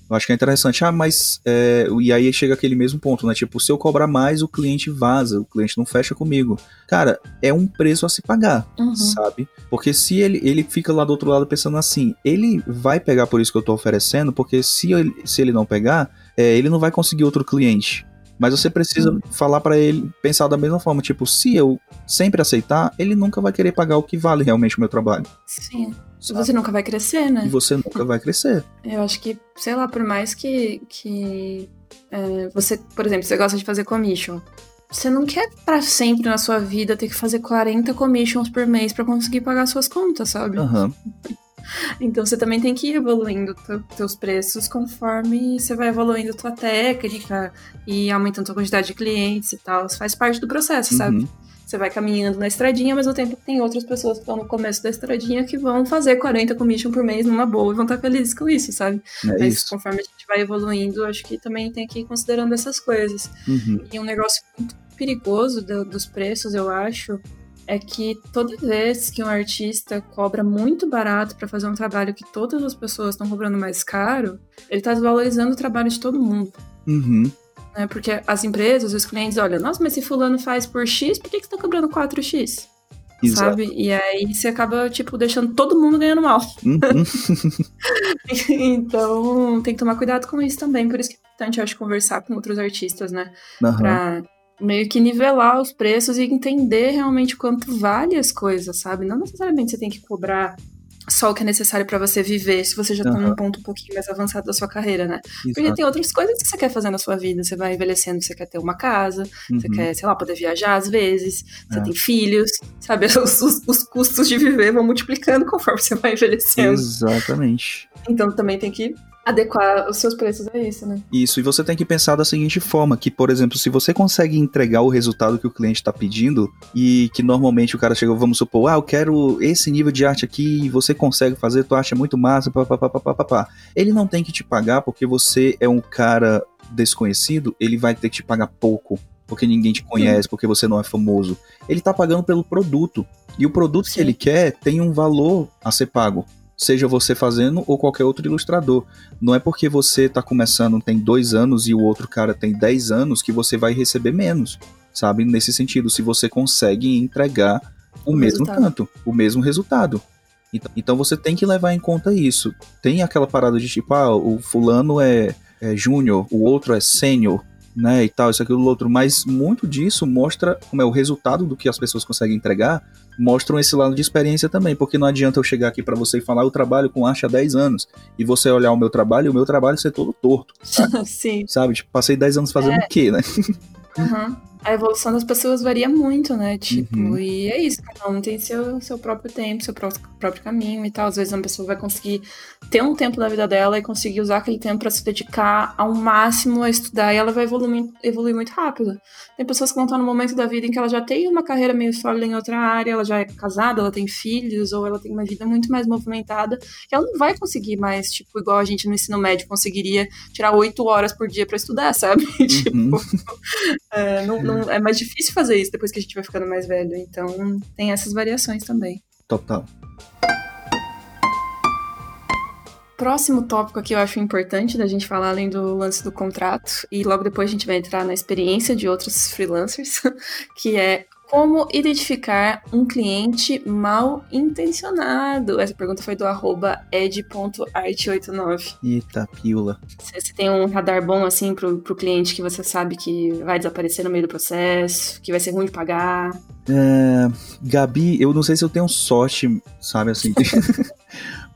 Eu acho que é interessante. Ah, mas. é, e aí chega aquele mesmo ponto, né? Tipo, se eu cobrar mais, o cliente vaza, o cliente não fecha comigo. Cara, é um preço a se pagar Uhum. sabe? Porque se ele, ele fica lá do outro lado pensando assim, ele vai pegar por isso que eu tô oferecendo, porque se ele, se ele não pegar, é, ele não vai conseguir outro cliente. Mas você precisa Uhum. falar pra ele, pensar da mesma forma, tipo, se eu sempre aceitar, ele nunca vai querer pagar o que vale realmente o meu trabalho. Sim. Sabe? Você nunca vai crescer, né? E você nunca vai crescer. Eu acho que, sei lá, por mais que, que é, você, por exemplo, você gosta de fazer commission, você não quer pra sempre na sua vida ter que fazer 40 commissions por mês pra conseguir pagar suas contas, sabe? Aham. Então você também tem que ir evoluindo teus preços conforme você vai evoluindo tua técnica e aumentando tua quantidade de clientes e tal. Isso faz parte do processo, sabe? Você vai caminhando na estradinha, ao mesmo tempo tem outras pessoas que estão no começo da estradinha que vão fazer 40 commission por mês numa boa e vão estar felizes com isso, sabe? É Mas isso. conforme a gente vai evoluindo, acho que também tem que ir considerando essas coisas. Uhum. E um negócio muito perigoso do- dos preços, eu acho, é que toda vez que um artista cobra muito barato pra fazer um trabalho que todas as pessoas estão cobrando mais caro, ele tá desvalorizando o trabalho de todo mundo. Uhum. Né? Porque as empresas, os clientes, olha, nossa, mas se fulano faz por X, por que, que você tá cobrando 4X? Exato. Sabe? E aí você acaba, tipo, deixando todo mundo ganhando mal. Uhum. então, tem que tomar cuidado com isso também. Por isso que é importante, eu acho, conversar com outros artistas, né? Uhum. Pra meio que nivelar os preços e entender realmente quanto vale as coisas, sabe? Não necessariamente você tem que cobrar só o que é necessário para você viver, se você já uhum. tá num ponto um pouquinho mais avançado da sua carreira, né? Exato. Porque tem outras coisas que você quer fazer na sua vida. Você vai envelhecendo, você quer ter uma casa, uhum. você quer, sei lá, poder viajar às vezes, você é. tem filhos, sabe? Os, os, os, custos de viver vão multiplicando conforme você vai envelhecendo. Exatamente. Então também tem que adequar os seus preços a isso, né? Isso, e você tem que pensar da seguinte forma, que, por exemplo, se você consegue entregar o resultado que o cliente está pedindo, e que normalmente o cara chega, vamos supor, ah, eu quero esse nível de arte aqui, e você consegue fazer, tu acha muito massa, papapá. Ele não tem que te pagar porque você é um cara desconhecido, ele vai ter que te pagar pouco, porque ninguém te conhece, Sim. porque você não é famoso. Ele tá pagando pelo produto. E o produto Sim. que ele quer tem um valor a ser pago seja você fazendo ou qualquer outro ilustrador. Não é porque você está começando tem dois anos e o outro cara tem dez anos que você vai receber menos, sabe? Nesse sentido, se você consegue entregar o, o mesmo resultado. tanto, o mesmo resultado. Então, então, você tem que levar em conta isso. Tem aquela parada de tipo, ah, o fulano é, é júnior, o outro é sênior, né, e tal, isso, aquilo, outro, mas muito disso mostra como é o resultado do que as pessoas conseguem entregar, mostram esse lado de experiência também, porque não adianta eu chegar aqui para você e falar, eu trabalho com arte há 10 anos, e você olhar o meu trabalho e o meu trabalho ser todo torto. Sim. Sabe, tipo, passei 10 anos fazendo é. o quê, né? Uhum a evolução das pessoas varia muito, né? Tipo, uhum. e é isso, cada um tem seu, seu próprio tempo, seu próprio, próprio caminho e tal. Às vezes uma pessoa vai conseguir ter um tempo da vida dela e conseguir usar aquele tempo para se dedicar ao máximo a estudar e ela vai evoluir, evoluir muito rápido. Tem pessoas que vão estar no momento da vida em que ela já tem uma carreira meio sólida em outra área, ela já é casada, ela tem filhos, ou ela tem uma vida muito mais movimentada, que ela não vai conseguir mais, tipo, igual a gente no ensino médio conseguiria tirar oito horas por dia para estudar, sabe? Uhum. tipo, é, não não, é mais difícil fazer isso depois que a gente vai ficando mais velho. Então tem essas variações também. Total. Próximo tópico aqui eu acho importante da gente falar além do lance do contrato e logo depois a gente vai entrar na experiência de outros freelancers, que é como identificar um cliente mal intencionado? Essa pergunta foi do arroba ed.art89. Eita, pílula. Você tem um radar bom, assim, pro, pro cliente que você sabe que vai desaparecer no meio do processo, que vai ser ruim de pagar? É, Gabi, eu não sei se eu tenho sorte, sabe, assim...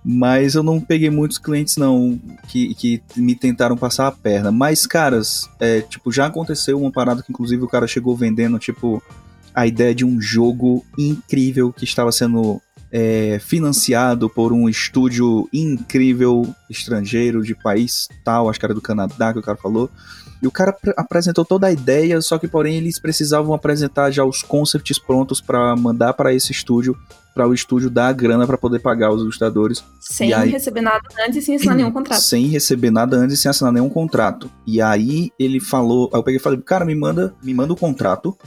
mas eu não peguei muitos clientes não que, que me tentaram passar a perna. Mas, caras, é, tipo, já aconteceu uma parada que inclusive o cara chegou vendendo, tipo, a ideia de um jogo incrível que estava sendo é, financiado por um estúdio incrível estrangeiro de país tal, acho que era do Canadá que o cara falou. E o cara apresentou toda a ideia, só que porém eles precisavam apresentar já os concepts prontos para mandar para esse estúdio, para o estúdio dar a grana para poder pagar os ilustradores. Sem aí, receber nada antes e sem assinar nenhum contrato. Sem receber nada antes e sem assinar nenhum contrato. E aí ele falou, aí eu peguei e falei, cara, me manda, me manda o contrato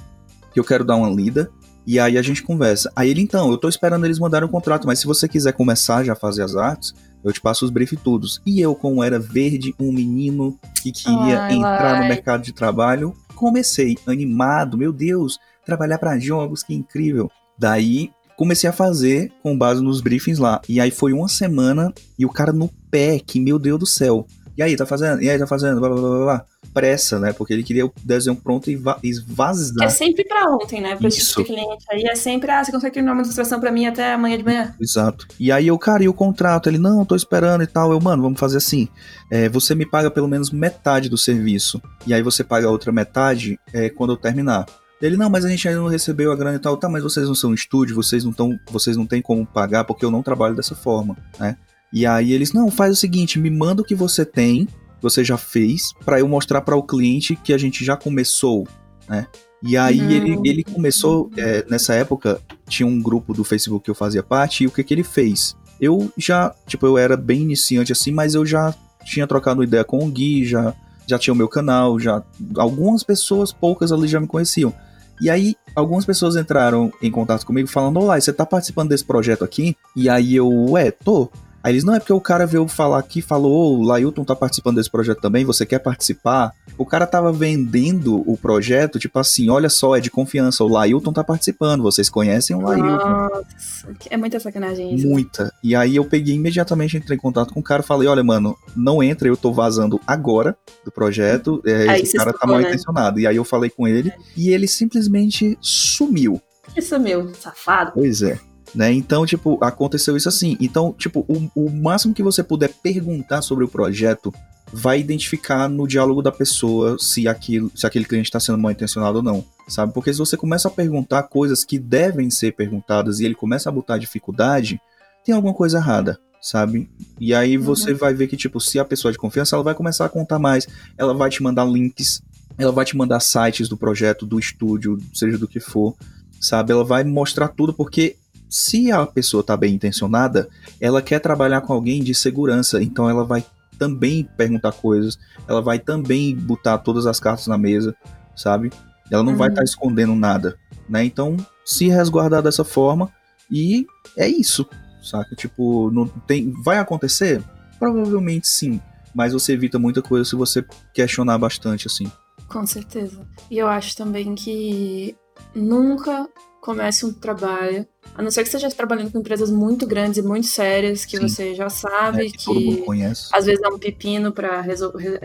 que eu quero dar uma lida. E aí a gente conversa. Aí ele, então, eu tô esperando eles mandarem o um contrato, mas se você quiser começar já a fazer as artes, eu te passo os briefs todos. E eu, como era verde, um menino que queria ai, entrar ai. no mercado de trabalho, comecei animado, meu Deus, trabalhar para jogos, que incrível. Daí comecei a fazer com base nos briefings lá. E aí foi uma semana e o cara no pé, que meu Deus do céu. E aí, tá fazendo? E aí, tá fazendo? Blá, blá, blá, blá pressa, né? Porque ele queria o desenho pronto e, va vazar. É sempre pra ontem, né? Pra Isso. esse cliente aí. É sempre, ah, você consegue terminar uma ilustração pra mim até amanhã de manhã. Exato. E aí eu, cara, e o contrato? Ele, não, tô esperando e tal. Eu, mano, vamos fazer assim. É, você me paga pelo menos metade do serviço. E aí você paga a outra metade é, quando eu terminar. Ele, não, mas a gente ainda não recebeu a grana e tal. Tá, mas vocês não são estúdio, vocês não estão. Vocês não têm como pagar porque eu não trabalho dessa forma, né? E aí eles, não, faz o seguinte, me manda o que você tem você já fez para eu mostrar para o cliente que a gente já começou, né? E aí ele, ele começou, é, nessa época, tinha um grupo do Facebook que eu fazia parte, e o que que ele fez? Eu já, tipo, eu era bem iniciante assim, mas eu já tinha trocado ideia com o Gui, já, já tinha o meu canal, já algumas pessoas, poucas ali já me conheciam. E aí, algumas pessoas entraram em contato comigo falando: Olá, você tá participando desse projeto aqui? E aí eu, ué, tô. Aí eles, não, é porque o cara veio falar aqui, falou, ô, o Lailton tá participando desse projeto também, você quer participar? O cara tava vendendo o projeto, tipo assim, olha só, é de confiança, o Lailton tá participando, vocês conhecem o Lailton. Nossa, é muita sacanagem isso. Muita. E aí eu peguei imediatamente, entrei em contato com o cara, falei, olha, mano, não entra, eu tô vazando agora do projeto, é, Aí esse cara tá mal né? intencionado. E aí eu falei com ele, e ele simplesmente sumiu. Isso, meu, safado. Pois é. Né? Então, tipo, aconteceu isso assim. Então, tipo, o, o máximo que você puder perguntar sobre o projeto vai identificar no diálogo da pessoa se, aquilo, se aquele cliente está sendo mal intencionado ou não, sabe? Porque se você começa a perguntar coisas que devem ser perguntadas e ele começa a botar dificuldade, tem alguma coisa errada, sabe? E aí você vai ver que, tipo, se a pessoa é de confiança, ela vai começar a contar mais, ela vai te mandar links, ela vai te mandar sites do projeto, do estúdio, seja do que for, sabe? Ela vai mostrar tudo porque se a pessoa tá bem intencionada, ela quer trabalhar com alguém de segurança, então ela vai também perguntar coisas, ela vai também botar todas as cartas na mesa, sabe? Ela não vai Uhum. estar escondendo nada, né? Então, se resguardar dessa forma e é isso, saca? Tipo, não tem, vai acontecer? Provavelmente sim, mas você evita muita coisa se você questionar bastante assim. Com certeza. E eu acho também que nunca comece um trabalho, a não ser que você esteja trabalhando com empresas muito grandes e muito sérias, que Sim. você já sabe É, que que conhece. às vezes dá um pepino para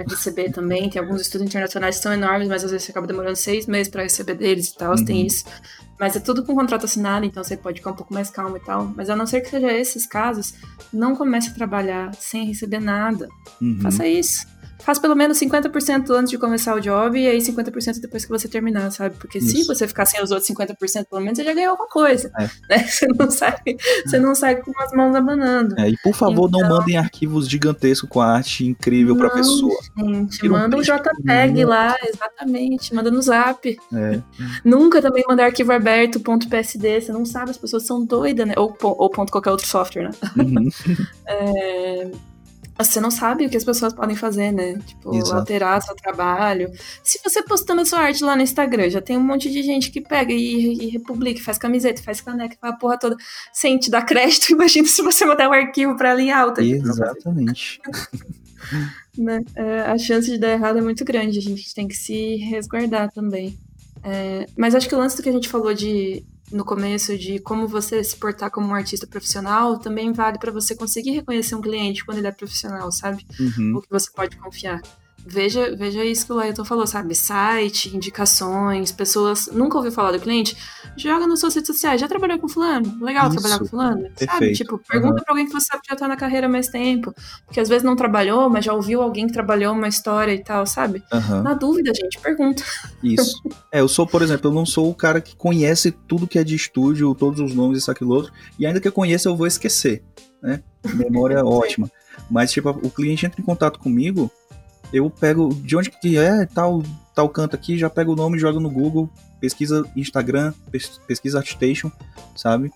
receber também. Tem alguns estudos internacionais que são enormes, mas às vezes você acaba demorando seis meses para receber deles e tal, Uhum. tem isso. Mas é tudo com contrato assinado, então você pode ficar um pouco mais calmo e tal. Mas a não ser que seja esses casos, não comece a trabalhar sem receber nada. Uhum. Faça isso. Faz pelo menos 50% antes de começar o job e aí 50% depois que você terminar, sabe? Porque se Isso. você ficar sem os outros 50%, pelo menos você já ganhou alguma coisa. É. Né? Você não sai, você não sai com as mãos abanando. É, e por favor, não Então- mandem arquivos gigantescos com arte incrível Não, pessoa. Gente, Tira um manda um print JPEG lá, exatamente. Manda no zap. É. Nunca também mandar arquivo aberto, ponto .psd. Você não sabe, as pessoas são doidas, né? Ou, ou ponto qualquer outro software, né? Uhum. É, Você não sabe o que as pessoas podem fazer, né? Tipo, Exato. alterar seu trabalho. Se você postando a sua arte lá no Instagram, já tem um monte de gente que pega e, e republica, faz camiseta, faz caneca, faz a porra toda, sem te dar crédito. Imagina se você mandar um arquivo pra ela em alta. tipo, Exatamente. né? É, a chance de dar errado é muito grande, a gente tem que se resguardar também. É, mas acho que o lance do que a gente falou de no começo de como você se portar como um artista profissional também vale para você conseguir reconhecer um cliente quando ele é profissional, sabe? Uhum. O que você pode confiar. Veja, veja isso que o Lailton falou, sabe? Site, indicações, pessoas nunca ouviu falar do cliente, joga nas suas redes sociais. Já trabalhou com fulano? Legal Isso. trabalhar com fulano? Sabe? Perfeito. Tipo, pergunta pra alguém que você sabe que já tá na carreira há mais tempo. Porque às vezes não trabalhou, mas já ouviu alguém que trabalhou uma história e tal, sabe? Aham. Na dúvida, gente, pergunta. Isso. É, eu sou, por exemplo, eu não sou o cara que conhece tudo que é de estúdio, todos os nomes, isso, aquilo, outro. E ainda que eu conheça, eu vou esquecer, né? Memória ótima. Mas, tipo, o cliente entra em contato comigo, eu pego de onde que é, tal, tal canto aqui, já pego o nome, jogo no Google, pesquisa Instagram, pes- pesquisa Artstation, sabe?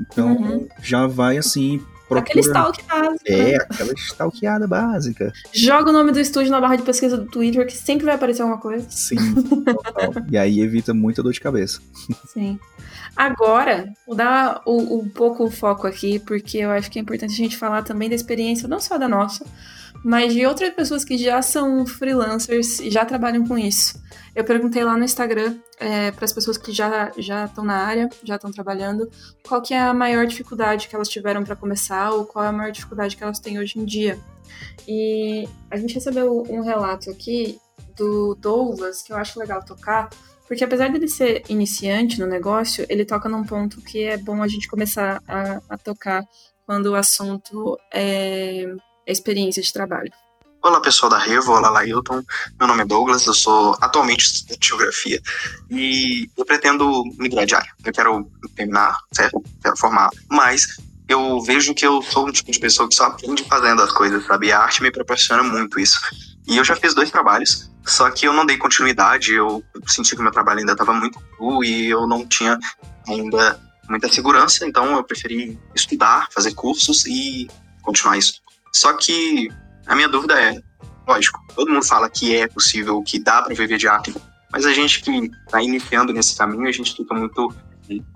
Então, Uhum. já vai assim, procura... Aquele stalk básico. né? É, aquela stalkeada básica. Joga o nome do estúdio na barra de pesquisa do Twitter, que sempre vai aparecer alguma coisa. Sim, total. E aí evita muita dor de cabeça. Sim. Agora, vou dar o- um pouco o foco aqui, porque eu acho que é importante a gente falar também da experiência, não só da nossa, mas de outras pessoas que já são freelancers e já trabalham com isso. Eu perguntei lá no Instagram para as pessoas que já já estão na área, já estão trabalhando, qual que é a maior dificuldade que elas tiveram para começar ou qual é a maior dificuldade que elas têm hoje em dia. E a gente recebeu um relato aqui do Douglas que eu acho legal tocar, porque apesar dele ser iniciante no negócio, ele toca num ponto que é bom a gente começar a, a tocar quando o assunto é experiência de trabalho. Olá pessoal da Revo, olá Lailton, meu nome é Douglas, eu sou atualmente estudante de geografia e eu pretendo migrar de área. Eu quero terminar, certo? Quero formar, mas eu vejo que eu sou um tipo de pessoa que só aprende fazendo as coisas, sabe? E a arte me proporciona muito isso. E eu já fiz dois trabalhos, só que eu não dei continuidade, eu senti que meu trabalho ainda estava muito cru e eu não tinha ainda muita segurança, então eu preferi estudar, fazer cursos e continuar isso. Só que a minha dúvida é, lógico, todo mundo fala que é possível, que dá para viver de arte, mas a gente que está iniciando nesse caminho, a gente fica muito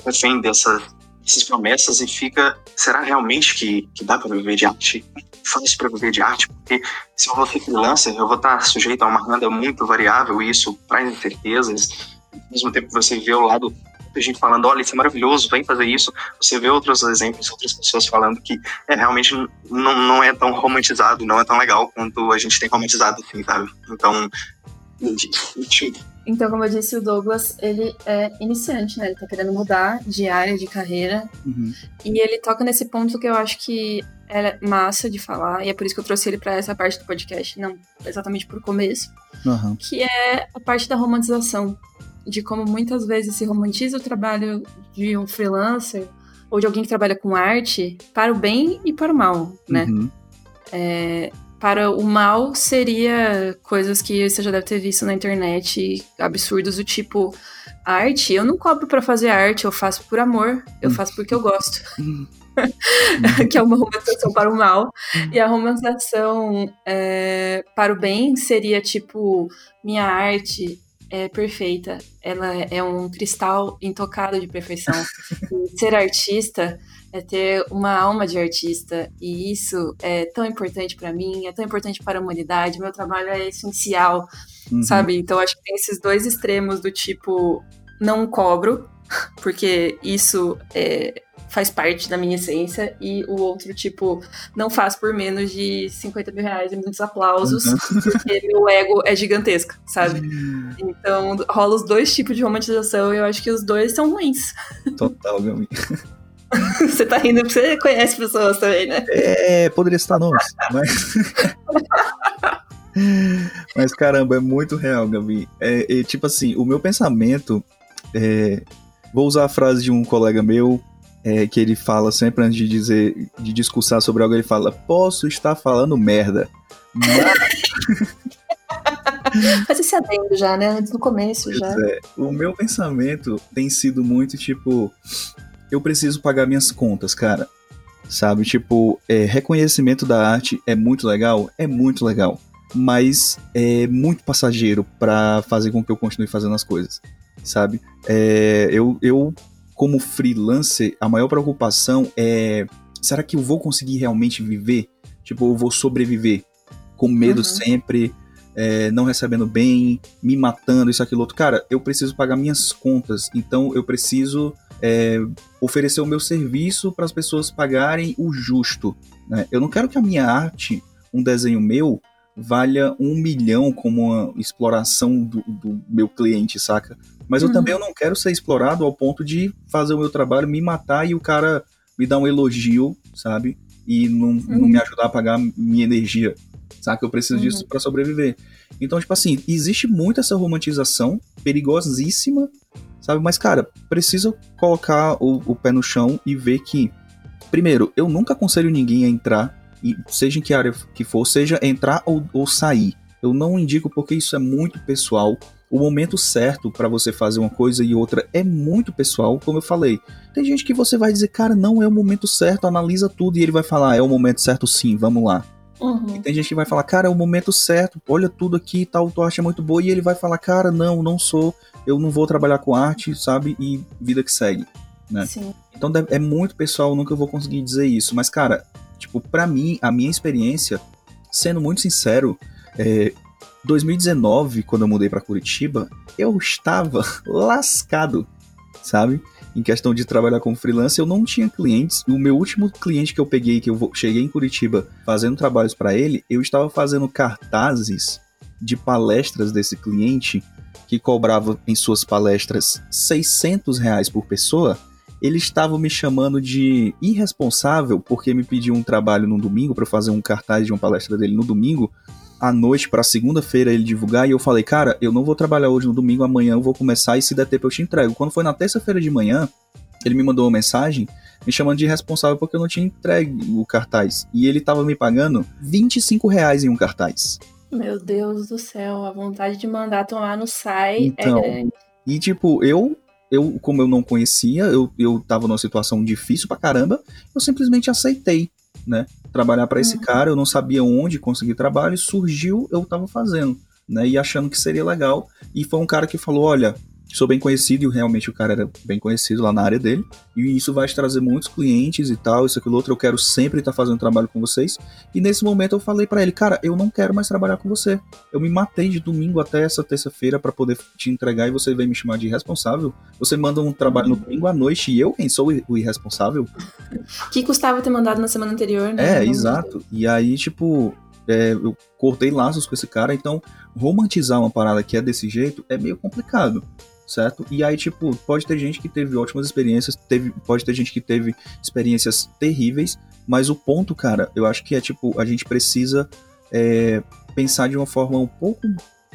refém dessas essas promessas e fica, será realmente que, que dá para viver de arte? Faz para viver de arte? Porque se eu vou ser freelancer, eu vou estar sujeito a uma renda muito variável e isso traz incertezas. Ao mesmo tempo, você vê o lado muita gente falando, olha, isso é maravilhoso, vem fazer isso. Você vê outros exemplos, outras pessoas falando que é, realmente não, não é tão romantizado, não é tão legal quanto a gente tem romantizado, assim, sabe? Então, então, como eu disse, o Douglas, ele é iniciante, né? Ele tá querendo mudar de área de carreira. Uhum. E ele toca nesse ponto que eu acho que é massa de falar, e é por isso que eu trouxe ele para essa parte do podcast, não exatamente por começo, uhum. que é a parte da romantização de como muitas vezes se romantiza o trabalho de um freelancer ou de alguém que trabalha com arte para o bem e para o mal, né? Uhum. É, para o mal seria coisas que você já deve ter visto na internet, absurdos do tipo arte. Eu não cobro para fazer arte, eu faço por amor, eu faço porque eu gosto. que é uma romantização para o mal. E a romantização é, para o bem seria tipo: minha arte é perfeita, ela é um cristal intocado de perfeição. ser artista é ter uma alma de artista e isso é tão importante para mim, é tão importante para a humanidade. Meu trabalho é essencial, uhum. sabe? Então acho que tem esses dois extremos do tipo não cobro porque isso é, faz parte da minha essência, e o outro, tipo, não faz por menos de 50 mil reais e muitos aplausos, uhum. porque meu ego é gigantesco, sabe? Então rola os dois tipos de romantização e eu acho que os dois são ruins. Total, meu amigo. Você tá rindo porque você conhece pessoas também, né? É, poderia estar nomes, mas. mas caramba, é muito real, Gabi. É, é tipo assim, o meu pensamento. É, vou usar a frase de um colega meu, é, que ele fala sempre antes de dizer, de discursar sobre algo, ele fala: Posso estar falando merda. Mas. Faz esse adendo já, né? Antes do começo já. É, o meu pensamento tem sido muito tipo eu preciso pagar minhas contas, cara. Sabe? Tipo, é, reconhecimento da arte é muito legal? É muito legal. Mas é muito passageiro para fazer com que eu continue fazendo as coisas. Sabe? É, eu, eu, como freelancer, a maior preocupação é: será que eu vou conseguir realmente viver? Tipo, eu vou sobreviver com medo uhum. sempre, é, não recebendo bem, me matando, isso, aquilo, outro. Cara, eu preciso pagar minhas contas, então eu preciso é, oferecer o meu serviço para as pessoas pagarem o justo. Né? Eu não quero que a minha arte, um desenho meu, valha um milhão como uma exploração do, do meu cliente, saca? Mas eu uhum. também eu não quero ser explorado ao ponto de fazer o meu trabalho, me matar e o cara me dar um elogio, sabe? E não, uhum. não me ajudar a pagar minha energia, saca? Eu preciso uhum. disso para sobreviver. Então, tipo assim, existe muito essa romantização perigosíssima sabe? Mas, cara, precisa colocar o, o pé no chão e ver que, primeiro, eu nunca aconselho ninguém a entrar, e seja em que área que for, seja entrar ou, ou sair. Eu não indico porque isso é muito pessoal. O momento certo para você fazer uma coisa e outra é muito pessoal, como eu falei. Tem gente que você vai dizer, cara, não é o momento certo, analisa tudo, e ele vai falar, é o momento certo sim, vamos lá. Uhum. tem gente que vai falar, cara, é o momento certo, olha tudo aqui e tal, arte é muito boa, e ele vai falar, cara, não, não sou, eu não vou trabalhar com arte, sabe? E vida que segue, né? Sim. Então é muito pessoal, nunca vou conseguir dizer isso. Mas, cara, tipo, pra mim, a minha experiência, sendo muito sincero, é, 2019, quando eu mudei para Curitiba, eu estava lascado, sabe? Em questão de trabalhar como freelancer, eu não tinha clientes. O meu último cliente que eu peguei, que eu cheguei em Curitiba fazendo trabalhos para ele, eu estava fazendo cartazes de palestras desse cliente que cobrava em suas palestras 600 reais por pessoa, ele estava me chamando de irresponsável porque me pediu um trabalho no domingo para fazer um cartaz de uma palestra dele no domingo à noite para segunda-feira ele divulgar e eu falei, cara, eu não vou trabalhar hoje no domingo, amanhã eu vou começar e se der tempo eu te entrego. Quando foi na terça-feira de manhã, ele me mandou uma mensagem me chamando de irresponsável porque eu não tinha entregue o cartaz e ele estava me pagando 25 reais em um cartaz. Meu Deus do céu, a vontade de mandar tomar no sai é então, é grande. E tipo, eu, eu como eu não conhecia, eu, eu tava numa situação difícil pra caramba, eu simplesmente aceitei, né? Trabalhar para esse uhum. cara, eu não sabia onde conseguir trabalho, surgiu, eu tava fazendo, né? E achando que seria legal. E foi um cara que falou: olha, sou bem conhecido e realmente o cara era bem conhecido lá na área dele. E isso vai te trazer muitos clientes e tal, isso, aquilo outro. Eu quero sempre estar fazendo trabalho com vocês. E nesse momento eu falei para ele, cara, eu não quero mais trabalhar com você. Eu me matei de domingo até essa terça-feira para poder te entregar e você vem me chamar de irresponsável. Você manda um trabalho no domingo à noite e eu quem sou o irresponsável? Que custava ter mandado na semana anterior, né? É, exato. E aí, tipo, é, eu cortei laços com esse cara, então romantizar uma parada que é desse jeito é meio complicado certo? E aí, tipo, pode ter gente que teve ótimas experiências, teve, pode ter gente que teve experiências terríveis, mas o ponto, cara, eu acho que é, tipo, a gente precisa é, pensar de uma forma um pouco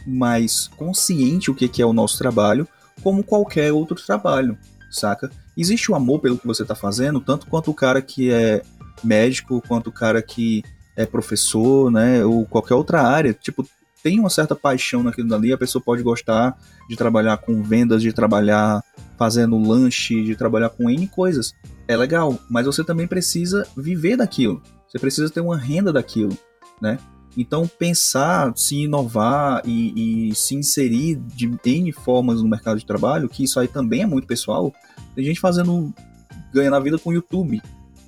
mais consciente o que, que é o nosso trabalho, como qualquer outro trabalho, saca? Existe o amor pelo que você tá fazendo, tanto quanto o cara que é médico, quanto o cara que é professor, né, ou qualquer outra área, tipo, tem uma certa paixão naquilo dali, a pessoa pode gostar de trabalhar com vendas, de trabalhar fazendo lanche, de trabalhar com N coisas. É legal, mas você também precisa viver daquilo. Você precisa ter uma renda daquilo, né? Então, pensar, se inovar e, e, se inserir de N formas no mercado de trabalho, que isso aí também é muito pessoal. Tem gente fazendo, ganhando a vida com o YouTube,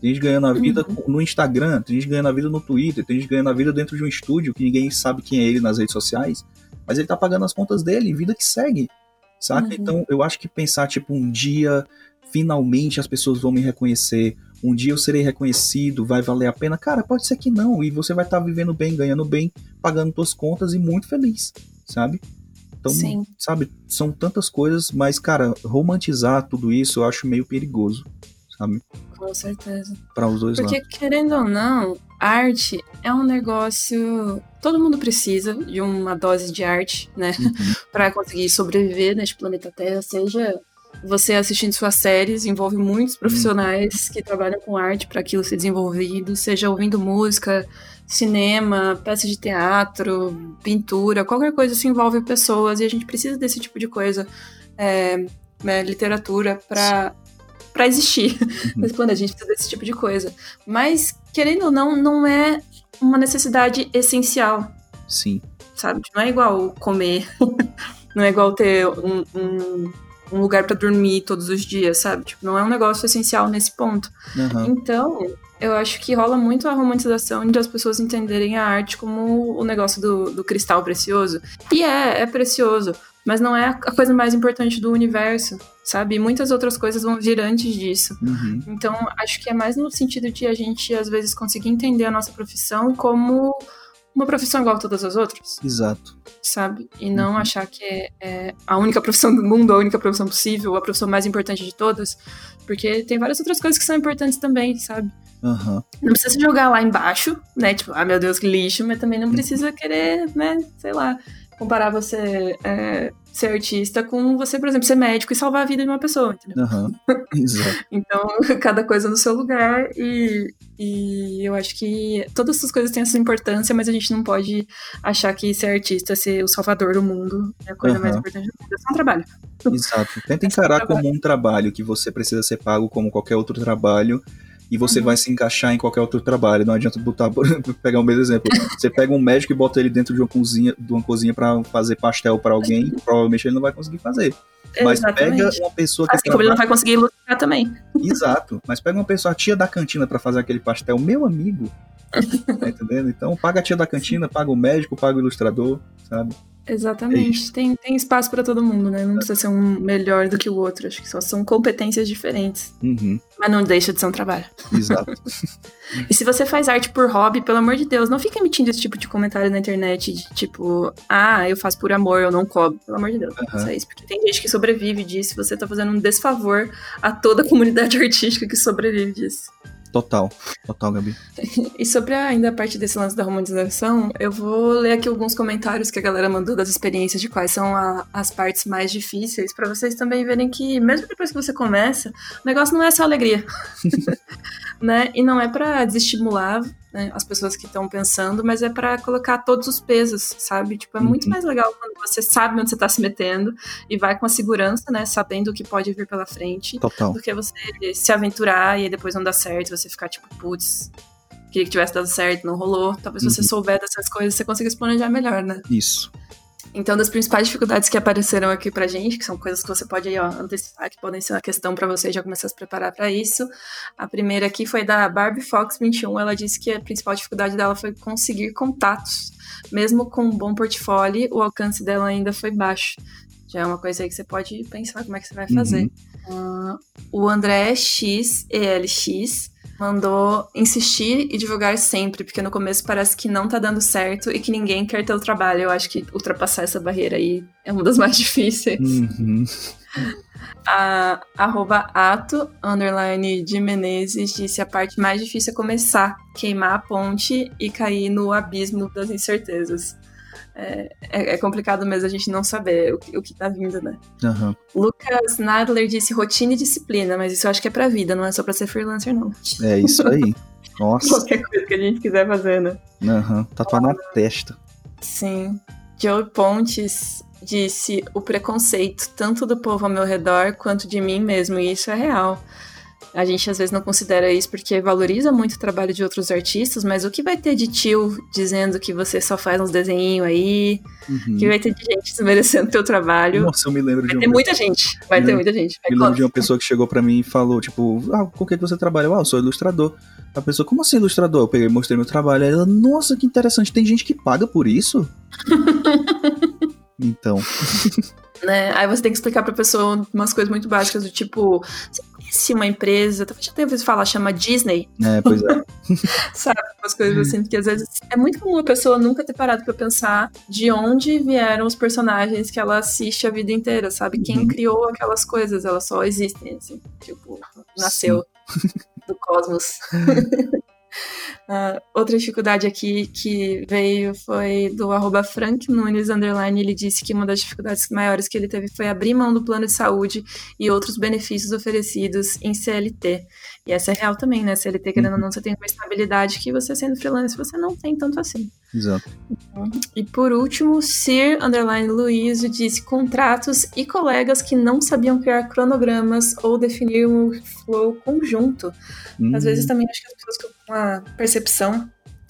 tem gente ganhando a vida uhum. no Instagram, tem gente ganhando a vida no Twitter, tem gente ganhando a vida dentro de um estúdio que ninguém sabe quem é ele nas redes sociais, mas ele tá pagando as contas dele, vida que segue, saca? Uhum. Então eu acho que pensar, tipo, um dia finalmente as pessoas vão me reconhecer, um dia eu serei reconhecido, vai valer a pena, cara, pode ser que não, e você vai estar tá vivendo bem, ganhando bem, pagando suas contas e muito feliz, sabe? Então, Sim. sabe, são tantas coisas, mas, cara, romantizar tudo isso eu acho meio perigoso, sabe? Com certeza. Para os dois Porque, lados. querendo ou não, arte é um negócio. Todo mundo precisa de uma dose de arte, né? Uhum. para conseguir sobreviver neste planeta Terra, seja você assistindo suas séries, envolve muitos profissionais uhum. que trabalham com arte para aquilo ser desenvolvido, seja ouvindo música, cinema, peças de teatro, pintura, qualquer coisa isso envolve pessoas e a gente precisa desse tipo de coisa, é, né, literatura, para para existir uhum. quando a gente precisa desse tipo de coisa. Mas, querendo ou não, não é uma necessidade essencial. Sim. Sabe? Não é igual comer, não é igual ter um, um, um lugar para dormir todos os dias, sabe? Tipo, não é um negócio essencial nesse ponto. Uhum. Então, eu acho que rola muito a romantização de as pessoas entenderem a arte como o negócio do, do cristal precioso. E é, é precioso mas não é a coisa mais importante do universo, sabe? Muitas outras coisas vão vir antes disso. Uhum. Então, acho que é mais no sentido de a gente, às vezes, conseguir entender a nossa profissão como uma profissão igual a todas as outras. Exato. Sabe? E não uhum. achar que é, é, a única profissão do mundo, a única profissão possível, a profissão mais importante de todas. Porque tem várias outras coisas que são importantes também, sabe? Uhum. Não precisa jogar lá embaixo, né? Tipo, ah, meu Deus, que lixo, mas também não uhum. precisa querer, né? Sei lá, comparar você é, ser artista com você, por exemplo, ser médico e salvar a vida de uma pessoa, entendeu? Uhum. Exato. então, cada coisa no seu lugar e, e eu acho que todas essas coisas têm essa importância, mas a gente não pode achar que ser artista, ser o salvador do mundo é a coisa uhum. mais importante do mundo. É só um trabalho. Exato. Tenta é encarar como um trabalho que você precisa ser pago como qualquer outro trabalho e você uhum. vai se encaixar em qualquer outro trabalho. Não adianta botar, pegar um mesmo exemplo. Você pega um médico e bota ele dentro de uma cozinha, de uma cozinha para fazer pastel para alguém, provavelmente ele não vai conseguir fazer. Mas pega uma pessoa que. Assim como ele não vai conseguir lucrar também. Exato. Mas pega uma pessoa, a tia da cantina, para fazer aquele pastel, meu amigo. tá entendendo? Então, paga a tia da cantina, paga o médico, paga o ilustrador, sabe? Exatamente. É tem, tem espaço para todo mundo, né? Não precisa ser um melhor do que o outro. Acho que só são competências diferentes. Uhum. Mas não deixa de ser um trabalho. Exato. e se você faz arte por hobby, pelo amor de Deus, não fique emitindo esse tipo de comentário na internet de tipo, ah, eu faço por amor, eu não cobro. Pelo amor de Deus, uhum. não isso. Porque tem gente que sobrevive disso. Você tá fazendo um desfavor a toda a comunidade artística que sobrevive disso. Total, total, Gabi. e sobre ainda a parte desse lance da romantização, eu vou ler aqui alguns comentários que a galera mandou das experiências de quais são a, as partes mais difíceis, para vocês também verem que, mesmo depois que você começa, o negócio não é só alegria. né? E não é para desestimular né, as pessoas que estão pensando, mas é para colocar todos os pesos, sabe? Tipo, é uhum. muito mais legal quando você sabe onde você tá se metendo e vai com a segurança, né? Sabendo o que pode vir pela frente. Total. Do que você se aventurar e aí depois não dá certo, você ficar tipo, putz, queria que tivesse dado certo, não rolou. Talvez uhum. você souber dessas coisas, você consiga se planejar melhor, né? Isso. Então, das principais dificuldades que apareceram aqui pra gente, que são coisas que você pode aí, ó, antecipar, que podem ser uma questão para você já começar a se preparar para isso. A primeira aqui foi da Barbie Fox 21. Ela disse que a principal dificuldade dela foi conseguir contatos. Mesmo com um bom portfólio, o alcance dela ainda foi baixo. Já é uma coisa aí que você pode pensar como é que você vai fazer. Uhum. Uh, o André X, ELX, mandou insistir e divulgar sempre, porque no começo parece que não tá dando certo e que ninguém quer ter o trabalho. Eu acho que ultrapassar essa barreira aí é uma das mais difíceis. Uhum. A, arroba ato, underline de Menezes, disse a parte mais difícil é começar, queimar a ponte e cair no abismo das incertezas é, é, complicado mesmo a gente não saber o, o que tá vindo, né? Uhum. Lucas Nadler disse rotina e disciplina, mas isso eu acho que é pra vida, não é só pra ser freelancer, não. É isso aí. Nossa. Qualquer coisa que a gente quiser fazer, né? Uhum. Tatuar na testa. Sim. Joe Pontes disse o preconceito, tanto do povo ao meu redor quanto de mim mesmo, e isso é real. A gente às vezes não considera isso porque valoriza muito o trabalho de outros artistas, mas o que vai ter de tio dizendo que você só faz uns desenhinhos aí? Uhum. que vai ter de gente desmerecendo teu trabalho? Nossa, eu me lembro vai de ter muita gente. Vai ter muita gente. Vai me lembro de uma pessoa que chegou para mim e falou, tipo, ah, com que você trabalha? Ah, eu sou ilustrador. A pessoa, como assim ilustrador? Eu peguei mostrei meu trabalho. Aí ela, nossa, que interessante, tem gente que paga por isso? então. né? Aí você tem que explicar pra pessoa umas coisas muito básicas do tipo, você uma empresa, talvez já tenha ouvido falar, chama Disney. É, pois é. Sabe, umas coisas assim, porque às vezes é muito comum a pessoa nunca ter parado pra pensar de onde vieram os personagens que ela assiste a vida inteira, sabe? Quem uhum. criou aquelas coisas, elas só existem, assim, tipo, nasceu Sim. do cosmos. Uh, outra dificuldade aqui que veio foi do arroba Frank Nunes Underline. Ele disse que uma das dificuldades maiores que ele teve foi abrir mão do plano de saúde e outros benefícios oferecidos em CLT. E essa é real também, né? CLT, querendo ou uhum. não, você tem uma estabilidade que você sendo freelance, você não tem tanto assim. Exato. E por último, Sir Underline Luiz disse contratos e colegas que não sabiam criar cronogramas ou definir um flow conjunto. Hum. Às vezes também acho que as pessoas com uma percepção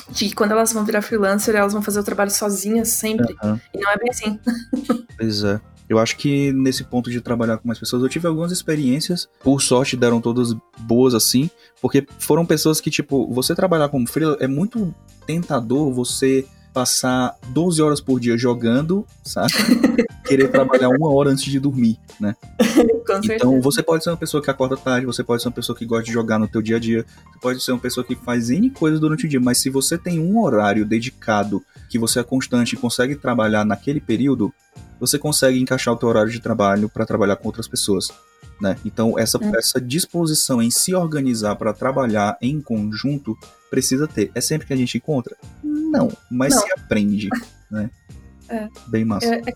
de que quando elas vão virar freelancer, elas vão fazer o trabalho sozinhas sempre. Uhum. E não é bem assim. Pois é. Eu acho que nesse ponto de trabalhar com mais pessoas, eu tive algumas experiências, por sorte deram todas boas assim, porque foram pessoas que, tipo, você trabalhar como freelancer é muito tentador você passar 12 horas por dia jogando, sabe? Querer trabalhar uma hora antes de dormir, né? então você pode ser uma pessoa que acorda tarde, você pode ser uma pessoa que gosta de jogar no teu dia a dia, você pode ser uma pessoa que faz N coisas durante o dia, mas se você tem um horário dedicado, que você é constante e consegue trabalhar naquele período, você consegue encaixar o teu horário de trabalho para trabalhar com outras pessoas. Né? Então, essa, é. essa disposição em se organizar para trabalhar em conjunto precisa ter. É sempre que a gente encontra? Não, mas Não. se aprende. Né? É. Bem massa. É, é,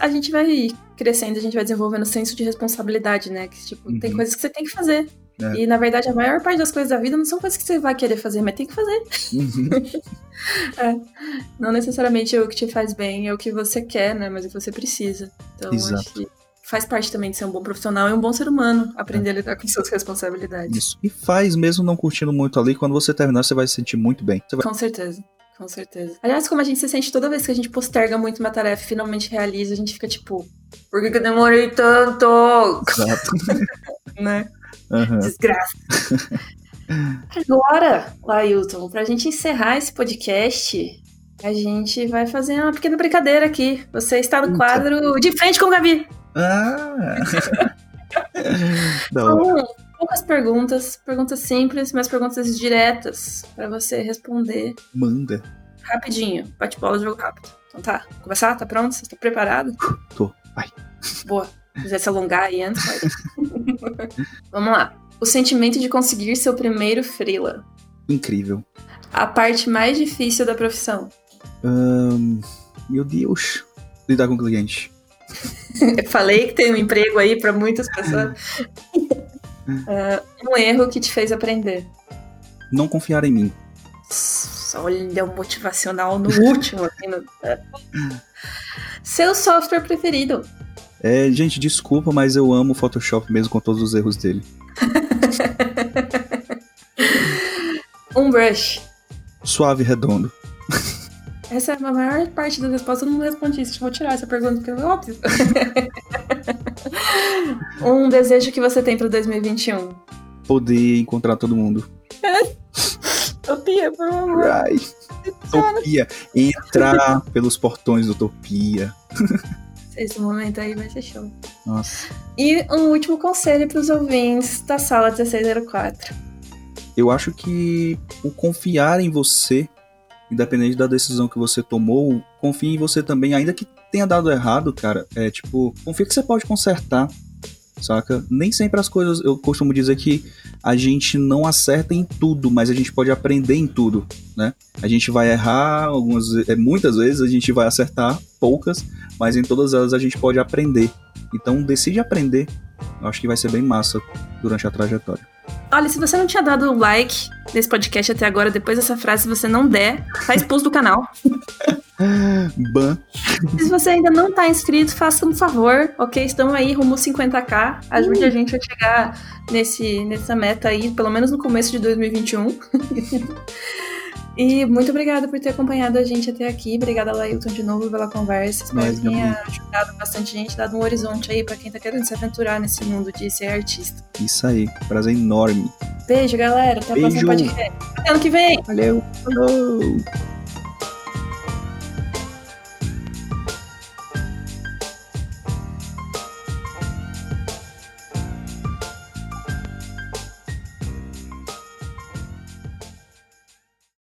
a gente vai crescendo, a gente vai desenvolvendo senso de responsabilidade, né? Que, tipo, uhum. tem coisas que você tem que fazer. É. E, na verdade, a maior parte das coisas da vida não são coisas que você vai querer fazer, mas tem que fazer. Uhum. é. Não necessariamente é o que te faz bem, é o que você quer, né? Mas é o que você precisa. Então, Exato. acho que faz parte também de ser um bom profissional e um bom ser humano, aprender é. a lidar com suas responsabilidades. Isso. E faz, mesmo não curtindo muito ali, quando você terminar, você vai se sentir muito bem. Vai... Com certeza. Com certeza. Aliás, como a gente se sente toda vez que a gente posterga muito uma tarefa e finalmente realiza, a gente fica tipo, por que, que eu demorei tanto? Exato. né? Uhum. Desgraça. Agora, Lailton, pra gente encerrar esse podcast, a gente vai fazer uma pequena brincadeira aqui. Você está no quadro De Frente com o Gabi. Ah! São poucas perguntas, perguntas simples, mas perguntas diretas para você responder. Manda. Rapidinho, bate bola, jogo rápido. Então tá, começar? Tá pronto? Você tá preparado? Tô, vai. Boa. Se quiser se alongar aí antes, pode. Vamos lá. O sentimento de conseguir seu primeiro freela. Incrível. A parte mais difícil da profissão. Um, meu Deus. Lidar com cliente. Eu falei que tem um emprego aí para muitas pessoas. uh, um erro que te fez aprender. Não confiar em mim. Olha o motivacional no último. Aqui no... Seu software preferido? É, gente, desculpa, mas eu amo o Photoshop mesmo com todos os erros dele. um brush. Suave redondo. Essa é a maior parte da resposta, eu não respondi isso. Vou tirar essa pergunta, porque é óbvio. um desejo que você tem para 2021? Poder encontrar todo mundo. Utopia, por favor. Right. Utopia. Entrar pelos portões da Utopia. Esse momento aí vai ser show. Nossa. E um último conselho para os ouvintes da sala 1604. Eu acho que o confiar em você, independente da decisão que você tomou, confie em você também, ainda que tenha dado errado, cara. É tipo, confia que você pode consertar saca? Nem sempre as coisas, eu costumo dizer que a gente não acerta em tudo, mas a gente pode aprender em tudo, né? A gente vai errar algumas, é, muitas vezes a gente vai acertar poucas, mas em todas elas a gente pode aprender. Então decide aprender. Eu acho que vai ser bem massa durante a trajetória. Olha, se você não tinha dado like nesse podcast até agora, depois dessa frase, se você não der, tá expulso do canal. Ban. Se você ainda não tá inscrito, faça um favor, ok? Estamos aí rumo 50k. Ajude uh. a gente a chegar nesse, nessa meta aí, pelo menos no começo de 2021. E muito obrigada por ter acompanhado a gente até aqui. Obrigada, Lailton, de novo pela conversa. Espero que tenha ajudado bastante gente, dado um horizonte aí para quem tá querendo se aventurar nesse mundo de ser artista. Isso aí, prazer enorme. Beijo, galera. Até Beijo. o próximo podcast. Até ano que vem. Valeu. Falou.